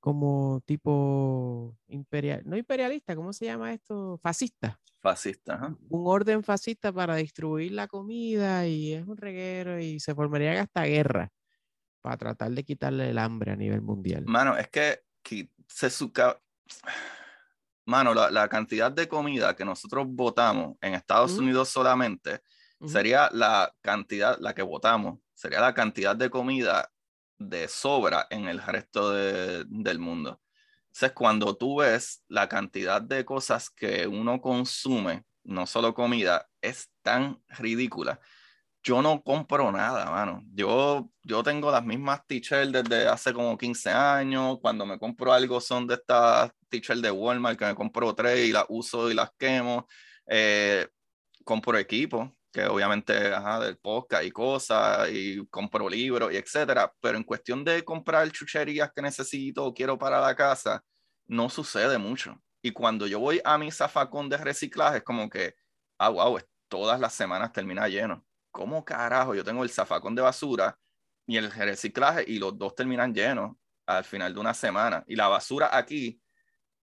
como tipo imperial, no imperialista, ¿cómo se llama esto? Fascista. Fascista, ajá. Un orden fascista para distribuir la comida y es un reguero y se formaría hasta guerra para tratar de quitarle el hambre a nivel mundial. Mano, es que, que se suca... Mano, la, la cantidad de comida que nosotros votamos en Estados. Unidos solamente sería la cantidad, la que votamos, sería la cantidad de comida de sobra en el resto de- del mundo. Entonces, cuando tú ves la cantidad de cosas que uno consume, no solo comida, es tan ridícula. Yo no compro nada, mano. Yo, yo tengo las mismas t-shirts desde hace como 15 años. Cuando me compro algo son de estas t-shirts de Walmart que me compro tres y las uso y las quemo. Eh, compro equipo, que obviamente, ajá, del podcast y cosas, y compro libros y etcétera, pero en cuestión de comprar chucherías que necesito o quiero para la casa, no sucede mucho. Y cuando yo voy a mi zafacón de reciclaje, es como que, ah, wow, todas las semanas termina lleno. ¿Cómo carajo? Yo tengo el zafacón de basura y el reciclaje y los dos terminan llenos al final de una semana. Y la basura aquí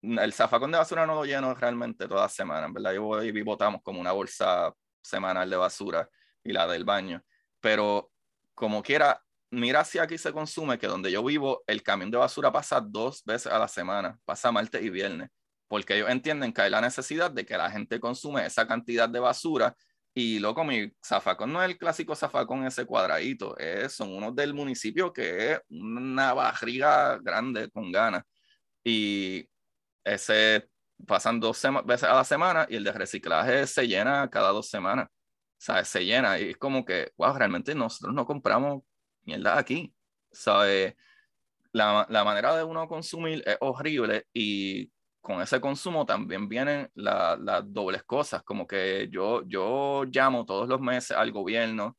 el zafacón de basura no lo lleno realmente todas las semanas, ¿verdad? Yo voy y botamos como una bolsa semanal de basura y la del baño. Pero como quiera, mira si aquí se consume que donde yo vivo, el camión de basura pasa dos veces a la semana, pasa martes y viernes, porque ellos entienden que hay la necesidad de que la gente consume esa cantidad de basura. Y loco, mi zafacón no es el clásico zafacón ese cuadradito, es, son unos del municipio que es una barriga grande con ganas. Y ese pasan dos veces a la semana y el de reciclaje se llena cada dos semanas. Sea, se llena y es como que, wow, realmente nosotros no compramos mierda aquí. ¿Sabe? La, la manera de uno consumir es horrible y con ese consumo también vienen las dobles cosas, como que yo, yo llamo todos los meses al gobierno,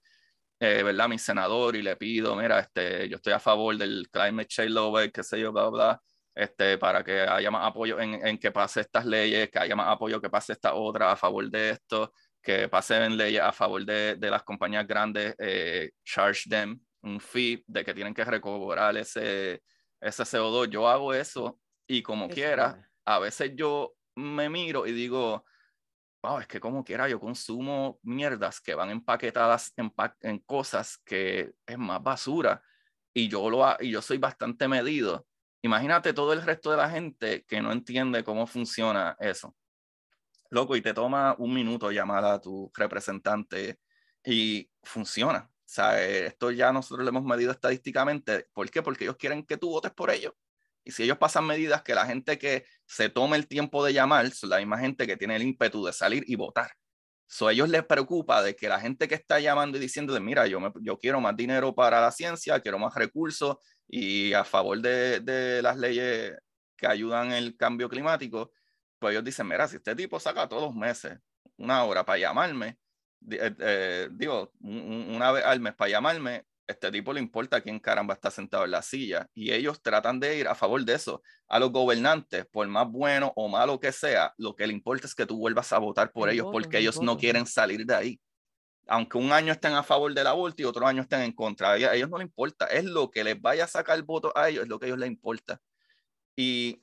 eh, ¿verdad? Mi senador y le pido, mira, este, yo estoy a favor del climate change law, qué sé yo, bla, bla, este, para que haya más apoyo en, en, que pase estas leyes, que haya más apoyo que pase esta otra a favor de esto, que pasen leyes a favor de, de las compañías grandes, eh, charge them un fee de que tienen que recobrar ese, ese CO2. Yo hago eso y como quiera, a veces yo me miro y digo, wow, es que como quiera yo consumo mierdas que van empaquetadas en, en cosas que es más basura y yo, lo y yo soy bastante medido. Imagínate todo el resto de la gente que no entiende cómo funciona eso. Loco, y te toma un minuto llamar a tu representante y funciona. O sea, esto ya nosotros lo hemos medido estadísticamente. ¿Por qué? Porque ellos quieren que tú votes por ellos. Y si ellos pasan medidas que la gente que se tome el tiempo de llamar son la misma gente que tiene el ímpetu de salir y votar. So, a ellos les preocupa de que la gente que está llamando y diciendo de, mira, yo, me, yo quiero más dinero para la ciencia, quiero más recursos y a favor de, de las leyes que ayudan el cambio climático, pues ellos dicen, mira, si este tipo saca todos los meses una hora para llamarme, eh, eh, digo, una vez al mes para llamarme, este tipo le importa quién caramba está sentado en la silla. Y ellos tratan de ir a favor de eso. A los gobernantes, por más bueno o malo que sea, lo que le importa es que tú vuelvas a votar por ellos porque ellos no quieren salir de ahí. Aunque un año estén a favor del aborto y otro año estén en contra, a ellos no les importa. Es lo que les vaya a sacar el voto a ellos, es lo que a ellos les importa. Y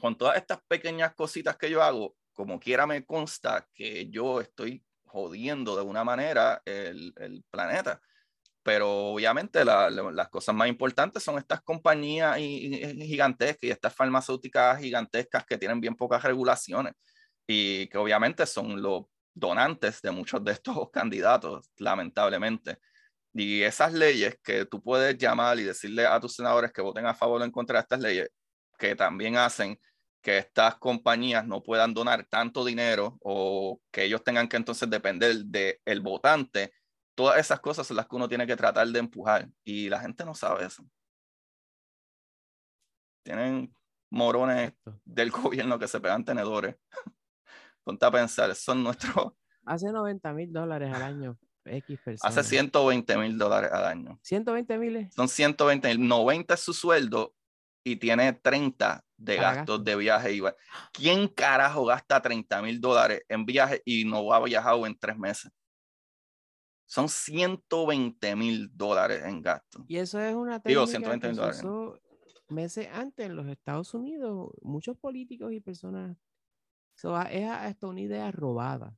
con todas estas pequeñas cositas que yo hago, como quiera me consta que yo estoy jodiendo de una manera el, el planeta. Pero obviamente la, las cosas más importantes son estas compañías gigantescas y estas farmacéuticas gigantescas que tienen bien pocas regulaciones y que obviamente son los donantes de muchos de estos candidatos, lamentablemente. Y esas leyes que tú puedes llamar y decirle a tus senadores que voten a favor o en contra de estas leyes, que también hacen que estas compañías no puedan donar tanto dinero o que ellos tengan que entonces depender del el votante, todas esas cosas son las que uno tiene que tratar de empujar y la gente no sabe eso. Tienen morones del gobierno que se pegan tenedores. Ponte a pensar, son nuestros... Hace 90 mil dólares al año. X Hace 120 mil dólares al año. 120 mil. Son 120 mil. 90 es su sueldo y tiene 30 de gastos de viaje. ¿Quién carajo gasta 30 mil dólares en viaje y no ha viajado en tres meses? Son 120 mil dólares en gastos. Y eso es una técnica Digo, 120 mil dólares. Meses antes en los Estados Unidos, muchos políticos y personas. Eso es hasta una idea robada.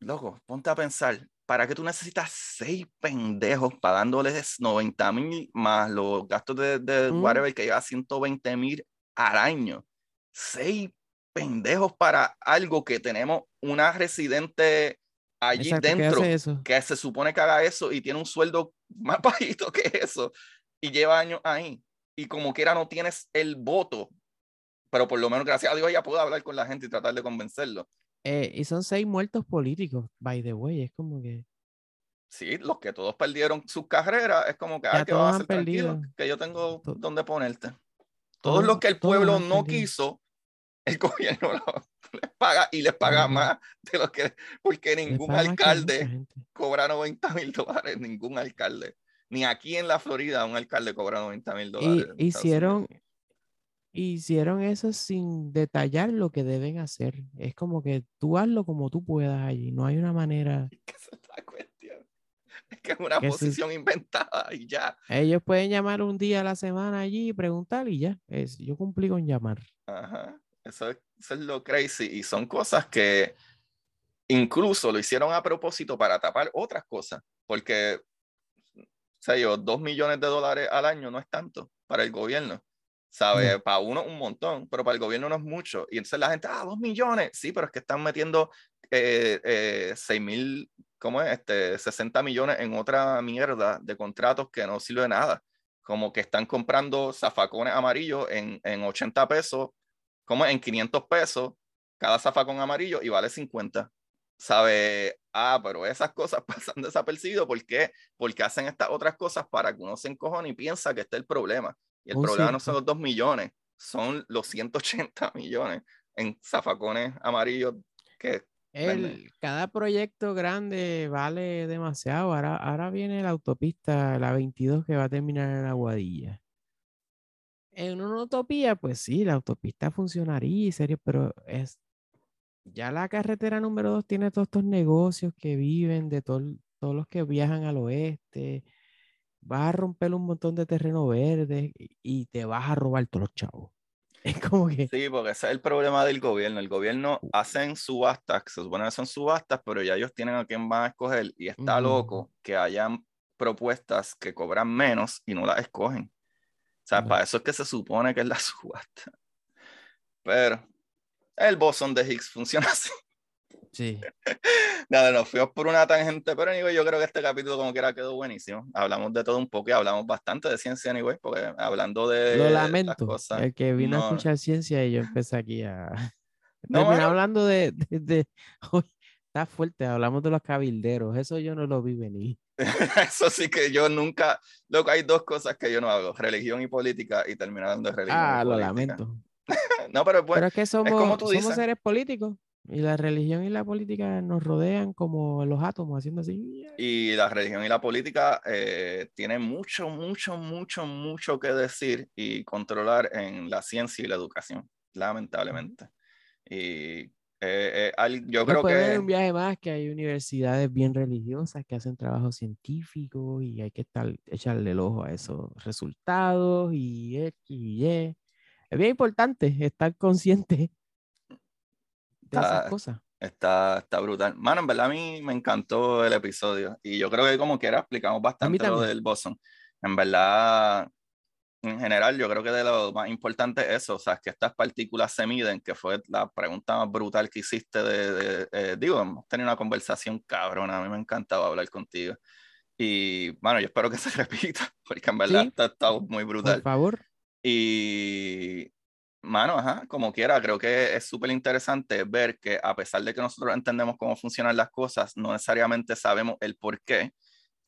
Loco, ponte a pensar, ¿para qué tú necesitas seis pendejos pagándoles 90 mil más los gastos de, de whatever que lleva 120 mil al año? Seis pendejos para algo que tenemos una residente allí dentro que se supone que haga eso y tiene un sueldo más bajito que eso y lleva años ahí y como quiera no tienes el voto pero por lo menos gracias a Dios ella puede hablar con la gente y tratar de convencerlo. Eh, y son seis muertos políticos, by the way, es como que... Sí, los que todos perdieron sus carreras, es como que, hay que vas a ser tranquilo, que yo tengo donde ponerte. Todos, los que el pueblo no quiso, el gobierno les paga y les paga más de lo que, porque ningún alcalde cobra 90 mil dólares, ningún alcalde. Ni aquí en la Florida un alcalde cobra 90 mil dólares. Hicieron, hicieron eso sin detallar lo que deben hacer. Es como que tú hazlo como tú puedas allí. No hay una manera. Es que esa es la cuestión. Es que que es una posición inventada y ya. Ellos pueden llamar un día a la semana allí y preguntar y ya. Es, yo cumplí con llamar. Ajá. Eso es, eso es lo crazy. Y son cosas que incluso lo hicieron a propósito para tapar otras cosas. Porque, o sea, yo, dos millones de dólares al año no es tanto para el gobierno. ¿Sabes? Para uno un montón, pero para el gobierno no es mucho. Y entonces la gente, ah, dos millones. Sí, pero es que están metiendo eh, eh, seis mil, ¿cómo es? Este, 60 millones en otra mierda de contratos que no sirve de nada. Como que están comprando zafacones amarillos en, en 80 pesos, como en 500 pesos cada zafacón amarillo y vale 50. ¿Sabe? Ah, pero esas cosas pasan desapercibido. ¿Por qué? Porque hacen estas otras cosas para que uno se encojone y piensa que este es el problema. Y el problema no son los 2 millones, son los 180 millones en zafacones amarillos que... El, cada proyecto grande vale demasiado. Ahora, ahora viene la autopista, la 22, que va a terminar en Aguadilla. En una utopía, pues sí, la autopista funcionaría, serio, pero es ya la carretera número 2 tiene todos estos negocios que viven de todos los que viajan al oeste, vas a romper un montón de terreno verde y te vas a robar todos los chavos. Es como que... Sí, porque ese es el problema del gobierno. El gobierno hacen subastas, se supone que son subastas, pero ya ellos tienen a quién van a escoger y está loco que hayan propuestas que cobran menos y no las escogen. O sea, para eso es que se supone que es la subasta. Pero el bosón de Higgs funciona así. Sí. Nada, nos fuimos por una tangente, pero anyway, yo creo que este capítulo como quiera quedó buenísimo. Hablamos de todo un poco y hablamos bastante de ciencia anyway, porque hablando de Lo lamento, cosas, el que vino a escuchar ciencia y yo empecé aquí a... No, hablando de, de, está fuerte, hablamos de los cabilderos, eso yo no lo vi venir. eso sí que yo nunca, loco, hay dos cosas que yo no hago, religión y política, y terminar de religión. Ah, lo lamento. no, pero, pues, pero es que somos, como tú somos seres políticos. Y la religión y la política nos rodean como los átomos, haciendo así. Y la religión y la política eh, tienen mucho, mucho, mucho, mucho que decir y controlar en la ciencia y la educación, lamentablemente. Y eh, eh, yo creo que... un viaje más que hay universidades bien religiosas que hacen trabajo científico y hay que estar, echarle el ojo a esos resultados y X y Y. Es bien importante estar consciente Está, está brutal. Mano, en verdad a mí me encantó el episodio y yo creo que como quiera explicamos bastante lo del boson. En verdad, en general, yo creo que de lo más importante es eso, o sea, que estas partículas se miden, que fue la pregunta más brutal que hiciste de, eh, digo, hemos tenido una conversación cabrona, a mí me encantaba hablar contigo. Y bueno, yo espero que se repita, porque en verdad está, está, muy brutal. Por favor. Y Mano, ajá, como quiera, creo que es súper interesante ver que a pesar de que nosotros entendemos cómo funcionan las cosas, no necesariamente sabemos el por qué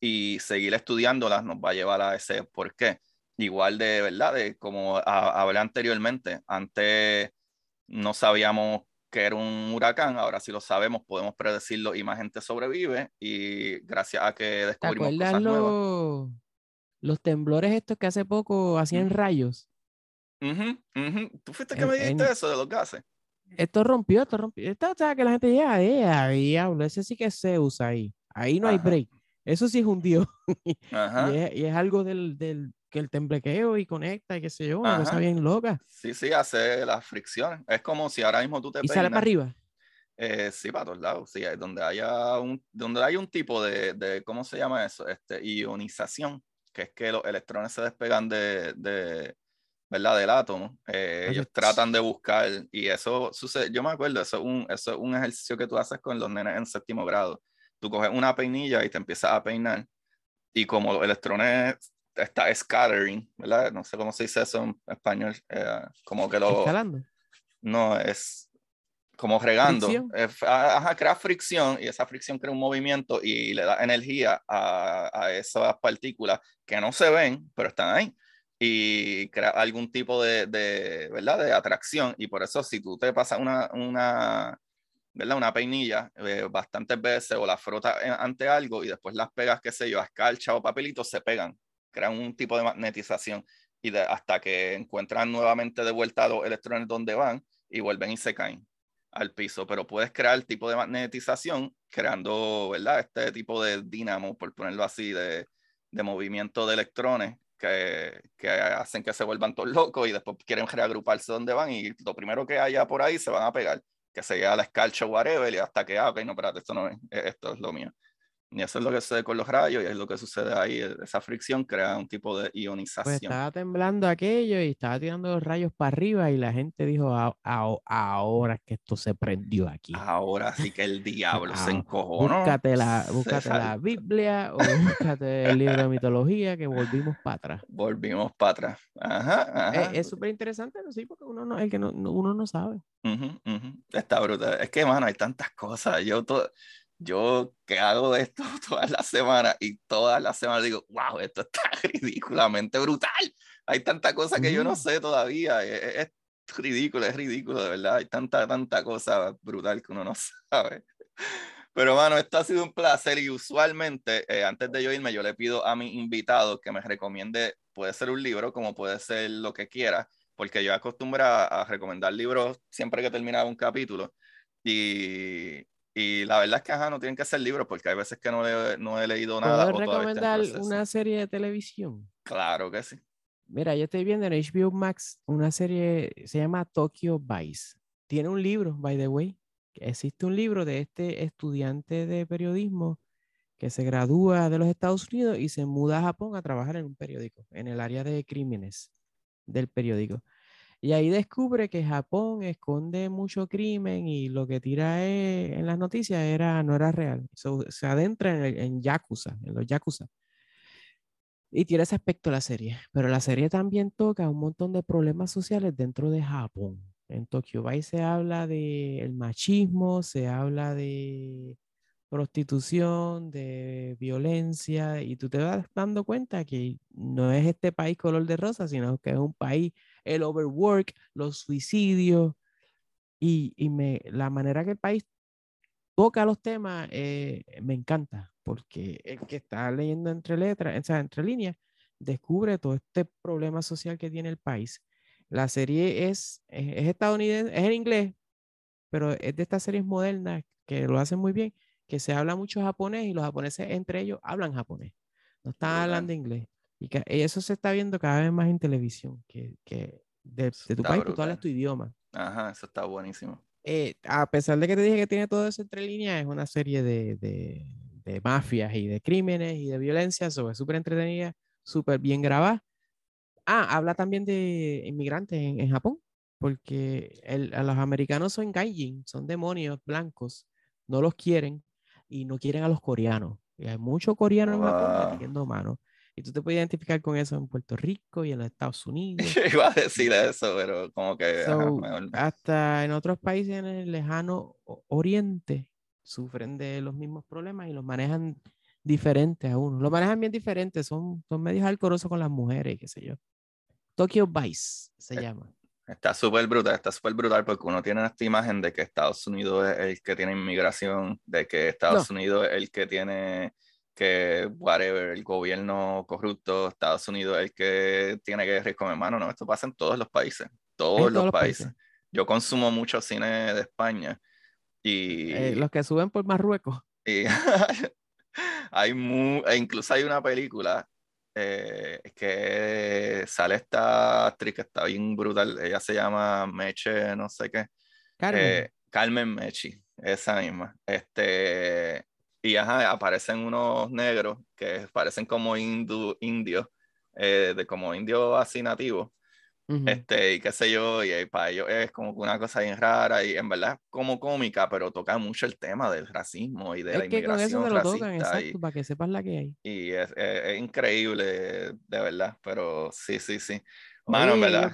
y seguir estudiándolas nos va a llevar a ese por qué. Igual de verdad, de como hablé anteriormente, antes no sabíamos que era un huracán, ahora sí lo sabemos, podemos predecirlo y más gente sobrevive y gracias a que descubrimos cosas nuevas. Los temblores estos que hace poco hacían rayos. ¿Tú fuiste que me dijiste eso de los gases? Esto rompió, esto rompió. Esto, o sea, que la gente diga, eh, diablo, ese sí que se usa ahí. Ahí no hay break. Eso sí es un dios. y, es, algo del, del, que el temblequeo y conecta y qué sé yo, una cosa bien loca. Sí, sí, hace las fricciones. Es como si ahora mismo tú te ¿Y sale para arriba? Eh, sí, para todos lados. Sí, donde haya un, donde hay un tipo de, de, ¿cómo se llama eso? Este, ionización, que es que los electrones se despegan de, de ¿verdad? Del átomo. Eh, ellos tratan de buscar, y eso sucede, yo me acuerdo, eso es, un, eso es un ejercicio que tú haces con los nenes en séptimo grado. Tú coges una peinilla y te empiezas a peinar, y como los electrones está scattering, ¿verdad? No sé cómo se dice eso en español, eh, como que lo... Escalando. No, es como regando. ajá, crea fricción y esa fricción crea un movimiento y le da energía a, a esas partículas que no se ven, pero están ahí y crea algún tipo de, de, ¿verdad? de atracción. Y por eso si tú te pasas una, una, ¿verdad? una peinilla eh, bastantes veces o la frotas ante algo y después las pegas, qué sé yo, a escarcha o papelito, se pegan, crean un tipo de magnetización y de, hasta que encuentran nuevamente de vuelta los electrones donde van y vuelven y se caen al piso. Pero puedes crear el tipo de magnetización creando, ¿verdad? Este tipo de dínamo, por ponerlo así, de, de movimiento de electrones que, que, hacen que se vuelvan todos locos y después quieren reagruparse donde van y lo primero que haya por ahí se van a pegar, que sea la escarcha o whatever y hasta que, ah, ok, no, espérate, esto no es, esto es lo mío. Y eso es lo que sucede con los rayos y es lo que sucede ahí. E, esa fricción crea un tipo de pues ionización. Pues estaba temblando aquello y estaba tirando los rayos para arriba y la gente dijo, ahora que esto se prendió aquí. Ahora sí que el diablo se encojó. Búscate, la, búscate la Biblia o búscate el libro de mitología que volvimos para atrás. Volvimos para atrás. Ajá, ajá. Es súper interesante, ¿no? Sí, porque uno no, el que no, uno no sabe. Está brutal. Es que, mano, hay tantas cosas. Yo todo yo que hago esto todas las semanas y todas las semanas digo, wow, esto está ridículamente brutal. Hay tanta cosa que yo no sé todavía. E, e, es, ridículo, es ridículo, de verdad. Hay tanta, tanta cosa brutal que uno no sabe. Pero, bueno, esto ha sido un placer y usualmente, eh, antes de yo irme, yo le pido a mi invitado que me recomiende, puede ser un libro, como puede ser lo que quiera, porque yo acostumbro a, a recomendar libros siempre que terminaba un capítulo. Y, y la verdad es que ajá, no tienen que ser libros porque hay veces que no, no he leído nada. ¿Puedo recomendar una serie de televisión? Claro que sí. Mira, yo estoy viendo en HBO Max una serie, se llama Tokyo Vice. Tiene un libro, by the way. Existe un libro de este estudiante de periodismo que se gradúa de los Estados Unidos y se muda a Japón a trabajar en un periódico, en el área de crímenes del periódico. Y ahí descubre que Japón esconde mucho crimen y lo que tira en las noticias era, no era real. se adentra en, en Yakuza, en los Yakuza. Y tiene ese aspecto la serie. Pero la serie también toca un montón de problemas sociales dentro de Japón. En Tokyo Vice se habla del machismo, se habla de prostitución, de violencia, y tú te vas dando cuenta que no es este país color de rosa, sino que es un país el overwork, los suicidios y, y me, la manera que el país toca los temas eh, me encanta porque el que está leyendo entre letras, o sea, entre líneas, descubre todo este problema social que tiene el país. La serie es, es, estadounidense, es en inglés, pero es de estas series modernas que lo hacen muy bien, que se habla mucho japonés y los japoneses entre ellos hablan japonés, no están hablando inglés. Y, eso se está viendo cada vez más en televisión, que, que de, tu país, tú hablas tu idioma. Ajá, eso está buenísimo. Eh, a pesar de que te dije que tiene todo eso entre líneas, es una serie de, de, de mafias y de crímenes y de violencia, sobre súper entretenida, súper bien grabada. Ah, habla también de inmigrantes en, en Japón, porque el, a los americanos son gaijin, son demonios blancos, no los quieren y no quieren a los coreanos. Y hay muchos coreanos en Japón metiendo mano. Y tú te puedes identificar con eso en Puerto Rico y en los Estados Unidos. Iba a decir eso, pero como que... hasta en otros países en el lejano oriente sufren de los mismos problemas y los manejan diferentes a uno. Los manejan bien diferentes, son, son medios alcorosos con las mujeres qué sé yo. Tokyo Vice se eh, llama. Está súper brutal, está súper brutal porque uno tiene esta imagen de que Estados Unidos es el que tiene inmigración, de que Estados Unidos es el que tiene que, whatever, el gobierno corrupto, Estados Unidos, el que tiene que ir con hermano, no, esto pasa en todos los países, todos, los, países. Yo consumo mucho cine de España y... Eh, los que suben por Marruecos. Y hay e incluso hay una película eh, que sale esta actriz que está bien brutal, ella se llama Meche, no sé qué. Carmen. Eh, Carmen Mechi, esa misma. Este, y ajá, aparecen unos negros que parecen como indios, eh, de como indios así nativos. este, y qué sé yo, y, para ellos es como una cosa bien rara y en verdad como cómica, pero toca mucho el tema del racismo y de la inmigración con eso lo tocan, exacto, para que sepas la que hay. Y es, es, increíble, de verdad, pero sí, sí, sí. Mano, en verdad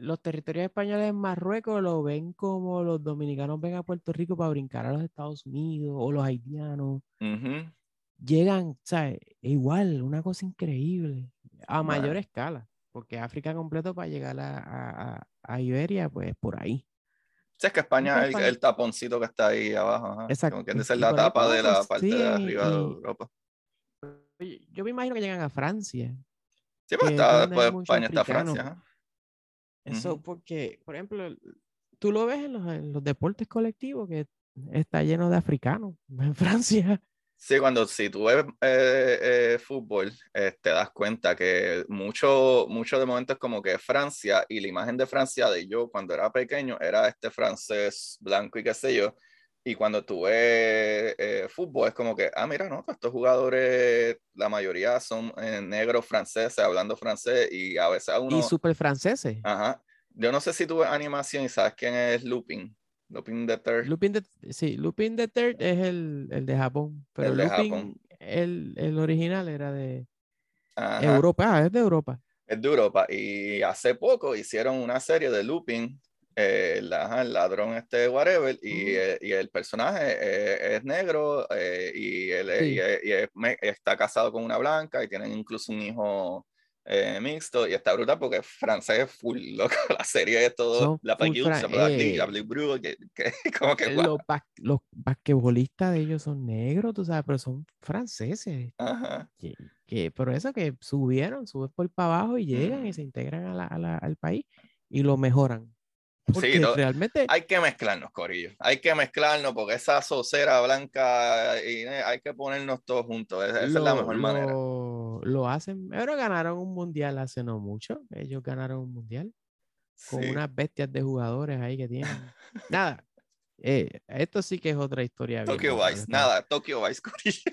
los territorios españoles en Marruecos lo ven como los dominicanos ven a Puerto Rico para brincar a los Estados Unidos o los haitianos. Llegan, ¿sabes? Igual, una cosa increíble, a mayor escala, porque África completo para llegar a, a, Iberia, pues por ahí. Sí, es que España es el, taponcito que está ahí abajo. Exacto. Como que es la tapa de la parte de arriba de Europa. Yo me imagino que llegan a Francia. Sí, pues está, después de España está Francia. Eso porque, por ejemplo, tú lo ves en los, deportes colectivos, que está lleno de africanos en Francia. Sí, cuando si tú ves eh, eh, fútbol, eh, te das cuenta que mucho, mucho de momento es como que Francia y la imagen de Francia de yo cuando era pequeño era este francés blanco y qué sé yo. Y cuando tú ves fútbol es como que, ah, mira, no, estos jugadores, la mayoría son negros franceses, hablando francés y a veces uno... Y súper franceses. Ajá. Yo no sé si tú ves animación y sabes quién es Lupin. Lupin the Third. Lupin the, sí, Lupin the Third es el, el de Japón, pero el de Lupin, Japón. El, el, original era de Europa, ah, es de Europa. Es de Europa y hace poco hicieron una serie de Lupin, eh, el, ladrón este whatever, y, eh, y el personaje eh, es negro y, él, y, está casado con una blanca y tienen incluso un hijo mixto y está brutal porque francés es full loco. La serie es todo la eh, que, que, como que los, los basquetbolistas de ellos son negros, tú sabes, pero son franceses. Ajá. Que, que, pero eso que subieron, suben por para abajo y llegan y se integran a la, a la, al país y lo mejoran. Porque sí, realmente hay que mezclarnos, Corillo. Hay que mezclarnos porque esa socera blanca y eh, hay que ponernos todos juntos. Esa, es la mejor manera lo hacen, pero ganaron un mundial hace no mucho. Ellos ganaron un mundial con unas bestias de jugadores ahí que tienen. Nada, eh, esto sí que es otra historia. Tokyo Vice, nada, Tokyo Vice, Corillo.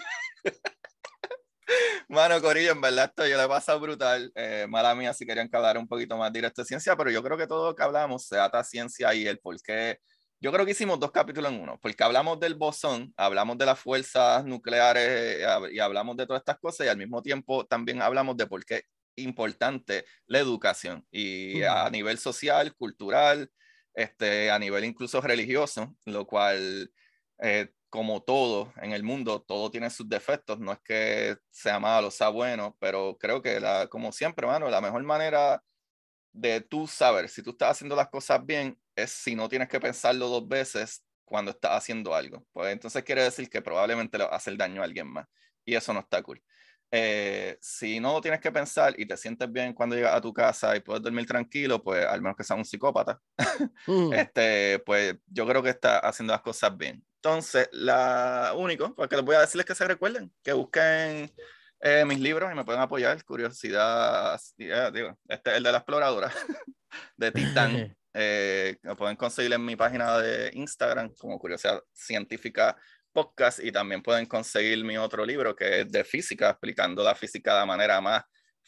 Mano, Corillo, en verdad esto yo le he pasado brutal. Eh, mala mía si querían que hablara un poquito más directo de ciencia, pero yo creo que todo lo que hablamos se ata a ciencia y el por qué yo creo que hicimos dos capítulos en uno, porque hablamos del bosón, hablamos de las fuerzas nucleares eh, y hablamos de todas estas cosas y al mismo tiempo también hablamos de por qué es importante la educación y a nivel social, cultural, este, a nivel incluso religioso, lo cual, eh, como todo en el mundo, todo tiene sus defectos, no es que sea malo, sea bueno, pero creo que, la, como siempre, mano, la mejor manera de tú saber si tú estás haciendo las cosas bien es si no tienes que pensarlo dos veces cuando estás haciendo algo. Pues entonces quiere decir que probablemente le va a hacer daño a alguien más. Y eso no está cool. Eh, si no tienes que pensar y te sientes bien cuando llegas a tu casa y puedes dormir tranquilo, pues al menos que sea un psicópata, mm. este, pues yo creo que está haciendo las cosas bien. Entonces, la único pues, que les voy a decir es que se recuerden, que busquen eh, mis libros y me pueden apoyar. Curiosidad, digo, este es el de la exploradora de Titán. Eh, lo pueden conseguir en mi página de Instagram como Curiosidad Científica Podcast y también pueden conseguir mi otro libro que es de física, explicando la física de manera más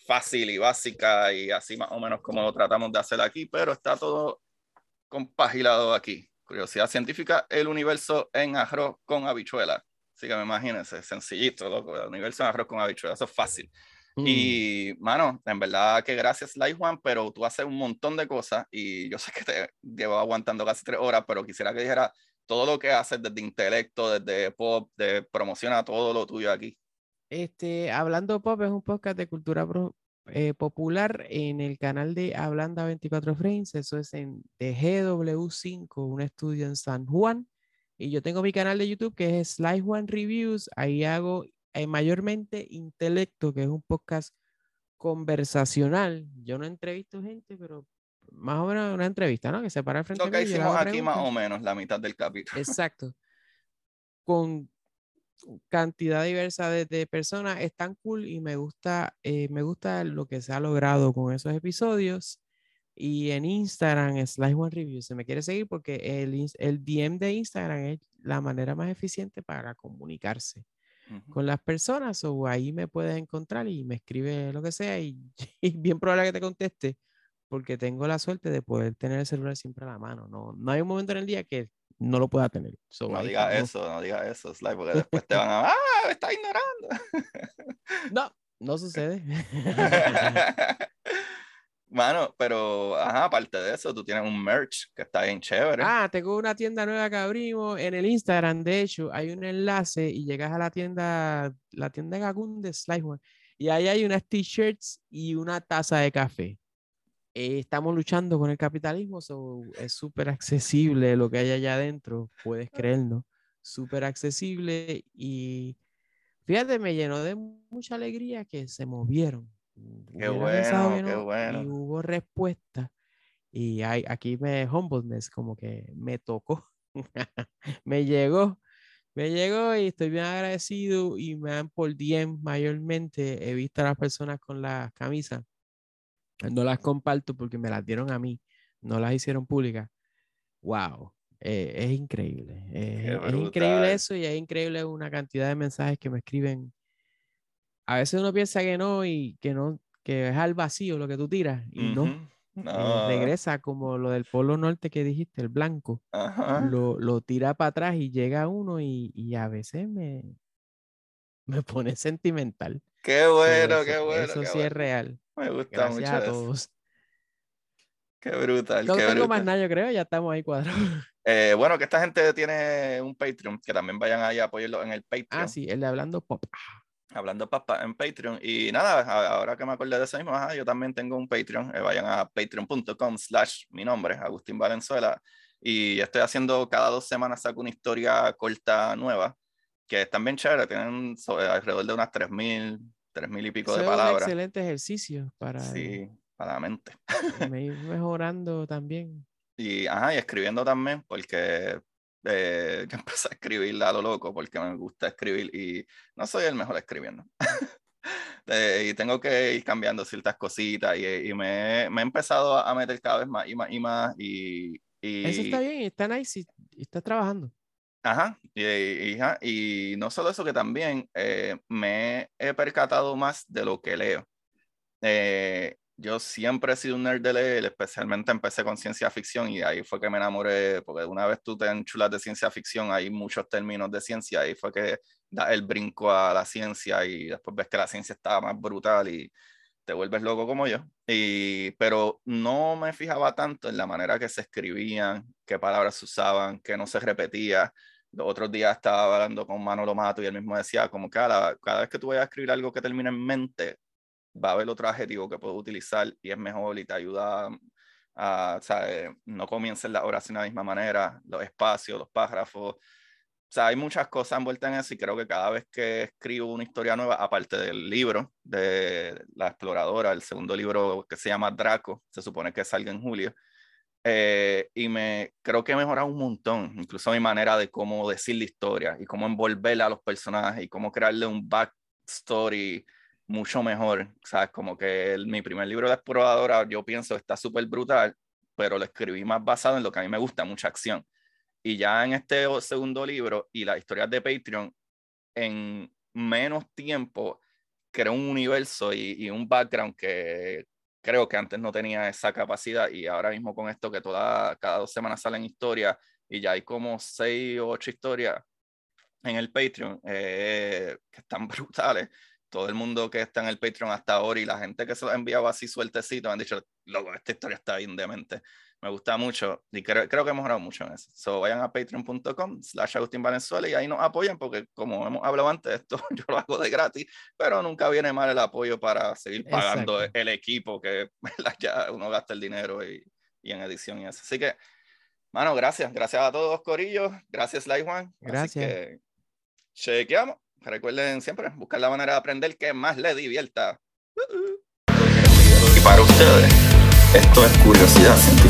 fácil y básica y así más o menos como lo tratamos de hacer aquí, pero está todo compagilado aquí. Curiosidad científica, el universo en arroz con habichuela. Así que me imagínense, sencillito, loco, el universo en arroz con habichuela, eso es fácil. Mm. Y, mano, en verdad que gracias, Lai Juan, pero tú haces un montón de cosas y yo sé que te llevo aguantando casi tres horas, pero quisiera que dijera todo lo que haces desde intelecto, desde pop, de promociona todo lo tuyo aquí. Este, Hablando Pop es un podcast de cultura eh, popular en el canal de Hablanda 24 Frames, eso es en de GW5, un estudio en San Juan. Y yo tengo mi canal de YouTube que es Slice One Reviews, ahí hago eh, mayormente Intelecto, que es un podcast conversacional. Yo no entrevisto gente, pero más o menos una entrevista, ¿no? Que se para frente Lo que hicimos aquí más o menos la mitad del capítulo. Exacto. Con cantidad diversa de, personas, es tan cool y me gusta, eh, me gusta lo que se ha logrado con esos episodios. Y en Instagram es Live One Review. Se me quiere seguir porque el, el DM de Instagram es la manera más eficiente para comunicarse con las personas o ahí me puedes encontrar y me escribe lo que sea y, bien probable que te conteste porque tengo la suerte de poder tener el celular siempre a la mano. No, no hay un momento en el día que no lo pueda tener. no digas eso, no digas eso, Sly, porque después te van a... ¡Ah, me está ignorando! no, no sucede. Mano, pero ajá, aparte de eso, tú tienes un merch que está bien chévere. Ah, tengo una tienda nueva que abrimos en el Instagram. De hecho, hay un enlace y llegas a la tienda, la tienda Gagún de Slice One, y ahí hay unas t-shirts y una taza de café. Eh, estamos luchando con el capitalismo, so es súper accesible lo que hay allá adentro, puedes creerlo. Súper accesible y fíjate, me llenó de mucha alegría que se movieron Qué bueno, qué bueno. Y hubo respuesta. Y hay, aquí me humbleness como que me tocó me llegó, me llegó y estoy bien agradecido y me dan por DM mayormente. He visto a las personas con las camisas. No las comparto porque me las dieron a mí, no las hicieron públicas. Wow, eh, es increíble. es increíble eso y es increíble una cantidad de mensajes que me escriben. A veces uno piensa que no y que no, que es al vacío lo que tú tiras y no. Regresa como lo del Polo Norte que dijiste, el blanco. Lo, lo, tira para atrás y llega uno y, y, a veces me, me pone sentimental. Qué bueno, qué bueno. Eso sí es real. Me gusta Gracias a todos. Qué brutal. No qué tengo más nada, yo creo, ya estamos ahí cuadrados. Eh, bueno, que esta gente tiene un Patreon, que también vayan ahí a apoyarlo en el Ah, Patreon. sí, el de Hablando Pop. Hablando Papa en Patreon. Y nada, ahora que me acordé de eso mismo, yo también tengo un Patreon. Eh, vayan a patreon.com slash mi nombre, Agustín Valenzuela. Y estoy haciendo cada dos semanas, saco una historia corta nueva, que están bien chévere, tienen alrededor de unas 3.000, 3.000 y pico de palabras. Es un excelente ejercicio para, sí, para la mente. ir mejorando también. Y, ajá, y escribiendo también, porque eh, yo empecé a escribir a lo loco, porque me gusta escribir y no soy el mejor escribiendo. eh, y tengo que ir cambiando ciertas cositas y, y me, me, he empezado a meter cada vez más y más y más. Y, y... Eso está bien, está nice y está trabajando. Ajá, y, y, y, no solo eso, que también eh, me he percatado más de lo que leo. Eh, yo siempre he sido un nerd de leer, especialmente empecé con ciencia ficción y ahí fue que me enamoré, porque una vez tú te enchulas de ciencia ficción, hay muchos términos de ciencia, ahí fue que da el brinco a la ciencia y después ves que la ciencia estaba más brutal y te vuelves loco como yo. Y, pero no me fijaba tanto en la manera que se escribían, qué palabras se usaban, que no se repetía. Los otros días estaba hablando con Manolo Mato y él mismo decía, como cada, cada vez que tú vayas a escribir algo que termine en mente, va a haber otro adjetivo que puedo utilizar y es mejor y te ayuda a, o sea, no comiencen la oración de la misma manera, los espacios, los párrafos. O sea, hay muchas cosas envueltas en eso y creo que cada vez que escribo una historia nueva, aparte del libro de La Exploradora, el segundo libro que se llama Draco, se supone que salga en julio, eh, y me creo que he mejorado un montón, incluso mi manera de cómo decir la historia y cómo envolverla a los personajes y cómo crearle un backstory mucho mejor. ¿Sabes? Como que el, mi primer libro de exploradora, yo pienso, está súper brutal, pero lo escribí más basado en lo que a mí me gusta, mucha acción. Y ya en este segundo libro y las historias de Patreon, en menos tiempo, creo un universo y, y un background que creo que antes no tenía esa capacidad y ahora mismo con esto que toda, cada dos semanas salen historias y ya hay como seis o ocho historias en el Patreon eh, que están brutales todo el mundo que está en el Patreon hasta ahora y la gente que se lo ha enviado así sueltecito han dicho, loco, esta historia está bien demente. Me gusta mucho y creo, creo que hemos mejorado mucho en eso. So, vayan a patreon.com slash Agustín Valenzuela y ahí nos apoyen porque como hemos hablado antes, esto yo lo hago de gratis, pero nunca viene mal el apoyo para seguir pagando Exacto. el equipo que ya uno gasta el dinero y, y, en edición y eso. Así que, mano, gracias. Gracias a todos, Corillo. Gracias, Lai Juan. Gracias. Así que, chequeamos. Recuerden siempre buscar la manera de aprender que más les divierta. Y para ustedes, esto es curiosidad científica.